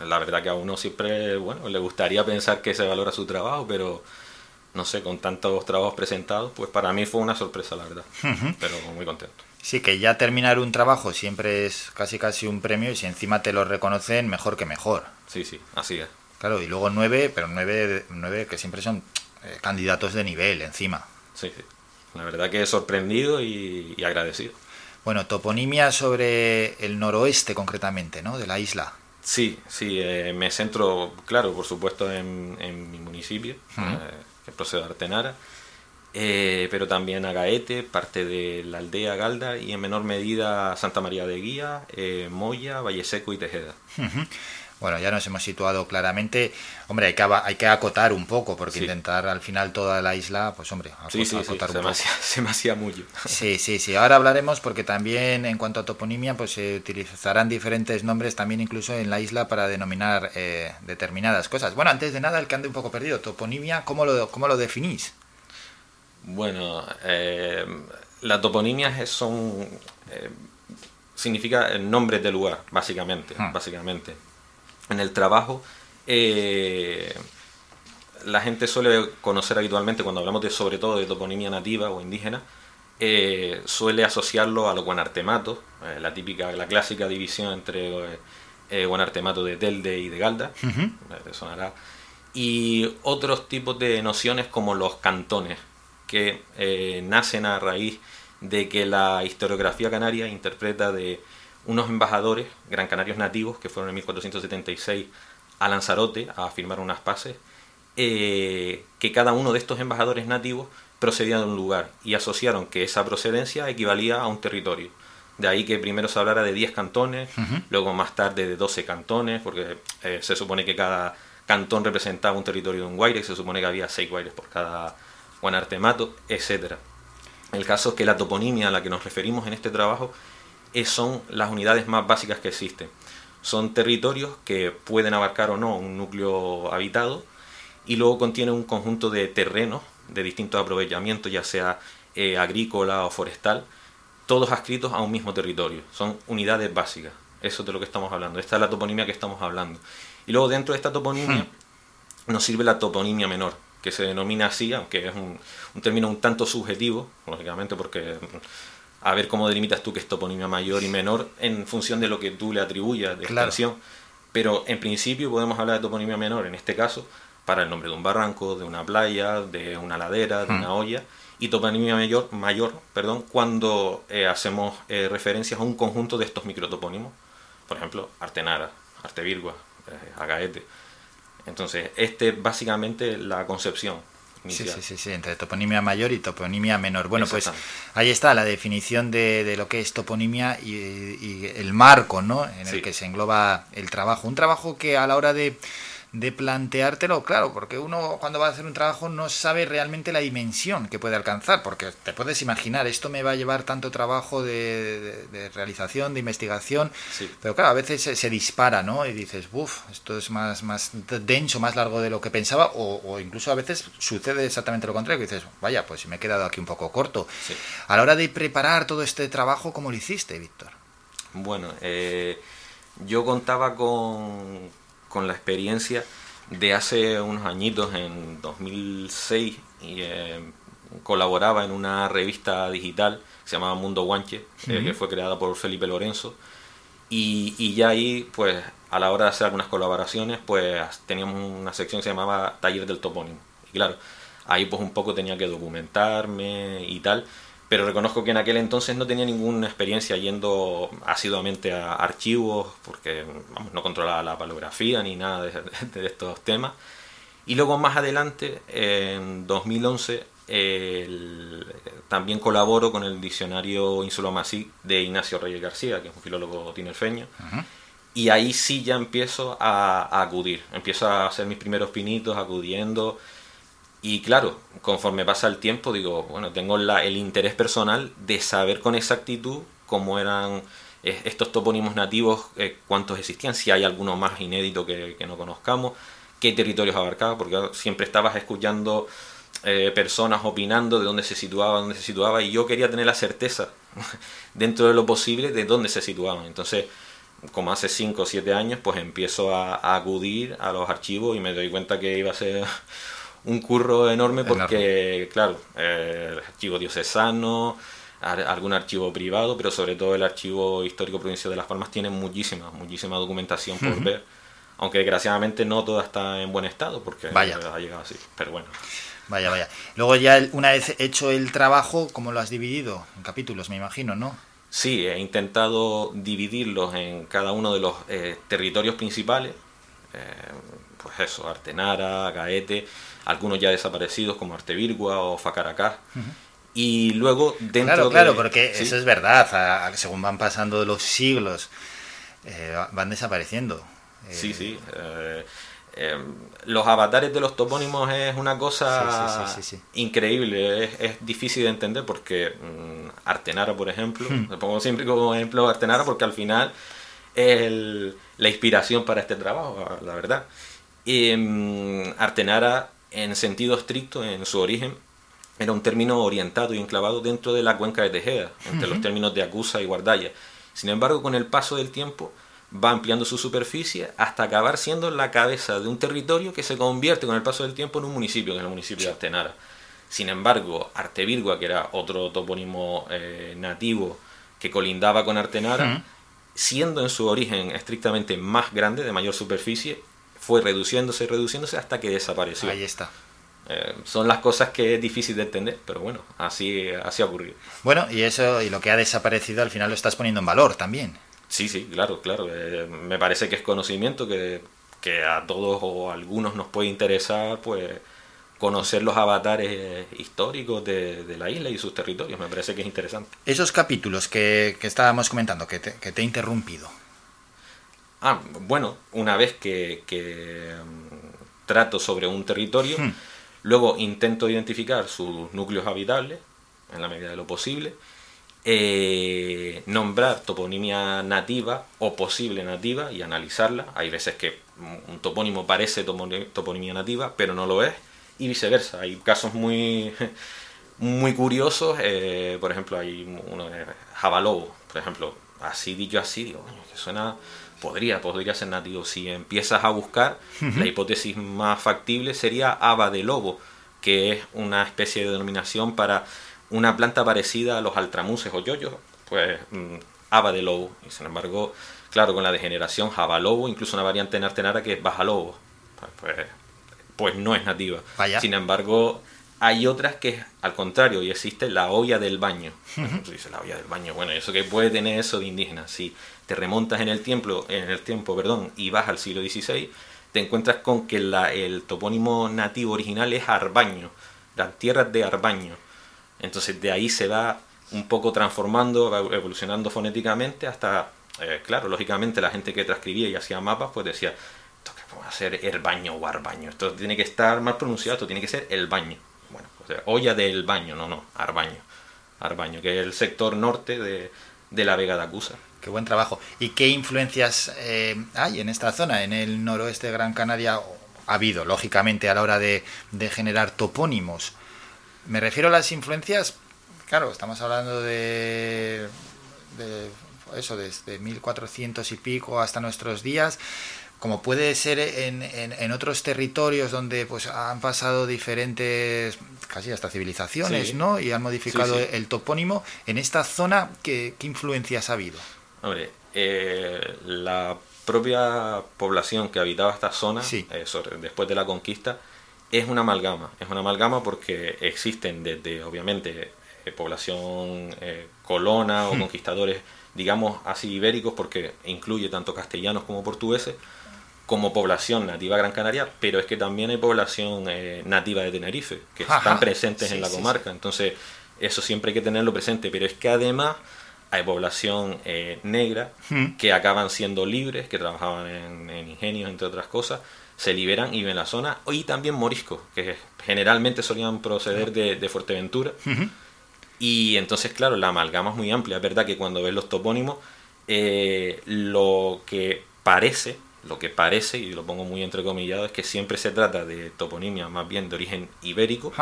la verdad que a uno siempre, bueno, le gustaría pensar que se valora su trabajo, pero no sé, con tantos trabajos presentados, pues para mí fue una sorpresa, la verdad, pero muy contento. Sí, que ya terminar un trabajo siempre es casi casi un premio y si encima te lo reconocen, mejor que mejor. Sí, sí, así es. Claro, y luego nueve, pero nueve, nueve que siempre son eh, candidatos de nivel encima. Sí, sí. La verdad que sorprendido y, y agradecido. Bueno, toponimia sobre el noroeste concretamente, ¿no? De la isla. Sí, sí, eh, me centro, claro, por supuesto, en, en mi municipio, Ujú. eh, que procedo de Artenara. eh, pero también Agaete, parte de la aldea Galda y en menor medida Santa María de Guía, eh, Moya, Valle Seco y Tejeda. Ujú. Bueno, ya nos hemos situado claramente. Hombre, hay que, hay que acotar un poco, porque Sí. intentar al final toda la isla, pues hombre, acot- Sí, sí, sí, acotar un poco. se me hacía mucho. Sí, sí, sí. Ahora hablaremos porque también en cuanto a toponimia, pues se utilizarán diferentes nombres también incluso en la isla para denominar eh, determinadas cosas. Bueno, antes de nada, el que ande un poco perdido, toponimia, ¿cómo lo, cómo lo definís? Bueno, eh, las toponimias son eh, significa el nombre de lugar, básicamente, Ah. básicamente. En el trabajo, eh, la gente suele conocer habitualmente cuando hablamos de sobre todo de toponimia nativa o indígena, eh, suele asociarlo a los guanartematos, eh, la típica, la clásica división entre guanartemato de Telde y de Galda, sonará, y otros tipos de nociones como los cantones, que nacen a raíz de que la historiografía canaria interpreta de unos embajadores gran canarios nativos que fueron en 1476 a Lanzarote a firmar unas paces, eh, que cada uno de estos embajadores nativos procedía de un lugar y asociaron que esa procedencia equivalía a un territorio. De ahí que primero se hablara de 10 cantones, luego más tarde de 12 cantones, porque eh, se supone que cada cantón representaba un territorio de un guaire, se supone que había 6 guaires por cada guanartemato, etcétera. El caso es que la toponimia a la que nos referimos en este trabajo son las unidades más básicas que existen. Son territorios que pueden abarcar o no un núcleo habitado y luego contienen un conjunto de terrenos de distintos aprovechamientos, ya sea eh, agrícola o forestal, todos adscritos a un mismo territorio. Son unidades básicas. Eso es de lo que estamos hablando. Esta es la toponimia que estamos hablando. Y luego dentro de esta toponimia nos sirve la toponimia menor, que se denomina así, aunque es un, un término un tanto subjetivo, lógicamente, porque a ver cómo delimitas tú que es toponimia mayor y menor en función de lo que tú le atribuyas de Claro. extensión. Pero en principio podemos hablar de toponimia menor, en este caso, para el nombre de un barranco, de una playa, de una ladera, de Hmm. una olla, y toponimia mayor, mayor perdón, cuando eh, hacemos eh, referencias a un conjunto de estos microtopónimos, por ejemplo, Artenara, Artevirgua, eh, Agaete. Entonces, este es básicamente la concepción inicial. sí, sí, sí, entre toponimia mayor y toponimia menor. Bueno, pues ahí está la definición de, de lo que es toponimia y, y el marco, ¿no? En el Sí. que se engloba el trabajo. Un trabajo que a la hora de, de planteártelo, claro, porque uno cuando va a hacer un trabajo no sabe realmente la dimensión que puede alcanzar, porque te puedes imaginar, esto me va a llevar tanto trabajo de, de- de realización, de investigación, Sí. pero claro, a veces se, se dispara, ¿no? Y dices, uff, esto es más, más denso, más largo de lo que pensaba, o, o incluso a veces sucede exactamente lo contrario, que dices, vaya, pues me he quedado aquí un poco corto. Sí. A la hora de preparar todo este trabajo, ¿cómo lo hiciste, Víctor? Bueno, eh, yo contaba con, con la experiencia de hace unos añitos, en 2006, y eh, colaboraba en una revista digital que se llamaba Mundo Guanche, eh, que fue creada por Felipe Lorenzo. Y, y ya ahí, pues, a la hora de hacer algunas colaboraciones, pues teníamos una sección que se llamaba Taller del Topónimo. Y claro, ahí pues un poco tenía que documentarme y tal, pero reconozco que en aquel entonces no tenía ninguna experiencia yendo asiduamente a archivos, porque vamos, no controlaba la palografía ni nada de, de estos temas. Y luego más adelante, en 2011, el- también colaboro con el diccionario Insulomasí de Ignacio Reyes García, que es un filólogo tinerfeño. Y ahí sí ya empiezo a, a acudir, empiezo a hacer mis primeros pinitos acudiendo. Y claro, conforme pasa el tiempo, digo, bueno, tengo el interés personal de saber con exactitud cómo eran eh, estos topónimos nativos, eh, cuántos existían, si hay alguno más inédito que, no conozcamos, qué territorios abarcaba, porque siempre estabas escuchando eh, personas opinando de dónde se situaba, dónde se situaba, y yo quería tener la certeza, dentro de lo posible, de dónde se situaban. Entonces, como hace 5 o 7 años, pues empiezo a acudir a los archivos y me doy cuenta que iba a ser un curro enorme porque, claro, eh, el archivo diocesano, ar- algún archivo privado, pero sobre todo el archivo histórico provincial de Las Palmas tiene muchísima, muchísima documentación por ver, aunque desgraciadamente no toda está en buen estado porque Vaya. ha llegado así, pero bueno. Vaya, vaya. Luego ya una vez hecho el trabajo, ¿cómo lo has dividido? En capítulos, me imagino, ¿no? Sí, he intentado dividirlos en cada uno de los eh, territorios principales. Eh, pues eso, Artenara, Gaete, algunos ya desaparecidos como Artevirgua o Facaracá. Y luego dentro Claro, claro, de- porque sí. eso es verdad. a- a- según van pasando los siglos, eh, va- van desapareciendo. Eh, Sí, sí. eh, los avatares de los topónimos es una cosa Sí, sí, sí, sí, increíble, es, es difícil de entender porque mm, Artenara, por ejemplo, Hmm. le pongo siempre como ejemplo Artenara porque al final es el- la inspiración para este trabajo, la verdad. Y, mm, Artenara, en sentido estricto, en su origen, era un término orientado y enclavado dentro de la cuenca de Tejeda, entre los términos de Acusa y Guardaya. Sin embargo, con el paso del tiempo va ampliando su superficie hasta acabar siendo la cabeza de un territorio que se convierte con el paso del tiempo en un municipio, que es el municipio de Artenara. Sin embargo, Artevirgua, que era otro topónimo eh, nativo que colindaba con Artenara, siendo en su origen estrictamente más grande, de mayor superficie, fue reduciéndose y reduciéndose hasta que desapareció. Ahí está. Eh, son las cosas que es difícil de entender, pero bueno, así, así ha ocurrido. Bueno, y eso, y lo que ha desaparecido al final lo estás poniendo en valor también. Sí, sí, claro, claro. eh, me parece que es conocimiento que, que a todos o a algunos nos puede interesar, pues conocer los avatares eh, históricos de, de la isla y sus territorios. Me parece que es interesante. Esos capítulos que, que estábamos comentando, que te, que te he interrumpido. Ah, bueno, una vez que, que, mm, trato sobre un territorio, Hmm. luego intento identificar sus núcleos habitables, en la medida de lo posible, eh, nombrar toponimia nativa o posible nativa y analizarla. Hay veces que un topónimo parece toponi- toponimia nativa, pero no lo es, y viceversa. Hay casos muy, muy curiosos, eh, por ejemplo, hay uno de Jabalobo, por ejemplo, así dicho así, digo, "Coño, que suena, podría, podría ser nativo. Si empiezas a buscar, la hipótesis más factible sería haba de lobo, que es una especie de denominación para una planta parecida a los altramuses o yoyos, pues mm, haba de lobo. Y sin embargo, claro, con la degeneración jabalobo, incluso una variante en artenara que es bajalobo, pues, pues, pues no es nativa. Vaya. Sin embargo, hay otras que, al contrario, y existe la olla del baño. Dices, la olla del baño. Bueno, eso que puede tener eso de indígena. Si te remontas en el tiempo, en el tiempo, perdón, y vas al siglo XVI, te encuentras con que la- el topónimo nativo original es Arbaño, las tierras de Arbaño. Entonces de ahí se va un poco transformando, evolucionando fonéticamente hasta, eh, claro, lógicamente la gente que transcribía y hacía mapas, pues decía, esto que puede ser el baño o arbaño, esto tiene que estar más pronunciado, esto tiene que ser el baño. Bueno, o olla del baño, no, no, arbaño. Arbaño, que es el sector norte de, de la Vega de Acusa. Qué buen trabajo. ¿Y qué influencias eh, hay en esta zona, en el noroeste de Gran Canaria? Ha habido, lógicamente, a la hora de, de generar topónimos. Me refiero a las influencias, claro, estamos hablando de, de eso, desde 1400 y pico hasta nuestros días, como puede ser en, en- en otros territorios donde pues han pasado diferentes, casi hasta civilizaciones, Sí. ¿no? Y han modificado Sí, sí. el topónimo. En esta zona, ¿qué, qué influencias ha habido? Hombre, eh, la propia población que habitaba esta zona, eh, sobre- después de la conquista, es una amalgama. Es una amalgama porque existen desde, obviamente, eh, población eh, colona o Hmm. conquistadores, digamos así, ibéricos, porque incluye tanto castellanos como portugueses, como población nativa Gran Canaria, pero es que también hay población eh, nativa de Tenerife, que Ajá. están presentes Sí, en la sí, comarca. Entonces, eso siempre hay que tenerlo presente, pero es que además hay población eh, negra Hmm. que acaban siendo libres, que trabajaban en, en ingenios, entre otras cosas, se liberan y ven la zona, y también moriscos, que generalmente solían proceder de, de Fuerteventura. Y entonces, claro, la amalgama es muy amplia. Es verdad que cuando ves los topónimos, eh, lo que parece, lo que parece, y lo pongo muy entrecomillado, es que siempre se trata de toponimia más bien de origen ibérico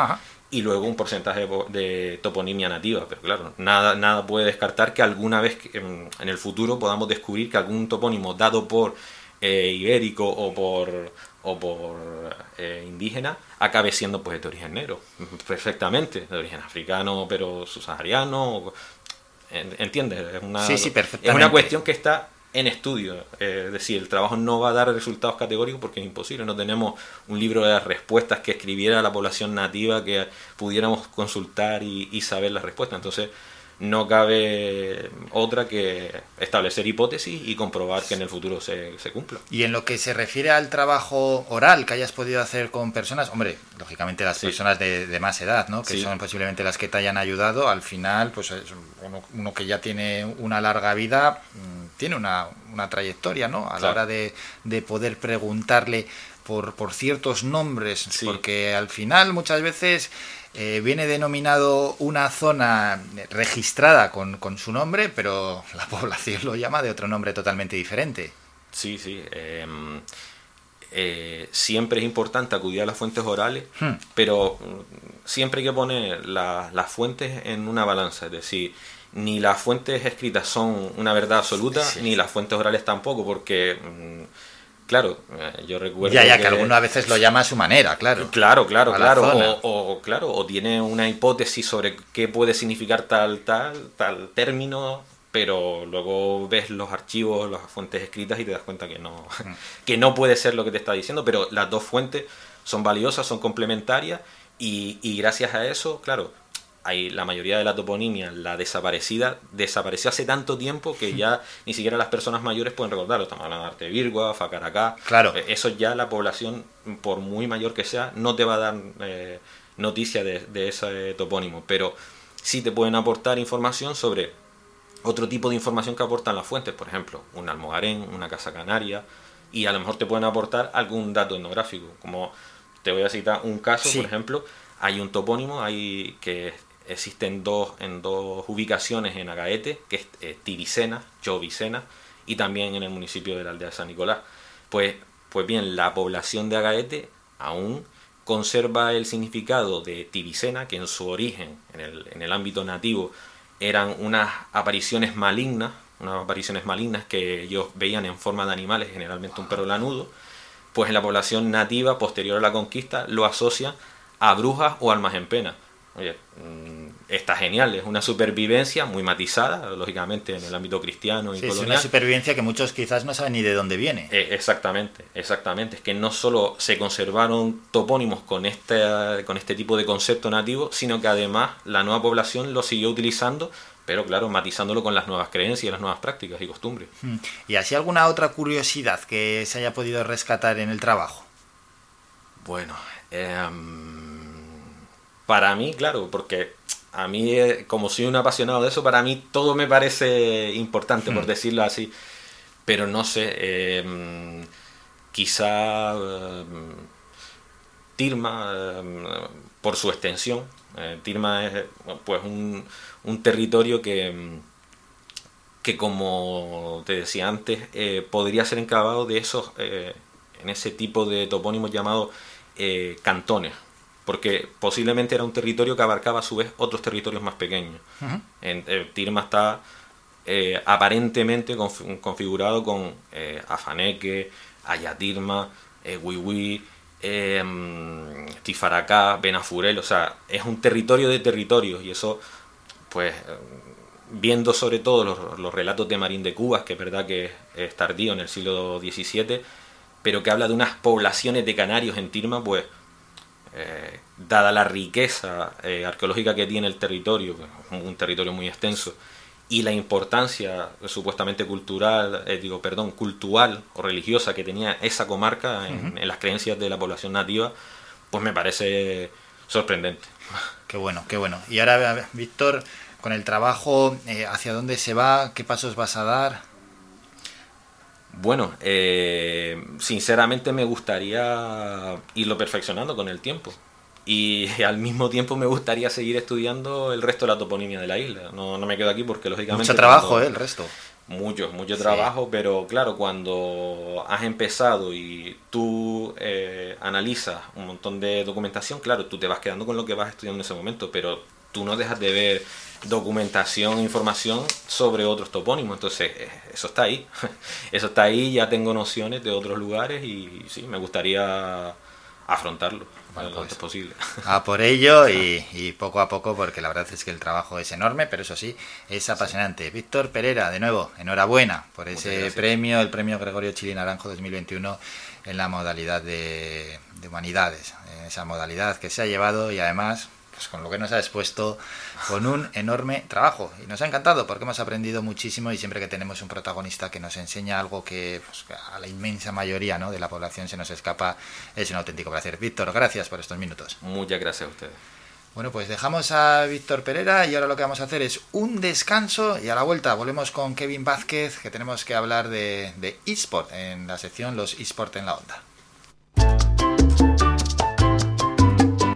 y luego un porcentaje de, po- de toponimia nativa. Pero claro, nada, nada puede descartar que alguna vez en, en el futuro podamos descubrir que algún topónimo dado por eh, ibérico o por o por eh, indígena acabe siendo pues de origen negro perfectamente de origen africano pero subsahariano entiendes es una Sí, sí, es una cuestión que está en estudio. Eh, es decir el trabajo no va a dar resultados categóricos porque es imposible. No tenemos un libro de respuestas que escribiera la población nativa que pudiéramos consultar y, y saber las respuestas. Entonces no cabe otra que establecer hipótesis y comprobar que en el futuro se, se cumpla. Y en lo que se refiere al trabajo oral que hayas podido hacer con personas, hombre, lógicamente las personas de, de más edad, ¿no? Que Sí. son posiblemente las que te hayan ayudado, al final, pues es uno, uno que ya tiene una larga vida, mm, tiene una, una trayectoria, ¿no? A la hora de, de poder preguntarle por, por ciertos nombres, porque al final muchas veces eh, viene denominado una zona registrada con, con su nombre, pero la población lo llama de otro nombre totalmente diferente. Sí, sí. eh, eh, siempre es importante acudir a las fuentes orales, Hmm. pero mm, siempre hay que poner la- las fuentes en una balanza. Es decir, ni las fuentes escritas son una verdad absoluta, ni las fuentes orales tampoco, porque, mm, claro, eh, yo recuerdo. Ya, ya, que alguno a veces lo llama a su manera, claro. Claro, claro, claro. O, o, claro, o tiene una hipótesis sobre qué puede significar tal, tal, tal término, pero luego ves los archivos, las fuentes escritas y te das cuenta que no, Mm. que no puede ser lo que te está diciendo, pero las dos fuentes son valiosas, son complementarias y, y gracias a eso, claro, hay la mayoría de la toponimia, la desaparecida, desapareció hace tanto tiempo que ya ni siquiera las personas mayores pueden recordarlo. Estamos hablando de Arte Virgua, Facaracá. Claro. Eh, Eso ya la población, por muy mayor que sea, no te va a dar eh, noticia de, de ese topónimo, pero sí te pueden aportar información sobre otro tipo de información que aportan las fuentes, por ejemplo, un almogarén, una casa canaria, y a lo mejor te pueden aportar algún dato etnográfico. Como te voy a citar un caso, Sí. por ejemplo, hay un topónimo hay que existe en dos, en dos ubicaciones en Agaete, que es eh, Tiricena, y también en el municipio de la aldea de San Nicolás. Pues, pues bien, la población de Agaete aún conserva el significado de Tiricena, que en su origen, en el, en el ámbito nativo, eran unas apariciones malignas, unas apariciones malignas que ellos veían en forma de animales, generalmente un perro lanudo, pues en la población nativa posterior a la conquista lo asocian a brujas o almas en pena. Oye, mm, está genial, es una supervivencia muy matizada, lógicamente en el ámbito cristiano y Sí, es una colonial. supervivencia que muchos quizás no saben ni de dónde viene. Eh, exactamente, exactamente. Es que no solo se conservaron topónimos con este, con este tipo de concepto nativo, sino que además la nueva población lo siguió utilizando, pero claro, matizándolo con las nuevas creencias, las nuevas prácticas y costumbres. Mm. ¿Y así alguna otra curiosidad que se haya podido rescatar en el trabajo? Bueno, em, para mí, claro, porque a mí, eh, como soy un apasionado de eso, para mí todo me parece importante, por Hmm. decirlo así. Pero no sé, em, quizá em, Tirma, em, por su extensión, eh, Tirma es pues un, un territorio que, que como te decía antes, eh, podría ser enclavado de esos, en ese tipo de topónimos llamados eh, cantones, porque posiblemente era un territorio que abarcaba a su vez otros territorios más pequeños. En, eh, Tirma está eh, aparentemente conf- configurado con eh, Afaneque, Ayatirma, eh, Wiwi, mm, Tifaracá, Benafurel, o sea, es un territorio de territorios y eso, pues, eh, viendo sobre todo los, los relatos de Marín de Cubas, que es verdad que es, es tardío en el siglo XVII, pero que habla de unas poblaciones de canarios en Tirma, pues, eh, dada la riqueza eh, arqueológica que tiene el territorio, un territorio muy extenso, y la importancia eh, supuestamente cultural, eh, digo, perdón, cultural o religiosa que tenía esa comarca en, en las creencias de la población nativa, pues me parece sorprendente. Qué bueno, qué bueno. Y ahora, Víctor, con el trabajo, ¿hacia dónde se va? ¿Qué pasos vas a dar? Bueno, eh, sinceramente me gustaría irlo perfeccionando con el tiempo. Y al mismo tiempo me gustaría seguir estudiando el resto de la toponimia de la isla. No, no me quedo aquí porque lógicamente... Mucho trabajo, cuando- ¿eh? El resto. Mucho, mucho Sí. trabajo, pero claro, cuando has empezado y tú eh, analizas un montón de documentación, claro, tú te vas quedando con lo que vas estudiando en ese momento, pero tú no dejas de ver documentación, información sobre otros topónimos, entonces eh, eso está ahí, eso está ahí, ya tengo nociones de otros lugares y sí, me gustaría afrontarlo lo antes posible. A por ello y, y poco a poco, porque la verdad es que el trabajo es enorme, pero eso sí, es apasionante. Víctor Pereira, de nuevo, enhorabuena por Muchas ese gracias. premio, el premio Gregorio Chili Naranjo 2021 en la modalidad de, de humanidades. En esa modalidad que se ha llevado y además pues con lo que nos ha expuesto con un enorme trabajo. Y nos ha encantado porque hemos aprendido muchísimo y siempre que tenemos un protagonista que nos enseña algo que pues, a la inmensa mayoría ¿no? de la población se nos escapa, es un auténtico placer. Víctor, gracias por estos minutos. Muchas gracias a ustedes. Bueno, pues dejamos a Víctor Pereira y ahora lo que vamos a hacer es un descanso y a la vuelta volvemos con Kevin Vázquez que tenemos que hablar de, de eSport en la sección Los eSport en la onda.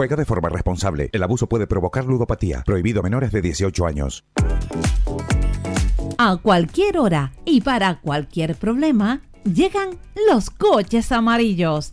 Juega de forma responsable. El abuso puede provocar ludopatía. Prohibido a menores de 18 años. A cualquier hora y para cualquier problema, llegan los coches amarillos.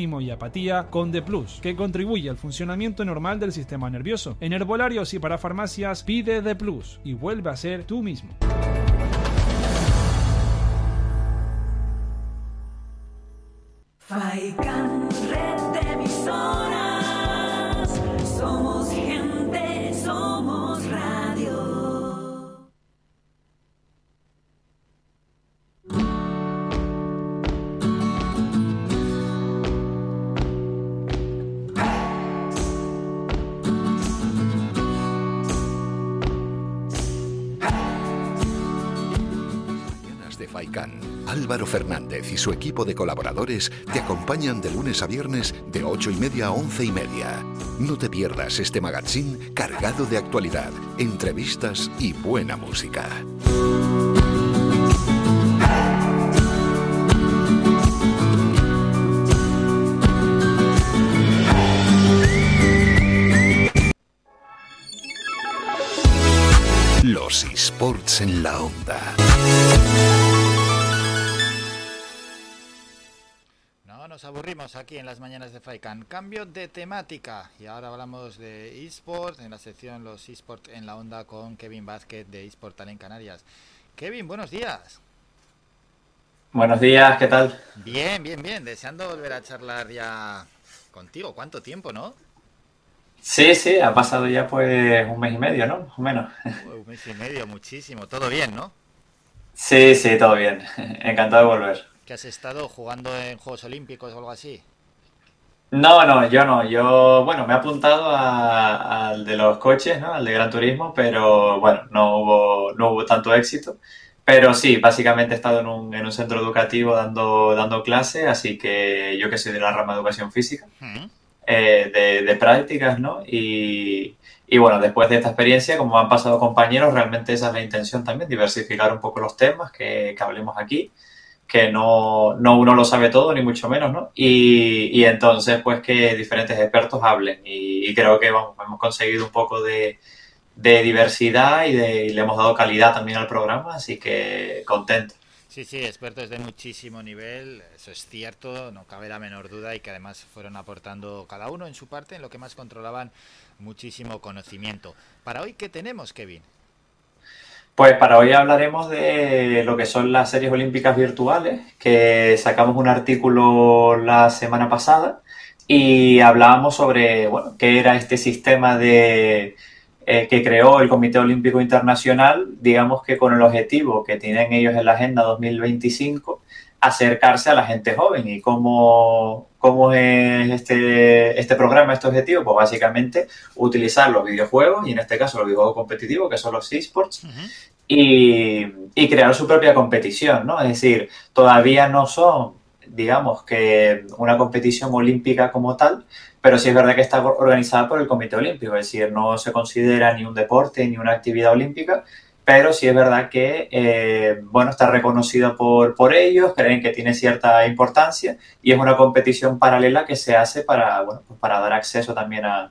y apatía con The Plus, que contribuye al funcionamiento normal del sistema nervioso. En herbolarios y para farmacias pide The Plus y vuelve a ser tú mismo. De. Álvaro Fernández y su equipo de colaboradores te acompañan de lunes a viernes de 8 y media a 11 y media. No te pierdas este magazine cargado de actualidad, entrevistas y buena música. Los esports en la onda. Aburrimos aquí en las mañanas de Faikan. Cambio de temática. Y ahora hablamos de eSport en la sección Los eSport en la onda con Kevin Vázquez de eSport Talent Canarias. Kevin, buenos días. Buenos días, ¿qué tal? Bien, bien, bien. Deseando volver a charlar ya contigo. ¿Cuánto tiempo, no? Sí, sí, ha pasado ya pues un mes y medio, ¿no? Más o menos. Un mes y medio, muchísimo. Todo bien, ¿no? Sí, sí, todo bien. Encantado de volver. ¿Que has estado jugando en Juegos Olímpicos o algo así? No, no, yo no. Yo, bueno, me he apuntado al de los coches, ¿no? Al de Gran Turismo, pero bueno, no hubo, no hubo tanto éxito. Pero sí, básicamente he estado en un, en un centro educativo dando, dando clases, así que yo que soy de la rama de educación física, eh, de, de prácticas, ¿no? Y, y bueno, después de esta experiencia, como han pasado compañeros, realmente esa es la intención también, diversificar un poco los temas que, que hablemos aquí que no, no uno lo sabe todo, ni mucho menos, ¿no? Y, y entonces, pues que diferentes expertos hablen. Y, creo que vamos, hemos conseguido un poco de, de diversidad y, de, y le hemos dado calidad también al programa, así que contento. Sí, sí, expertos de muchísimo nivel, eso es cierto, no cabe la menor duda y que además fueron aportando cada uno en su parte, en lo que más controlaban, muchísimo conocimiento. Para hoy, ¿qué tenemos, Kevin? Pues para hoy hablaremos de lo que son las series olímpicas virtuales, que sacamos un artículo la semana pasada y hablábamos sobre, bueno, qué era este sistema de, eh, que creó el Comité Olímpico Internacional, digamos que con el objetivo que tienen ellos en la Agenda 2025, acercarse a la gente joven y cómo, cómo es este, este programa, este objetivo, pues básicamente utilizar los videojuegos y en este caso los videojuegos competitivos, que son los esports, y, y crear su propia competición, ¿no? Es decir, todavía no son, digamos, que una competición olímpica como tal, pero sí es verdad que está organizada por el Comité Olímpico, es decir, no se considera ni un deporte ni una actividad olímpica, pero sí es verdad que, eh, bueno, está reconocida por, por ellos, creen que tiene cierta importancia y es una competición paralela que se hace para, bueno, pues para dar acceso también a,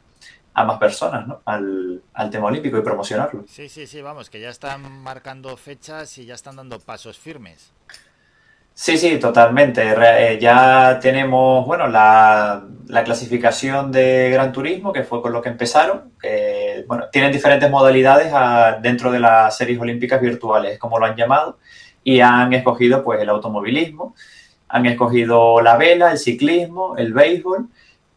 a más personas ¿no? al, al tema olímpico y promocionarlo. Sí, sí, sí, vamos, que ya están marcando fechas y ya están dando pasos firmes. Sí, sí, totalmente. Re- eh, ya tenemos, bueno, la, la clasificación de Gran Turismo, que fue con lo que empezaron. Bueno, tienen diferentes modalidades ah, dentro de las series olímpicas virtuales, como lo han llamado, y han escogido, pues, el automovilismo, han escogido la vela, el ciclismo, el béisbol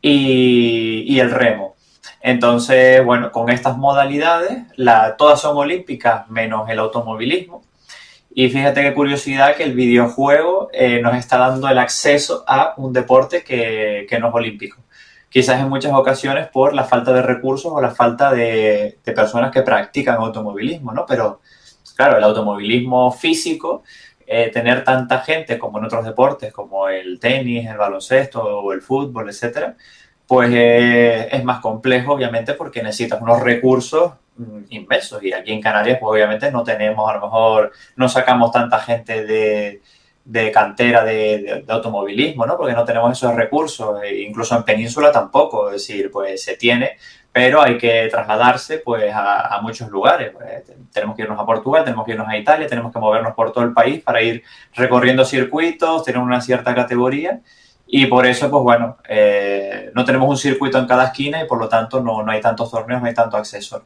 y, y el remo. Entonces, bueno, con estas modalidades, la, todas son olímpicas menos el automovilismo. Y fíjate qué curiosidad que el videojuego eh, nos está dando el acceso a un deporte que, que no es olímpico. Quizás en muchas ocasiones por la falta de recursos o la falta de, personas que practican automovilismo, ¿no? Pero claro, el automovilismo físico, eh, tener tanta gente como en otros deportes, como el tenis, el baloncesto o el fútbol, etcétera, pues eh, es más complejo, obviamente, porque necesitas unos recursos mm, inmensos. Y aquí en Canarias, pues obviamente no tenemos, a lo mejor, no sacamos tanta gente de, de cantera de, de- de automovilismo, ¿no? Porque no tenemos esos recursos. E incluso en Península tampoco, es decir, pues se tiene, pero hay que trasladarse pues a, a muchos lugares. Pues, te- tenemos que irnos a Portugal, tenemos que irnos a Italia, tenemos que movernos por todo el país para ir recorriendo circuitos, tener una cierta categoría. Y por eso, pues bueno, eh, no tenemos un circuito en cada esquina y por lo tanto no, no hay tantos torneos, no hay tanto acceso.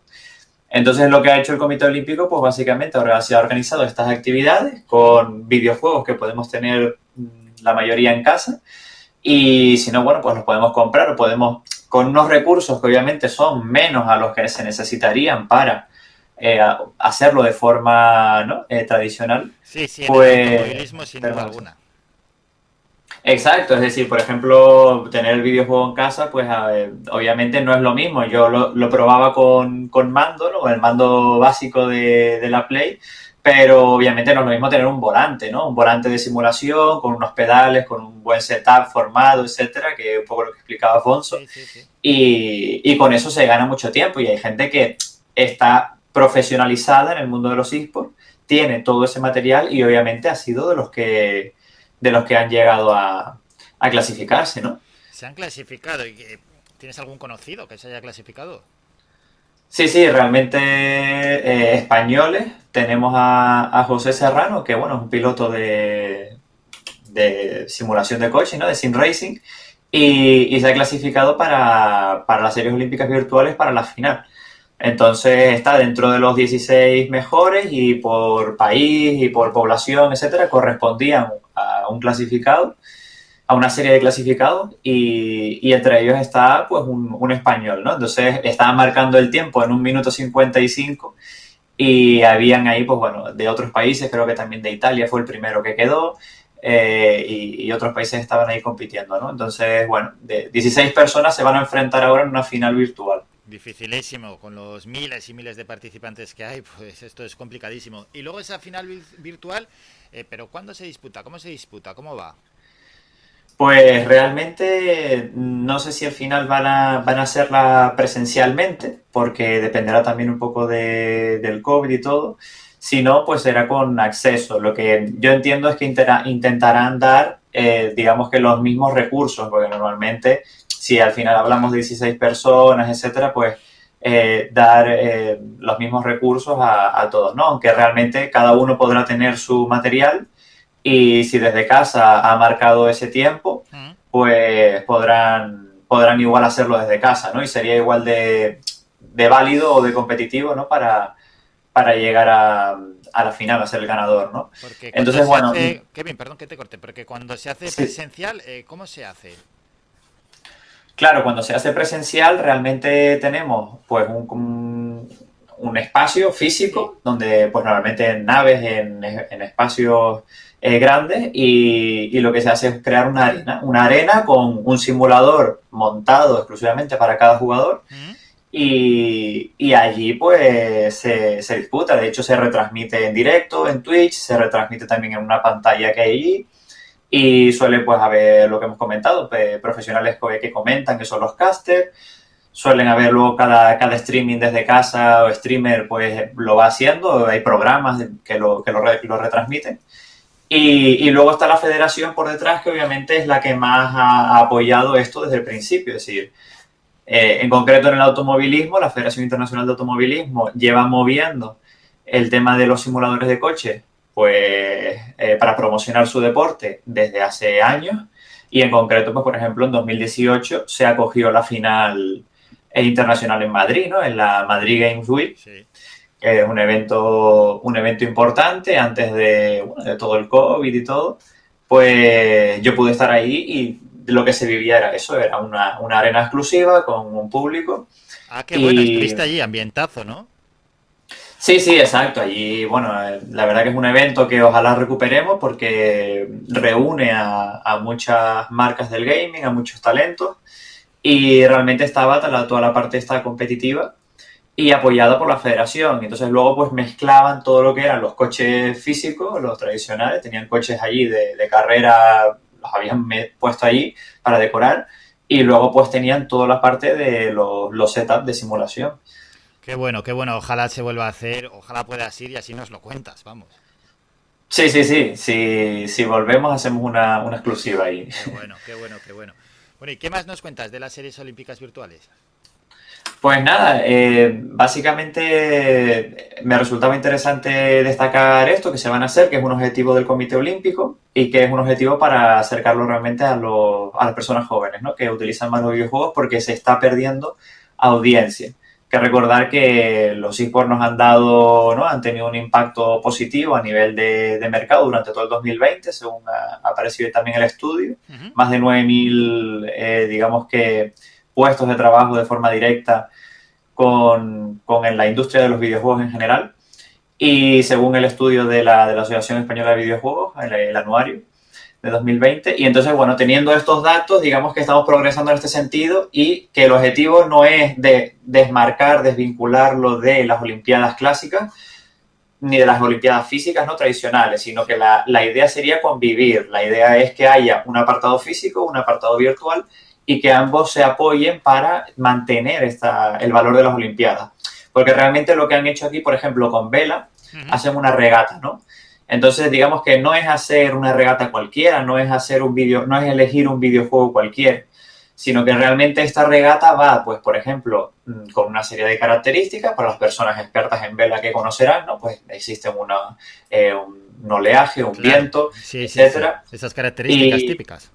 Entonces lo que ha hecho el Comité Olímpico, pues básicamente ahora se ha organizado estas actividades con videojuegos que podemos tener mm, la mayoría en casa y si no, bueno, pues los podemos comprar o podemos, con unos recursos que obviamente son menos a los que se necesitarían para eh, hacerlo de forma ¿no? eh, tradicional. Sí, sí, el pues, automovilismo sin duda alguna. Exacto, es decir, por ejemplo, tener el videojuego en casa, pues ver, obviamente no es lo mismo. Yo lo, lo probaba con, con mando, ¿no? El mando básico de, de la Play, pero obviamente no es lo mismo tener un volante, ¿no? Un volante de simulación, con unos pedales, con un buen setup formado, etcétera, que es un poco lo que explicaba Afonso. Y, y con eso se gana mucho tiempo y hay gente que está profesionalizada en el mundo de los esports, tiene todo ese material y obviamente ha sido de los que de los que han llegado a, a clasificarse, ¿no? Se han clasificado. y ¿Tienes algún conocido que se haya clasificado? Sí, sí, realmente eh, españoles. Tenemos a, a José Serrano, que bueno, es un piloto de, de simulación de coche, ¿no? De sim racing. Y, y se ha clasificado para, para las series olímpicas virtuales para la final. Entonces está dentro de los 16 mejores y por país y por población, etcétera, correspondían a un clasificado, a una serie de clasificados y, y entre ellos está pues un, español, ¿no? Entonces estaban marcando el tiempo en un minuto 55 y habían ahí pues bueno, de otros países, creo que también de Italia fue el primero que quedó, eh, y, y otros países estaban ahí compitiendo, ¿no? Entonces, bueno, de 16 personas se van a enfrentar ahora en una final virtual. Dificilísimo, con los miles y miles de participantes que hay, pues esto es complicadísimo. Y luego esa final vir- virtual, eh, pero ¿cuándo se disputa? ¿Cómo se disputa? ¿Cómo va? Pues realmente no sé si al final van a, van a hacerla presencialmente, porque dependerá también un poco de- del COVID y todo. Si no, pues será con acceso. Lo que yo entiendo es que intentarán dar, eh, digamos que los mismos recursos, porque normalmente si al final hablamos de 16 personas, etcétera, pues eh, dar eh, los mismos recursos a, a todos, ¿no? Aunque realmente cada uno podrá tener su material y si desde casa ha marcado ese tiempo, pues podrán, podrán igual hacerlo desde casa, ¿no? Y sería igual de, de válido o de competitivo, ¿no? Para, para llegar a, a la final, a ser el ganador, ¿no? Entonces, bueno, hace- Kevin, perdón que te corte, porque cuando se hace Sí. presencial, eh, ¿cómo se hace? Claro, cuando se hace presencial realmente tenemos pues un, un- un espacio físico donde pues normalmente en naves, en, en espacios eh, grandes y, y lo que se hace es crear una arena, una arena con un simulador montado exclusivamente para cada jugador y, y allí pues se, se disputa, de hecho se retransmite en directo en Twitch, se retransmite también en una pantalla que hay allí y suele pues haber lo que hemos comentado, pe- profesionales que comentan que son los casters, suelen haber luego cada, cada streaming desde casa o streamer pues lo va haciendo, hay programas que lo, que lo, lo retransmiten. Y, y luego está la federación por detrás que obviamente es la que más ha apoyado esto desde el principio, es decir, eh, en concreto en el automovilismo, la Federación Internacional de Automovilismo lleva moviendo el tema de los simuladores de coche pues eh, para promocionar su deporte desde hace años y en concreto pues por ejemplo en 2018 se acogió la final eh, internacional en Madrid, ¿no? En la Madrid Games Week, que es un evento, un evento importante antes de, bueno, de todo el COVID y todo, pues yo pude estar ahí y lo que se vivía era eso, era una, una arena exclusiva con un público. Ah, qué bueno, Y- estuviste allí, ambientazo, ¿no? Sí, sí, exacto. Allí, bueno, eh, la verdad que es un evento que ojalá recuperemos porque reúne a, muchas marcas del gaming, a muchos talentos y realmente estaba toda la, parte esta competitiva y apoyada por la federación. Entonces luego pues mezclaban todo lo que eran los coches físicos, los tradicionales, tenían coches allí de, carrera, los habían puesto allí para decorar y luego pues tenían toda la parte de los setups de simulación. Qué bueno, qué bueno, ojalá se vuelva a hacer, ojalá puedas ir y así nos lo cuentas, vamos. Sí, sí, sí. Si, si volvemos, hacemos una, una exclusiva ahí. Qué bueno, qué bueno, qué bueno. Bueno, ¿y qué más nos cuentas de las series olímpicas virtuales? Pues nada, eh, básicamente me resultaba interesante destacar esto que se van a hacer, que es un objetivo del Comité Olímpico y que es un objetivo para acercarlo realmente a, los- a las personas jóvenes, ¿no? Que utilizan más los videojuegos porque se está perdiendo audiencia. Que recordar que los esports nos han dado, ¿no? Han tenido un impacto positivo a nivel de, de mercado durante todo el 2020, según ha, ha aparecido también el estudio. Más de 9.000, eh, digamos que, puestos de trabajo de forma directa con, con en la industria de los videojuegos en general. Y según el estudio de la, de la Asociación Española de Videojuegos, el, el anuario de 2020. Y entonces, bueno, teniendo estos datos, digamos que estamos progresando en este sentido y que el objetivo no es de desmarcar, desvincularlo de las Olimpiadas clásicas ni de las Olimpiadas físicas no tradicionales, sino que la, la idea sería convivir. La idea es que haya un apartado físico, un apartado virtual y que ambos se apoyen para mantener esta, el valor de las Olimpiadas. Porque realmente lo que han hecho aquí, por ejemplo, con Vela, hacen una regata, ¿no? Entonces, digamos que no es hacer una regata cualquiera, no es hacer un video, no es elegir un videojuego cualquiera, sino que realmente esta regata va, pues, por ejemplo, mm, con una serie de características para las personas expertas en vela que conocerán, ¿no? Pues existe una, eh, un, oleaje, un Claro. viento, Sí, sí, etcétera. sí. Esas características Y- típicas.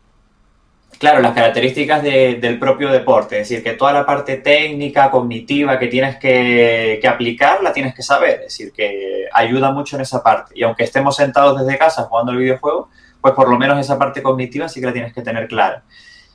Claro, las características de- del propio deporte, es decir, que toda la parte técnica, cognitiva que tienes que, que aplicar, la tienes que saber, es decir, que ayuda mucho en esa parte. Y aunque estemos sentados desde casa jugando el videojuego, pues por lo menos esa parte cognitiva sí que la tienes que tener clara.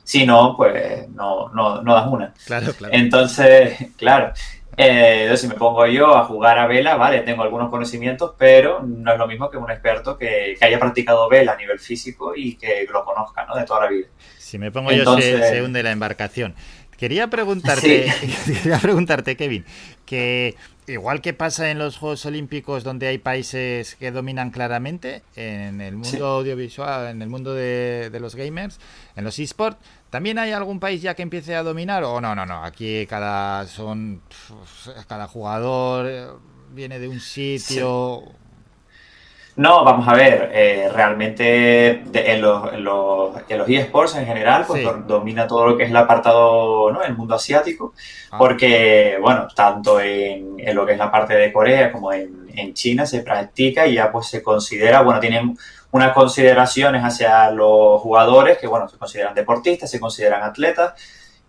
Si no, pues no, no, no das una. Claro, claro. Entonces, claro. Eh, entonces, si me pongo yo a jugar a vela, vale, tengo algunos conocimientos, pero no es lo mismo que un experto que, que haya practicado vela a nivel físico y que lo conozca, ¿no? De toda la vida. Si me pongo yo, se, se hunde la embarcación. Quería preguntarte, quería preguntarte, Kevin, que igual que pasa en los Juegos Olímpicos donde hay países que dominan claramente, en el mundo Sí. audiovisual, en el mundo de, de los gamers, en los esports, ¿también hay algún país ya que empiece a dominar? O no, no, no, aquí cada son cada jugador eh, viene de un sitio. No, vamos a ver, eh, realmente de- en, los, en, los, en los eSports en general, pues Sí. domina todo lo que es el apartado, ¿no? El mundo asiático, Ah. porque, bueno, tanto en, en lo que es la parte de Corea como en, en China se practica y ya pues se considera, bueno, tienen unas consideraciones hacia los jugadores que, bueno, se consideran deportistas, se consideran atletas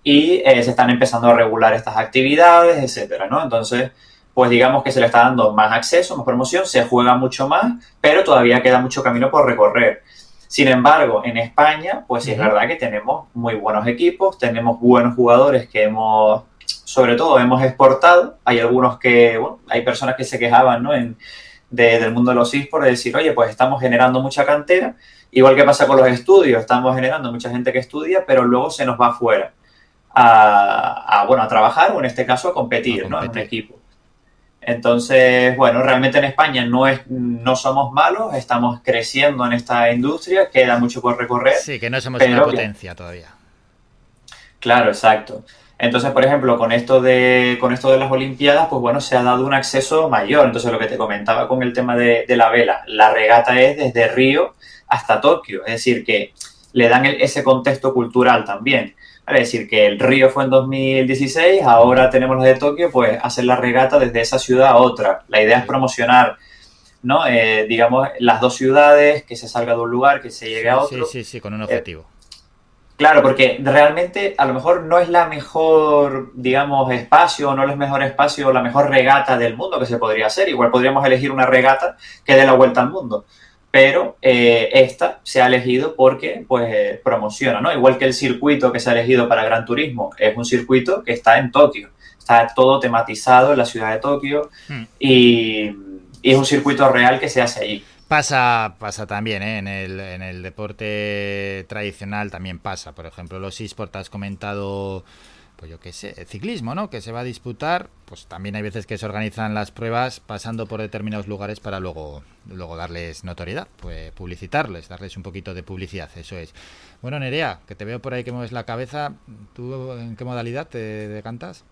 y eh, se están empezando a regular estas actividades, etcétera, ¿no? Entonces, pues digamos que se le está dando más acceso, más promoción, se juega mucho más, pero todavía queda mucho camino por recorrer. Sin embargo, en España, pues sí es verdad que tenemos muy buenos equipos, tenemos buenos jugadores que hemos, sobre todo, hemos exportado. Hay algunos que, bueno, hay personas que se quejaban, ¿no? En, de- del mundo de los esports, de decir, oye, pues estamos generando mucha cantera, igual que pasa con los estudios, estamos generando mucha gente que estudia, pero luego se nos va afuera a, a, bueno, a trabajar o en este caso a competir, ¿no? En un equipo. Entonces, bueno, realmente en España no, es, no somos malos, estamos creciendo en esta industria, queda mucho por recorrer. Sí, que no somos una que- potencia todavía. Claro, exacto. Entonces, por ejemplo, con esto de, con esto de las Olimpiadas, pues bueno, se ha dado un acceso mayor. Entonces, lo que te comentaba con el tema de, de la vela, la regata es desde Río hasta Tokio, es decir, que le dan el- ese contexto cultural también. ¿vale? Es decir, que el Río fue en 2016, ahora tenemos la de Tokio, pues hacer la regata desde esa ciudad a otra. La idea es promocionar, ¿no? Eh, digamos, las dos ciudades, que se salga de un lugar, que se llegue a Sí, otro. sí, sí, con un Eh, objetivo. Claro, porque realmente a lo mejor no es la mejor, digamos, espacio, no es el mejor espacio, la mejor regata del mundo que se podría hacer. Igual podríamos elegir una regata que dé la vuelta al mundo. Pero eh, esta se ha elegido porque pues eh, promociona, ¿no? Igual que el circuito que se ha elegido para Gran Turismo es un circuito que está en Tokio. Está todo tematizado en la ciudad de Tokio Hmm. y, y es un circuito real que se hace allí. Pasa, pasa también, ¿eh? en, el, en el deporte tradicional también pasa. Por ejemplo, los esports has comentado, pues yo qué sé, el ciclismo, ¿no? Que se va a disputar, pues también hay veces que se organizan las pruebas pasando por determinados lugares para luego, luego darles notoriedad, pues publicitarles, darles un poquito de publicidad, eso es. Bueno, Nerea, que te veo por ahí que mueves la cabeza, ¿tú en qué modalidad te decantas?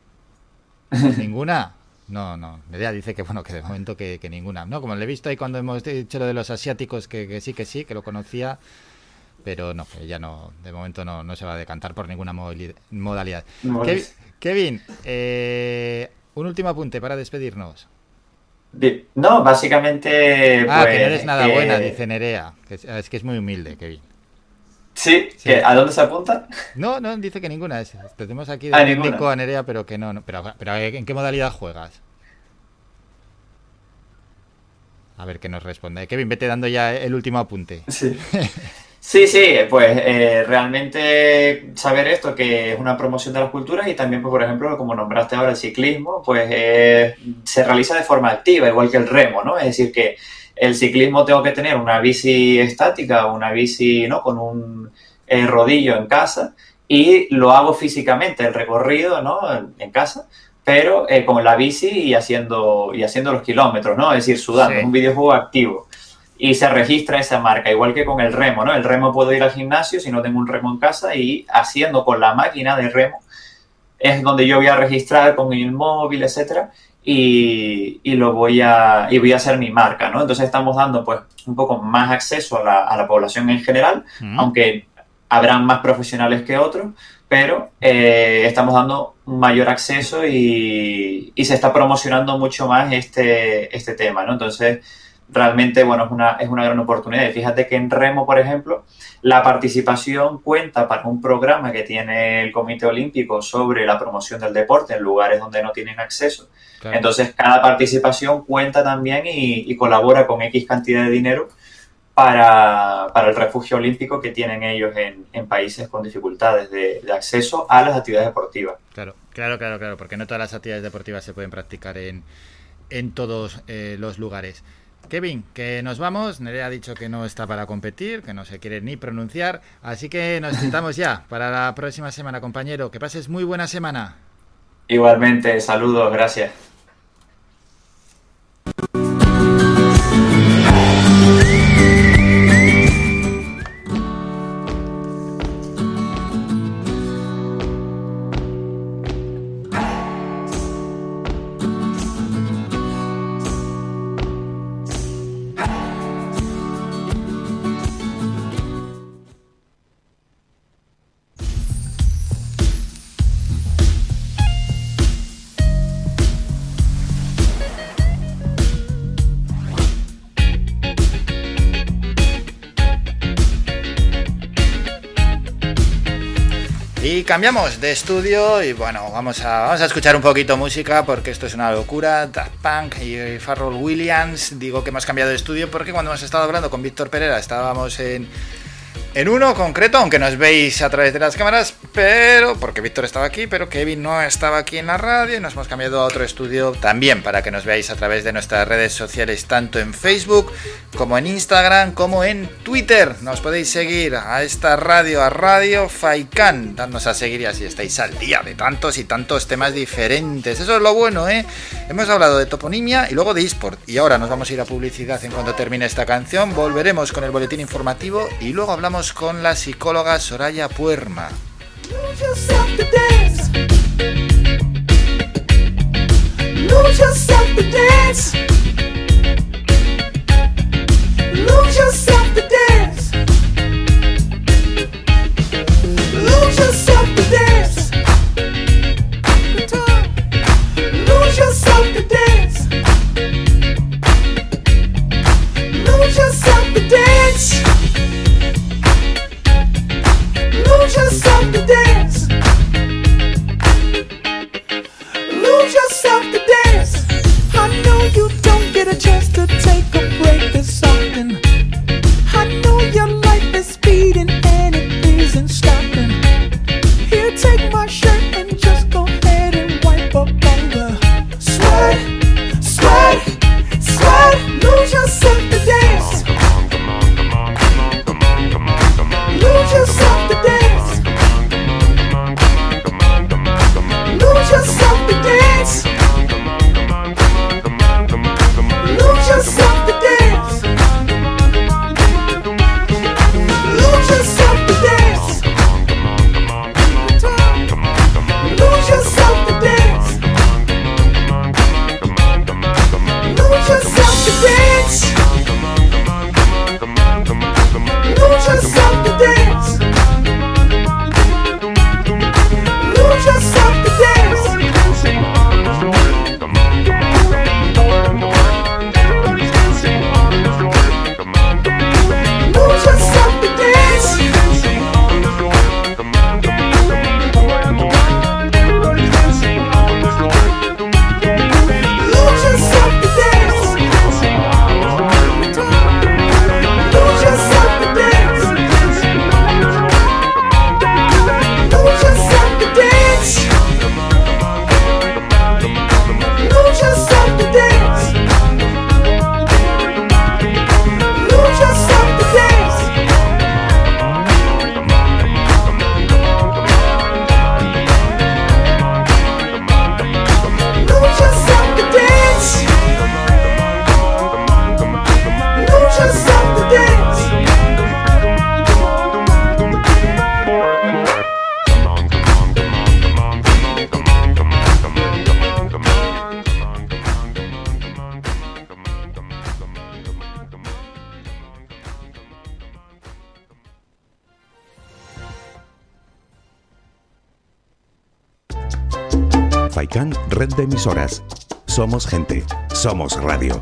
¿Ninguna? No, no. Nerea dice que bueno, que de momento que, que ninguna. No, como le he visto ahí cuando hemos dicho lo de los asiáticos, que, que sí, que sí, que lo conocía, pero no, que ya no, de momento no, no se va a decantar por ninguna modali- modalidad. No, Kevin, eh, un último apunte para despedirnos. Di- No, básicamente. ah, que pues, no eres nada que- buena, dice Nerea. Es que es muy humilde, Kevin. Sí, ¿a dónde se apunta? No, no, dice que ninguna. Es, tenemos aquí de Ah, técnico ninguna. a Nerea, pero que no. no, pero, pero ¿en qué modalidad juegas? A ver qué nos responde. Kevin, vete dando ya el último apunte. Sí. Sí, sí, pues eh, realmente saber esto, que es una promoción de las culturas y también, pues, por ejemplo, como nombraste ahora el ciclismo, pues eh, se realiza de forma activa, igual que el remo, ¿no? Es decir, que el ciclismo tengo que tener una bici estática, una bici, ¿no? Con un eh, rodillo en casa y lo hago físicamente, el recorrido, ¿no? En, en casa, pero eh, con la bici y haciendo, y haciendo los kilómetros, ¿no? Es decir, sudando, Sí. es un videojuego activo y se registra esa marca, igual que con el remo, ¿no? El remo puedo ir al gimnasio si no tengo un remo en casa y haciendo con la máquina de remo es donde yo voy a registrar con el móvil, etcétera, y, y lo voy a y voy a hacer mi marca, ¿no? Entonces estamos dando pues un poco más acceso a la, a la población en general, aunque habrán más profesionales que otros, pero eh, estamos dando mayor acceso y, y se está promocionando mucho más este, este tema, ¿no? Entonces, realmente, bueno, es una, es una gran oportunidad. Y fíjate que en Remo, por ejemplo, la participación cuenta para un programa que tiene el Comité Olímpico sobre la promoción del deporte en lugares donde no tienen acceso. Claro. Entonces, cada participación cuenta también y, y colabora con X cantidad de dinero para, para el refugio olímpico que tienen ellos en, en países con dificultades de, de acceso a las actividades deportivas. Claro, claro, claro, claro, porque no todas las actividades deportivas se pueden practicar en, en todos eh, los lugares. Kevin, que nos vamos. Nerea ha dicho que no está para competir, que no se quiere ni pronunciar. Así que nos citamos ya para la próxima semana, compañero. Que pases muy buena semana. Igualmente, saludos, gracias. Cambiamos de estudio y bueno, vamos a, vamos a escuchar un poquito música porque esto es una locura. Daft Punk y Farrell Williams. Digo que hemos cambiado de estudio porque cuando hemos estado hablando con Víctor Pereira estábamos en, en uno concreto, aunque nos veis a través de las cámaras, pero porque Víctor estaba aquí, pero Kevin no estaba aquí en la radio y nos hemos cambiado a otro estudio también para que nos veáis a través de nuestras redes sociales, tanto en Facebook como en Instagram, como en Twitter. Nos podéis seguir a esta radio, a Radio Faikan, dándonos a seguir y así estáis al día de tantos y tantos temas diferentes. Eso es lo bueno, ¿eh? Hemos hablado de toponimia y luego de eSport. Y ahora nos vamos a ir a publicidad en cuanto termine esta canción. Volveremos con el boletín informativo y luego hablamos con la psicóloga Soraya Puerma. Dance. Lose yourself to dance. Lose yourself to dance. I know you don't get a chance to take. horas. Somos gente, somos radio.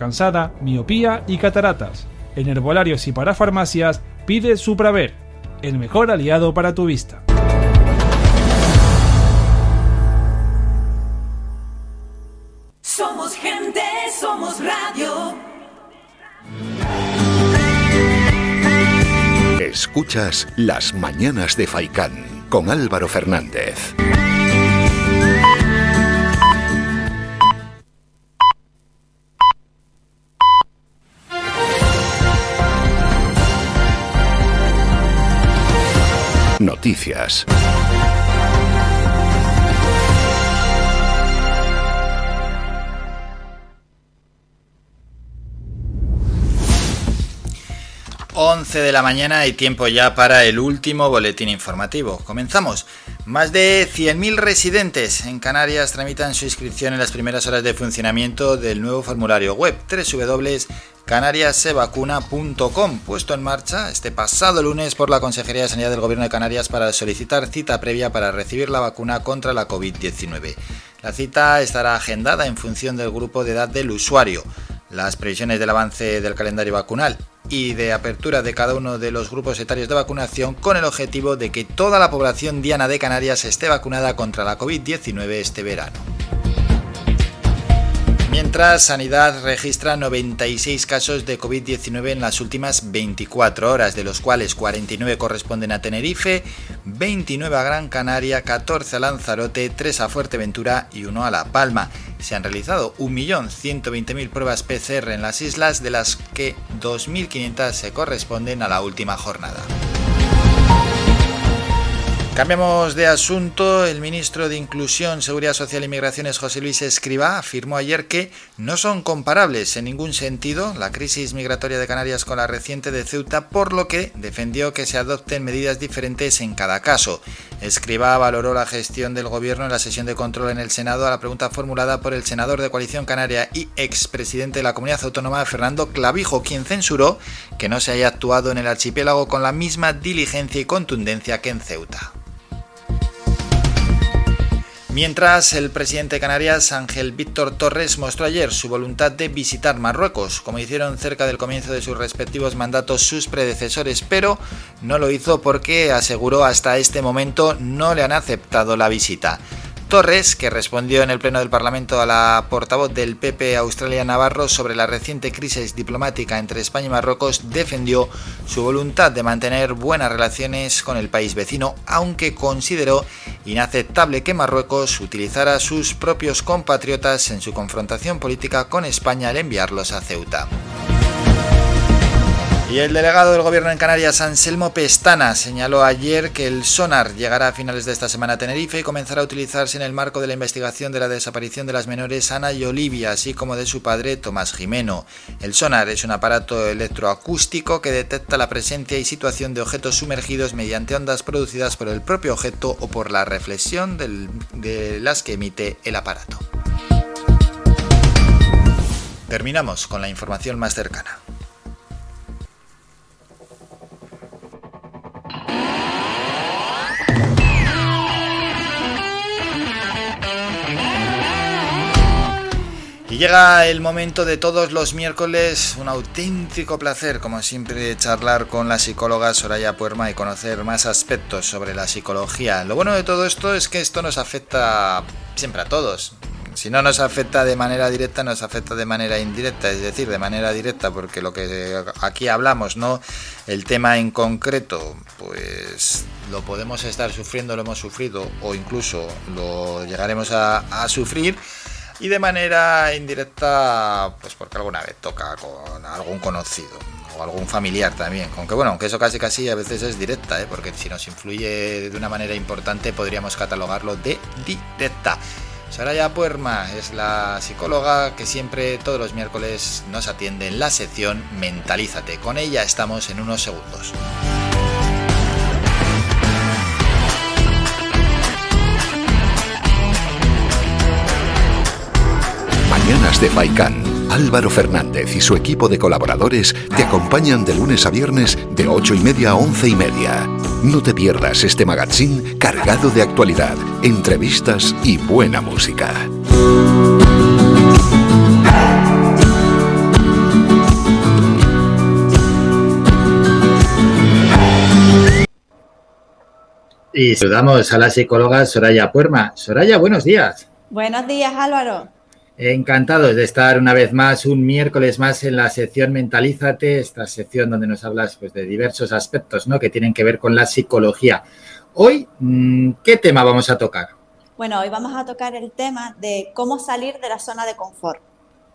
cansada, miopía y cataratas. En herbolarios y para farmacias, pide Supraver, el mejor aliado para tu vista. Somos gente, somos radio. Escuchas Las Mañanas de Faicán con Álvaro Fernández. Noticias. Once de la mañana y tiempo ya para el último boletín informativo. Comenzamos. Más de 100.000 residentes en Canarias tramitan su inscripción en las primeras horas de funcionamiento del nuevo formulario web www.canariasevacuna.com, puesto en marcha este pasado lunes por la Consejería de Sanidad del Gobierno de Canarias para solicitar cita previa para recibir la vacuna contra la COVID-19. La cita estará agendada en función del grupo de edad del usuario. Las previsiones del avance del calendario vacunal y de apertura de cada uno de los grupos etarios de vacunación con el objetivo de que toda la población diana de Canarias esté vacunada contra la COVID-19 este verano. Mientras, Sanidad registra 96 casos de COVID-19 en las últimas 24 horas, de los cuales 49 corresponden a Tenerife, 29 a Gran Canaria, 14 a Lanzarote, 3 a Fuerteventura y 1 a La Palma. Se han realizado 1.120.000 pruebas PCR en las islas, de las que 2.500 se corresponden a la última jornada. Cambiamos de asunto. El ministro de Inclusión, Seguridad Social y Migraciones, José Luis Escribá, afirmó ayer que no son comparables en ningún sentido la crisis migratoria de Canarias con la reciente de Ceuta, por lo que defendió que se adopten medidas diferentes en cada caso. Escribá valoró la gestión del gobierno en la sesión de control en el Senado a la pregunta formulada por el senador de Coalición Canaria y expresidente de la comunidad autónoma, Fernando Clavijo, quien censuró que no se haya actuado en el archipiélago con la misma diligencia y contundencia que en Ceuta. Mientras, el presidente de Canarias, Ángel Víctor Torres, mostró ayer su voluntad de visitar Marruecos, como hicieron cerca del comienzo de sus respectivos mandatos sus predecesores, pero no lo hizo porque, aseguró, hasta este momento no le han aceptado la visita. Torres, que respondió en el Pleno del Parlamento a la portavoz del PP Australia Navarro sobre la reciente crisis diplomática entre España y Marruecos, defendió su voluntad de mantener buenas relaciones con el país vecino, aunque consideró inaceptable que Marruecos utilizara a sus propios compatriotas en su confrontación política con España al enviarlos a Ceuta. Y el delegado del gobierno en Canarias, Anselmo Pestana, señaló ayer que el sonar llegará a finales de esta semana a Tenerife y comenzará a utilizarse en el marco de la investigación de la desaparición de las menores Ana y Olivia, así como de su padre Tomás Jimeno. El sonar es un aparato electroacústico que detecta la presencia y situación de objetos sumergidos mediante ondas producidas por el propio objeto o por la reflexión de las que emite el aparato. Terminamos con la información más cercana. Llega el momento de todos los miércoles, un auténtico placer, como siempre, charlar con la psicóloga Soraya Puerma y conocer más aspectos sobre la psicología. Lo bueno de todo esto es que esto nos afecta siempre a todos. Si no nos afecta de manera directa, nos afecta de manera indirecta, es decir, de manera directa, porque lo que aquí hablamos, ¿no? El tema en concreto, pues lo podemos estar sufriendo, lo hemos sufrido, o incluso lo llegaremos a, a sufrir y de manera indirecta, pues porque alguna vez toca con algún conocido o algún familiar también. Aunque bueno, aunque eso casi casi a veces es directa, ¿eh? porque si nos influye de una manera importante podríamos catalogarlo de directa. Saraya Puerma es la psicóloga que siempre todos los miércoles nos atiende en la sección Mentalízate. Con ella estamos en unos segundos. De Faikán. Álvaro Fernández y su equipo de colaboradores te acompañan de lunes a viernes de 8 y media a 11 y media. No te pierdas este magazine cargado de actualidad, entrevistas y buena música. Y saludamos a la psicóloga Soraya Puerma. Soraya, buenos días. Buenos días, Álvaro. Encantados de estar una vez más, un miércoles más en la sección Mentalízate, esta sección donde nos hablas pues, de diversos aspectos ¿no? que tienen que ver con la psicología. Hoy, mm, ¿qué tema vamos a tocar? Bueno, hoy vamos a tocar el tema de cómo salir de la zona de confort.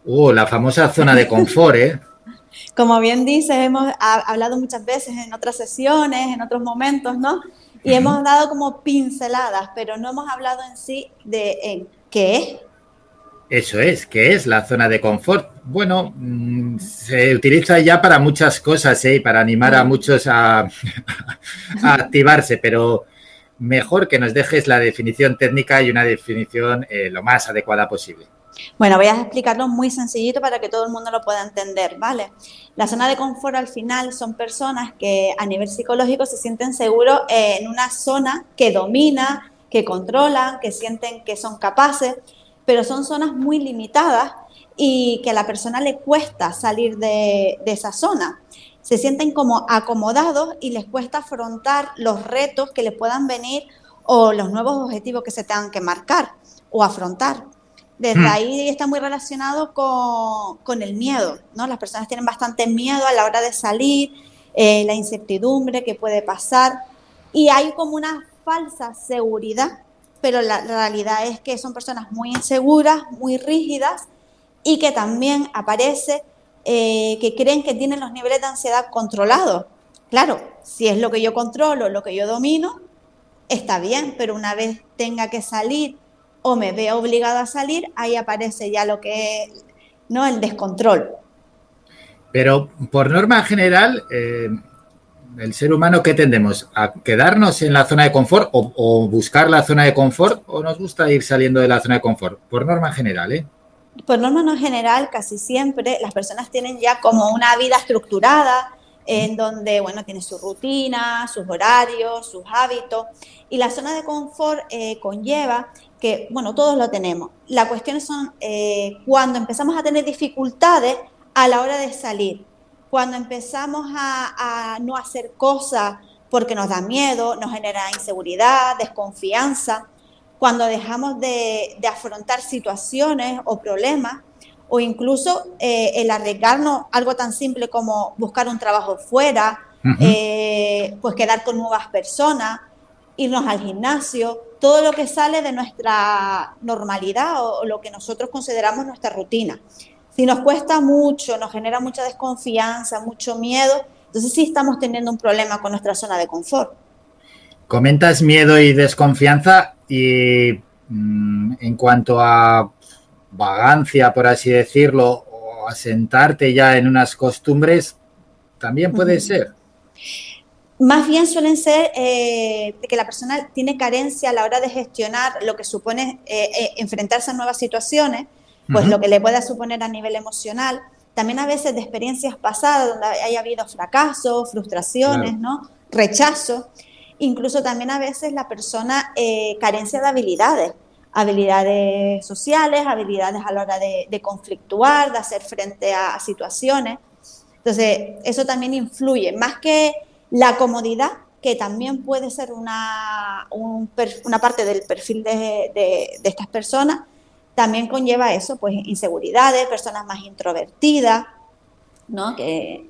Uh, la famosa zona de confort, ¿eh? Como bien dices, hemos hablado muchas veces en otras sesiones, en otros momentos, ¿no? Y hemos dado como pinceladas, pero no hemos hablado en sí de en qué es eso es, ¿qué es la zona de confort? Bueno, mm, se utiliza ya para muchas cosas, ¿eh? para animar a muchos a, activarse, pero mejor que nos dejes la definición técnica y una definición eh, lo más adecuada posible. Bueno, voy a explicarlo muy sencillito para que todo el mundo lo pueda entender, ¿vale? La zona de confort al final son personas que a nivel psicológico se sienten seguros en una zona que domina, que controlan, que sienten que son capaces pero son zonas muy limitadas y que a la persona le cuesta salir de, esa zona. Se sienten como acomodados y les cuesta afrontar los retos que les puedan venir o los nuevos objetivos que se tengan que marcar o afrontar. Desde hmm. ahí está muy relacionado con, el miedo, ¿no? Las personas tienen bastante miedo a la hora de salir, eh, la incertidumbre que puede pasar y hay como una falsa seguridad pero la realidad es que son personas muy inseguras, muy rígidas y que también aparece eh, que creen que tienen los niveles de ansiedad controlados. Claro, si es lo que yo controlo, lo que yo domino, está bien, pero una vez tenga que salir o me vea obligada a salir, ahí aparece ya lo que es ¿no? el descontrol. Pero por norma general, eh, el ser humano, ¿qué tendemos? ¿A quedarnos en la zona de confort o, buscar la zona de confort o nos gusta ir saliendo de la zona de confort? Por norma general, ¿eh? Por norma no general, casi siempre las personas tienen ya como una vida estructurada en donde, bueno, tiene su rutina, sus horarios, sus hábitos y la zona de confort eh, conlleva que, bueno, todos lo tenemos. La cuestión son eh, cuando empezamos a tener dificultades a la hora de salir cuando empezamos a, no hacer cosas porque nos da miedo, nos genera inseguridad, desconfianza, cuando dejamos de, afrontar situaciones o problemas, o incluso eh, el arriesgarnos algo tan simple como buscar un trabajo fuera, eh, pues quedar con nuevas personas, irnos al gimnasio, todo lo que sale de nuestra normalidad o lo que nosotros consideramos nuestra rutina. Si nos cuesta mucho, nos genera mucha desconfianza, mucho miedo, entonces sí estamos teniendo un problema con nuestra zona de confort. Comentas miedo y desconfianza y mm, en cuanto a vagancia, por así decirlo, o asentarte ya en unas costumbres, también puede ser. Más bien suelen ser eh, que la persona tiene carencia a la hora de gestionar lo que supone eh, eh, enfrentarse a nuevas situaciones pues lo que le pueda suponer a nivel emocional, también a veces de experiencias pasadas donde haya habido fracasos, frustraciones, ¿no? Rechazo, incluso también a veces la persona eh, carencia de habilidades. habilidades sociales, habilidades a la hora de, de conflictuar, de hacer frente a, a situaciones. Entonces, eso también influye, más que la comodidad, que también puede ser una, un una parte del perfil de, de- de estas personas, también conlleva eso, pues inseguridades, personas más introvertidas, ¿no? Que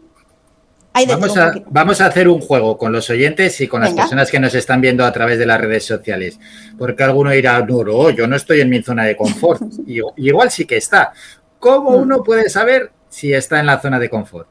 hay de Vamos a, vamos a hacer un juego con los oyentes y con las Venga. personas que nos están viendo a través de las redes sociales. Porque alguno dirá, no, no, yo no estoy en mi zona de confort. y, y igual sí que está. ¿Cómo Mm. uno puede saber si está en la zona de confort?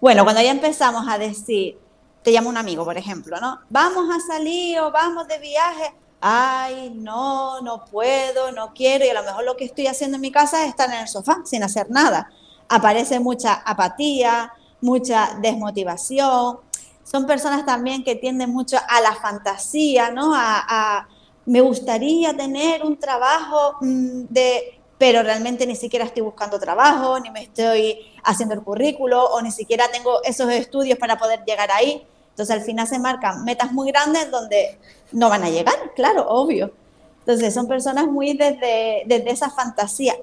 Bueno, cuando ya empezamos a decir, te llama un amigo, por ejemplo, ¿no? Vamos a salir o vamos de viaje. Ay, no, no puedo, no quiero. Y a lo mejor lo que estoy haciendo en mi casa es estar en el sofá sin hacer nada. Aparece mucha apatía, mucha desmotivación. Son personas también que tienden mucho a la fantasía, ¿no? A, a, me gustaría tener un trabajo mm, de pero realmente ni siquiera estoy buscando trabajo, ni me estoy haciendo el currículo, o ni siquiera tengo esos estudios para poder llegar ahí. Entonces al final se marcan metas muy grandes donde no van a llegar, claro, obvio. Entonces son personas muy desde, desde esa fantasía,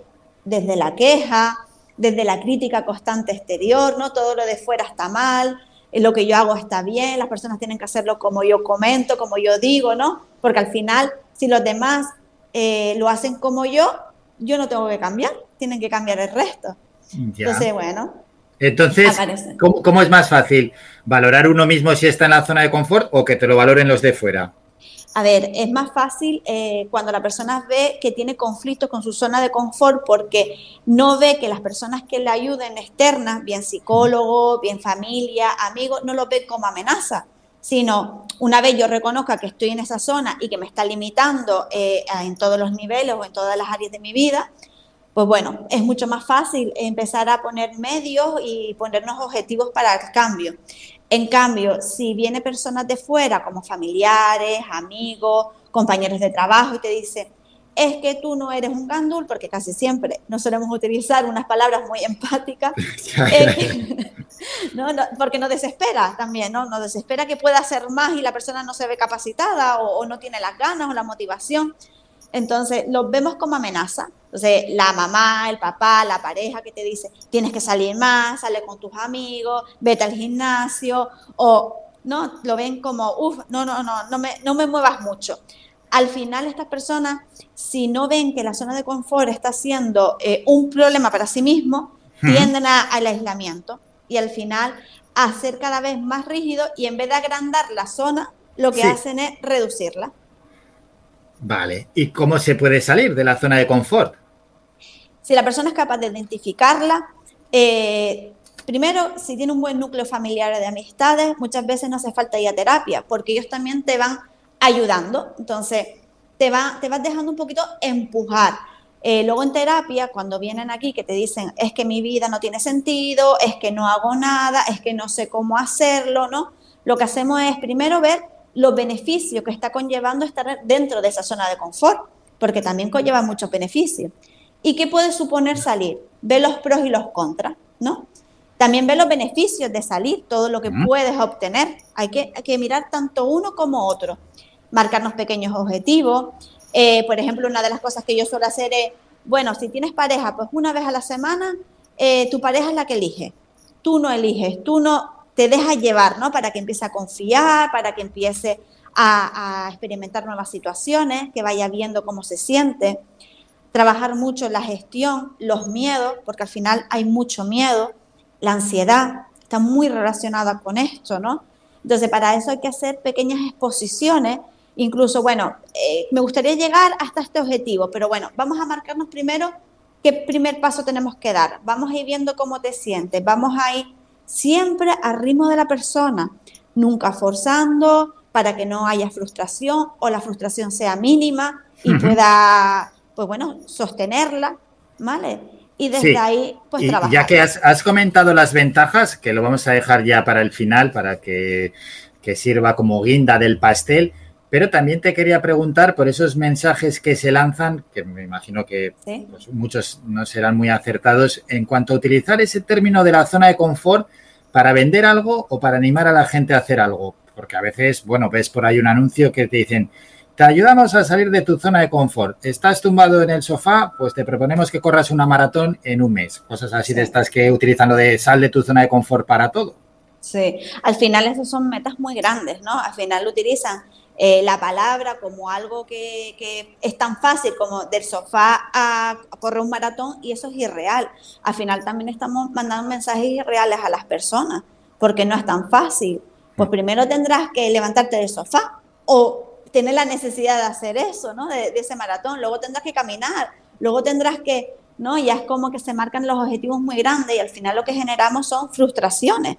desde la queja, desde la crítica constante exterior, ¿no? Todo lo de fuera está mal, eh, lo que yo hago está bien, las personas tienen que hacerlo como yo comento, como yo digo, ¿no? Porque al final, si los demás eh, lo hacen como yo, yo no tengo que cambiar, tienen que cambiar el resto. Ya. Entonces, bueno, Entonces. ¿cómo, cómo es más fácil? ¿Valorar uno mismo si está en la zona de confort o que te lo valoren los de fuera? a ver, es más fácil eh, cuando la persona ve que tiene conflictos con su zona de confort porque no ve que las personas que le ayuden externas, bien psicólogo, bien familia, amigos, no lo ven como amenaza, sino una vez yo reconozca que estoy en esa zona y que me está limitando eh, en todos los niveles o en todas las áreas de mi vida, pues bueno, es mucho más fácil empezar a poner medios y ponernos objetivos para el cambio. En cambio, si viene personas de fuera, como familiares, amigos, compañeros de trabajo, y te dicen, es que tú no eres un gandul, porque casi siempre no solemos utilizar unas palabras muy empáticas, que- no, no, porque nos desespera también, ¿no? Nos desespera que pueda hacer más y la persona no se ve capacitada o, o no tiene las ganas o la motivación. Entonces, los vemos como amenaza. Entonces, la mamá, el papá, la pareja que te dice, tienes que salir más, sale con tus amigos, vete al gimnasio, o no, lo ven como, uff, no, no, no, no me, no me muevas mucho. Al final, estas personas, si no ven que la zona de confort está siendo eh, un problema para sí mismo, tienden a- al aislamiento y al final a ser cada vez más rígido y en vez de agrandar la zona, lo que Sí. hacen es reducirla. Vale. ¿Y cómo se puede salir de la zona de confort? Si la persona es capaz de identificarla, eh, primero, si tiene un buen núcleo familiar de amistades, muchas veces no hace falta ir a terapia, porque ellos también te van ayudando. Entonces, te, va, te vas dejando un poquito empujar. Eh, luego en terapia, cuando vienen aquí que te dicen, es que mi vida no tiene sentido, es que no hago nada, es que no sé cómo hacerlo, ¿no? Lo que hacemos es primero ver los beneficios que está conllevando estar dentro de esa zona de confort, porque también conlleva muchos beneficios. ¿Y qué puede suponer salir? Ve los pros y los contras, ¿no? También ve los beneficios de salir, todo lo que puedes obtener. Hay que, hay que mirar tanto uno como otro. Marcarnos pequeños objetivos. Eh, por ejemplo, una de las cosas que yo suelo hacer es, bueno, si tienes pareja, pues una vez a la semana, eh, tu pareja es la que elige. Tú no eliges, tú no te dejas llevar, ¿no? Para que empiece a confiar, para que empiece a, a experimentar nuevas situaciones, que vaya viendo cómo se siente trabajar mucho la gestión, los miedos, porque al final hay mucho miedo, la ansiedad está muy relacionada con esto, ¿no? Entonces, para eso hay que hacer pequeñas exposiciones, incluso, bueno, eh, me gustaría llegar hasta este objetivo, pero bueno, vamos a marcarnos primero qué primer paso tenemos que dar, vamos a ir viendo cómo te sientes, vamos a ir siempre al ritmo de la persona, nunca forzando para que no haya frustración o la frustración sea mínima y pueda, pues bueno, sostenerla, ¿vale? Y desde Sí. ahí, pues Y trabajar. ya que has, has comentado las ventajas, que lo vamos a dejar ya para el final, para que, que sirva como guinda del pastel, pero también te quería preguntar por esos mensajes que se lanzan, que me imagino que Sí. pues, muchos no serán muy acertados, en cuanto a utilizar ese término de la zona de confort para vender algo o para animar a la gente a hacer algo. Porque a veces, bueno, ves por ahí un anuncio que te dicen, Te ayudamos a salir de tu zona de confort. Estás tumbado en el sofá, pues te proponemos que corras una maratón en un mes. Cosas así de estas que utilizan lo de sal de tu zona de confort para todo. Sí, al final esas son metas muy grandes, ¿no? Al final utilizan eh, la palabra como algo que, es tan fácil como del sofá a correr un maratón y eso es irreal. Al final también estamos mandando mensajes irreales a las personas porque no es tan fácil. Pues primero tendrás que levantarte del sofá o tener la necesidad de hacer eso, ¿no? De, de ese maratón. Luego tendrás que caminar, luego tendrás que, ¿no? Ya es como que se marcan los objetivos muy grandes y al final lo que generamos son frustraciones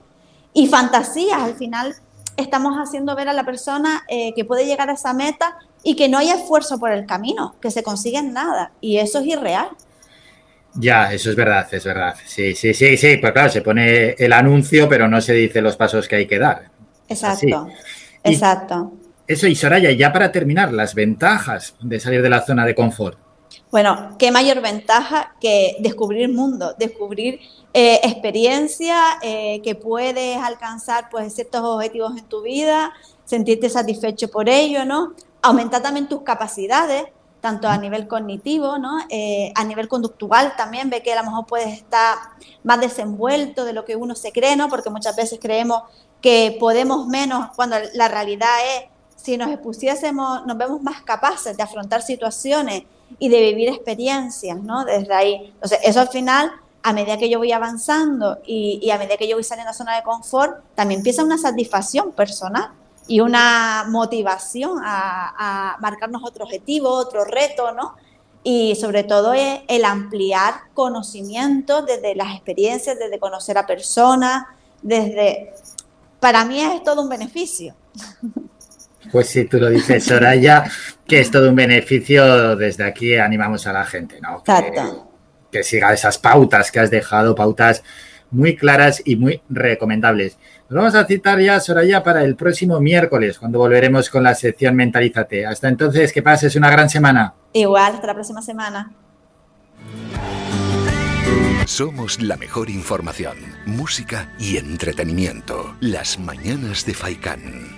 y fantasías. Al final estamos haciendo ver a la persona eh, que puede llegar a esa meta y que no hay esfuerzo por el camino, que se consigue nada. Y eso es irreal. Ya, eso es verdad, es verdad. Sí, sí, sí, sí, pues claro, se pone el anuncio, pero no se dice los pasos que hay que dar. Exacto, exacto. Eso, y Soraya, ya para terminar, las ventajas de salir de la zona de confort. Bueno, qué mayor ventaja que descubrir mundo, descubrir eh, experiencia, eh, que puedes alcanzar pues ciertos objetivos en tu vida, sentirte satisfecho por ello, ¿no? Aumentar también tus capacidades, tanto a nivel cognitivo, ¿no? Eh, a nivel conductual también ve que a lo mejor puedes estar más desenvuelto de lo que uno se cree, ¿no? Porque muchas veces creemos que podemos menos cuando la realidad es, si nos expusiésemos, nos vemos más capaces de afrontar situaciones y de vivir experiencias, ¿no? Desde ahí. Entonces, eso al final, a medida que yo voy avanzando y, y a medida que yo voy saliendo de la zona de confort, también empieza una satisfacción personal y una motivación a, a marcarnos otro objetivo, otro reto, ¿no? Y sobre todo es el ampliar conocimiento desde las experiencias, desde conocer a personas, desde... Para mí es todo un beneficio. Pues si tú lo dices, Soraya, que es todo un beneficio, desde aquí animamos a la gente, ¿no? Que, que, siga esas pautas que has dejado, pautas muy claras y muy recomendables. Nos vamos a citar ya, Soraya, para el próximo miércoles, cuando volveremos con la sección Mentalízate. Hasta entonces, que pases una gran semana. Igual, hasta la próxima semana. Somos la mejor información, música y entretenimiento. Las mañanas de Faikán.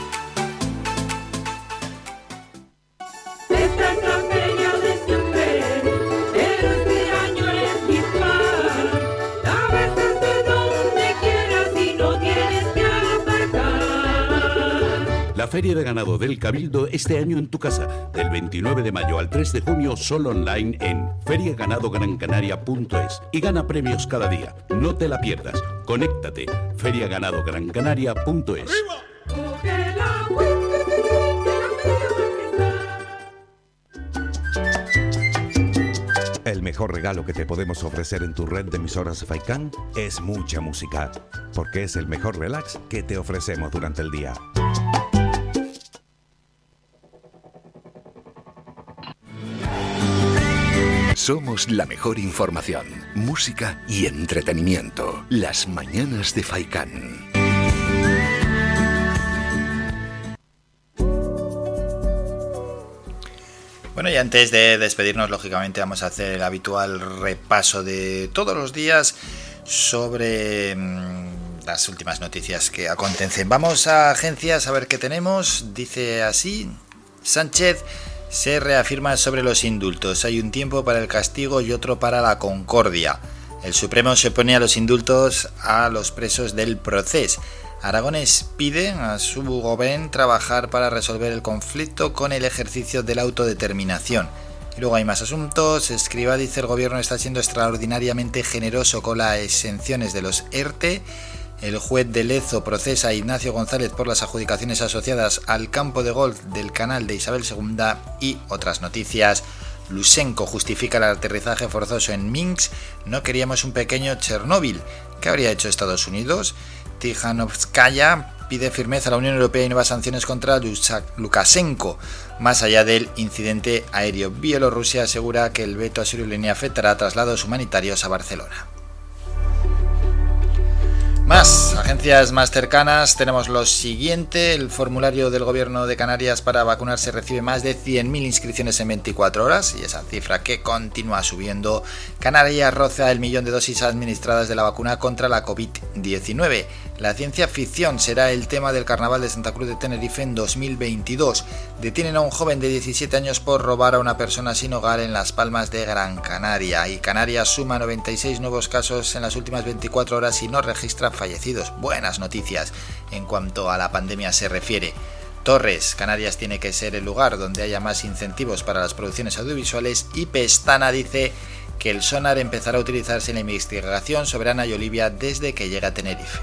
Feria de Ganado del Cabildo este año en tu casa, del 29 de mayo al 3 de junio, solo online en feriaganadograncanaria.es y gana premios cada día. No te la pierdas. Conéctate. feriaganadograncanaria.es. El mejor regalo que te podemos ofrecer en tu red de emisoras Faikan es mucha música, porque es el mejor relax que te ofrecemos durante el día. Somos la mejor información, música y entretenimiento. Las mañanas de Faikán. Bueno, y antes de despedirnos, lógicamente vamos a hacer el habitual repaso de todos los días sobre mm, las últimas noticias que acontecen. Vamos a agencias a ver qué tenemos. Dice así, Sánchez se reafirma sobre los indultos. Hay un tiempo para el castigo y otro para la concordia. El Supremo se opone a los indultos a los presos del proceso. Aragones pide a su gobierno trabajar para resolver el conflicto con el ejercicio de la autodeterminación. Y luego hay más asuntos. Escriba dice el gobierno está siendo extraordinariamente generoso con las exenciones de los ERTE. El juez de Lezo procesa a Ignacio González por las adjudicaciones asociadas al campo de golf del canal de Isabel II y otras noticias. Lusenko justifica el aterrizaje forzoso en Minsk. No queríamos un pequeño Chernóbil. ¿Qué habría hecho Estados Unidos? Tijanovskaya pide firmeza a la Unión Europea y nuevas sanciones contra Lukashenko. Más allá del incidente aéreo, Bielorrusia asegura que el veto a Sirio afectará traslados humanitarios a Barcelona. Más agencias más cercanas, tenemos lo siguiente, el formulario del gobierno de Canarias para vacunarse recibe más de 100.000 inscripciones en 24 horas y esa cifra que continúa subiendo. Canarias roza el millón de dosis administradas de la vacuna contra la COVID-19. La ciencia ficción será el tema del Carnaval de Santa Cruz de Tenerife en 2022. Detienen a un joven de 17 años por robar a una persona sin hogar en Las Palmas de Gran Canaria. Y Canarias suma 96 nuevos casos en las últimas 24 horas y no registra fallecidos. Buenas noticias en cuanto a la pandemia se refiere. Torres, Canarias tiene que ser el lugar donde haya más incentivos para las producciones audiovisuales y Pestana dice que el sonar empezará a utilizarse en la investigación sobre Ana y Olivia desde que llega a Tenerife.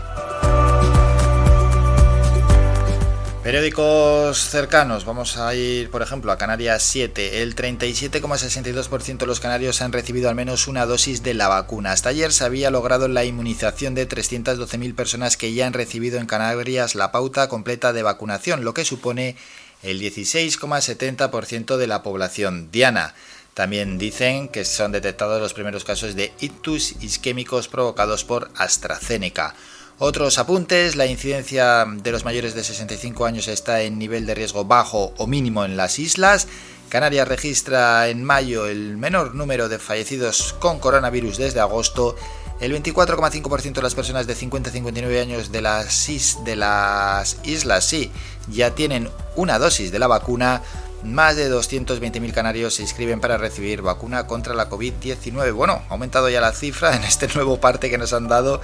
Periódicos cercanos, vamos a ir por ejemplo a Canarias 7. El 37,62% de los canarios han recibido al menos una dosis de la vacuna. Hasta ayer se había logrado la inmunización de 312.000 personas que ya han recibido en Canarias la pauta completa de vacunación, lo que supone el 16,70% de la población diana. También dicen que son detectados los primeros casos de ictus isquémicos provocados por AstraZeneca. Otros apuntes, la incidencia de los mayores de 65 años está en nivel de riesgo bajo o mínimo en las islas. Canarias registra en mayo el menor número de fallecidos con coronavirus desde agosto. El 24,5% de las personas de 50 a 59 años de las, de las islas sí ya tienen una dosis de la vacuna. Más de 220.000 canarios se inscriben para recibir vacuna contra la COVID-19. Bueno, ha aumentado ya la cifra en este nuevo parte que nos han dado,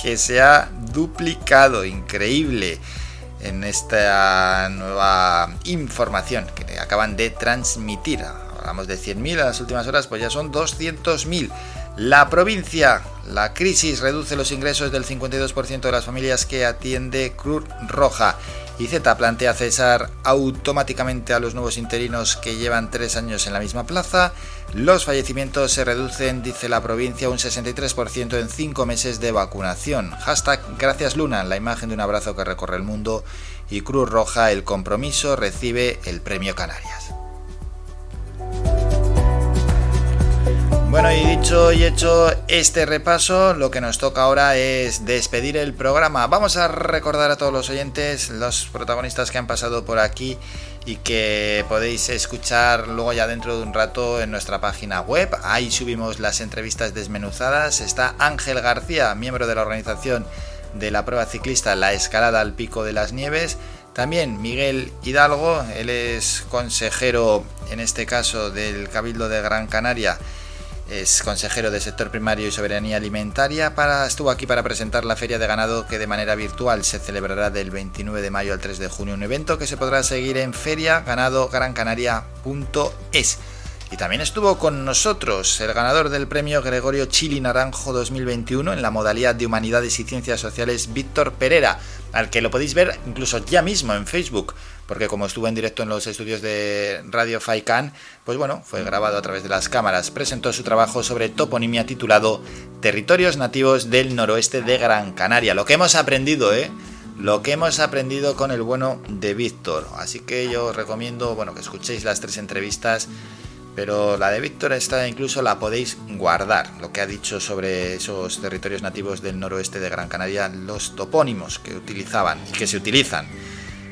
que se ha duplicado. Increíble en esta nueva información que acaban de transmitir. Hablamos de 100.000 en las últimas horas, pues ya son 200.000. La provincia, la crisis reduce los ingresos del 52% de las familias que atiende Cruz Roja. IZ plantea cesar automáticamente a los nuevos interinos que llevan tres años en la misma plaza. Los fallecimientos se reducen, dice la provincia, un 63% en cinco meses de vacunación. Hashtag Gracias Luna, la imagen de un abrazo que recorre el mundo. Y Cruz Roja, el compromiso, recibe el premio Canarias. Bueno, y dicho y hecho este repaso, lo que nos toca ahora es despedir el programa. Vamos a recordar a todos los oyentes, los protagonistas que han pasado por aquí y que podéis escuchar luego ya dentro de un rato en nuestra página web. Ahí subimos las entrevistas desmenuzadas. Está Ángel García, miembro de la organización de la prueba ciclista La Escalada al Pico de las Nieves. También Miguel Hidalgo, él es consejero en este caso del Cabildo de Gran Canaria es consejero del sector primario y soberanía alimentaria. Para, estuvo aquí para presentar la feria de ganado que de manera virtual se celebrará del 29 de mayo al 3 de junio. Un evento que se podrá seguir en feriaganadograncanaria.es. Y también estuvo con nosotros el ganador del premio Gregorio Chili Naranjo 2021 en la modalidad de Humanidades y Ciencias Sociales, Víctor Pereira, al que lo podéis ver incluso ya mismo en Facebook porque como estuvo en directo en los estudios de Radio Faikan, pues bueno, fue grabado a través de las cámaras. Presentó su trabajo sobre toponimia titulado Territorios nativos del noroeste de Gran Canaria. Lo que hemos aprendido, ¿eh? Lo que hemos aprendido con el bueno de Víctor. Así que yo os recomiendo, bueno, que escuchéis las tres entrevistas. Pero la de Víctor esta incluso la podéis guardar, lo que ha dicho sobre esos territorios nativos del noroeste de Gran Canaria, los topónimos que utilizaban y que se utilizan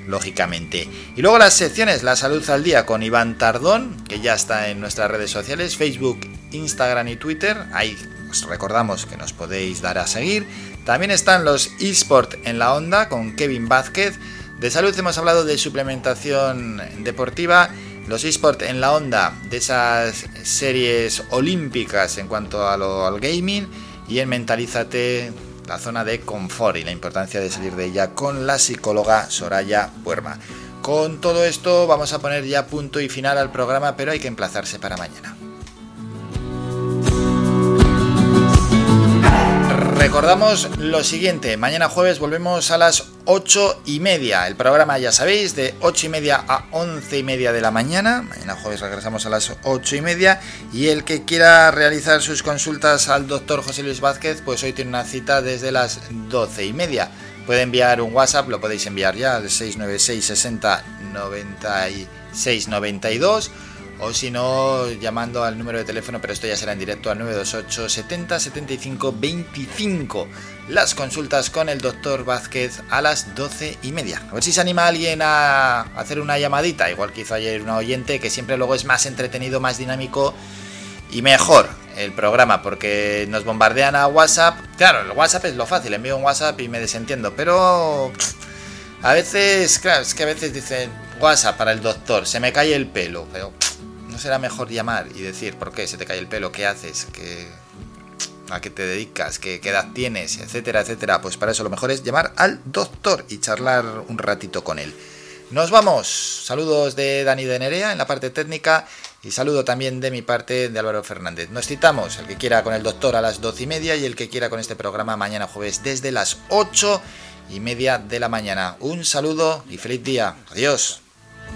lógicamente. Y luego las secciones, la salud al día con Iván Tardón, que ya está en nuestras redes sociales, Facebook, Instagram y Twitter. Ahí os recordamos que nos podéis dar a seguir. También están los eSport en la onda con Kevin Vázquez. De salud hemos hablado de suplementación deportiva. Los eSport en la onda de esas series olímpicas en cuanto a lo, al gaming. Y en Mentalízate la zona de confort y la importancia de salir de ella con la psicóloga Soraya Puerma. Con todo esto vamos a poner ya punto y final al programa, pero hay que emplazarse para mañana. Recordamos lo siguiente, mañana jueves volvemos a las 8 y media. El programa ya sabéis, de 8 y media a 11 y media de la mañana. Mañana jueves regresamos a las 8 y media. Y el que quiera realizar sus consultas al doctor José Luis Vázquez, pues hoy tiene una cita desde las 12 y media. Puede enviar un WhatsApp, lo podéis enviar ya al 696 60 96 92 o si no llamando al número de teléfono, pero esto ya será en directo al 928 70 75 25. Las consultas con el doctor Vázquez a las 12 y media. A ver si se anima alguien a hacer una llamadita, igual que hizo ayer una oyente, que siempre luego es más entretenido, más dinámico y mejor el programa, porque nos bombardean a WhatsApp. Claro, el WhatsApp es lo fácil, envío un WhatsApp y me desentiendo, pero a veces, claro, es que a veces dicen WhatsApp para el doctor, se me cae el pelo, pero será mejor llamar y decir por qué se te cae el pelo, qué haces, qué, a qué te dedicas, qué, qué edad tienes, etcétera, etcétera? Pues para eso lo mejor es llamar al doctor y charlar un ratito con él. Nos vamos. Saludos de Dani de Nerea en la parte técnica y saludo también de mi parte de Álvaro Fernández. Nos citamos, el que quiera con el doctor a las doce y media y el que quiera con este programa mañana jueves desde las ocho y media de la mañana. Un saludo y feliz día. Adiós.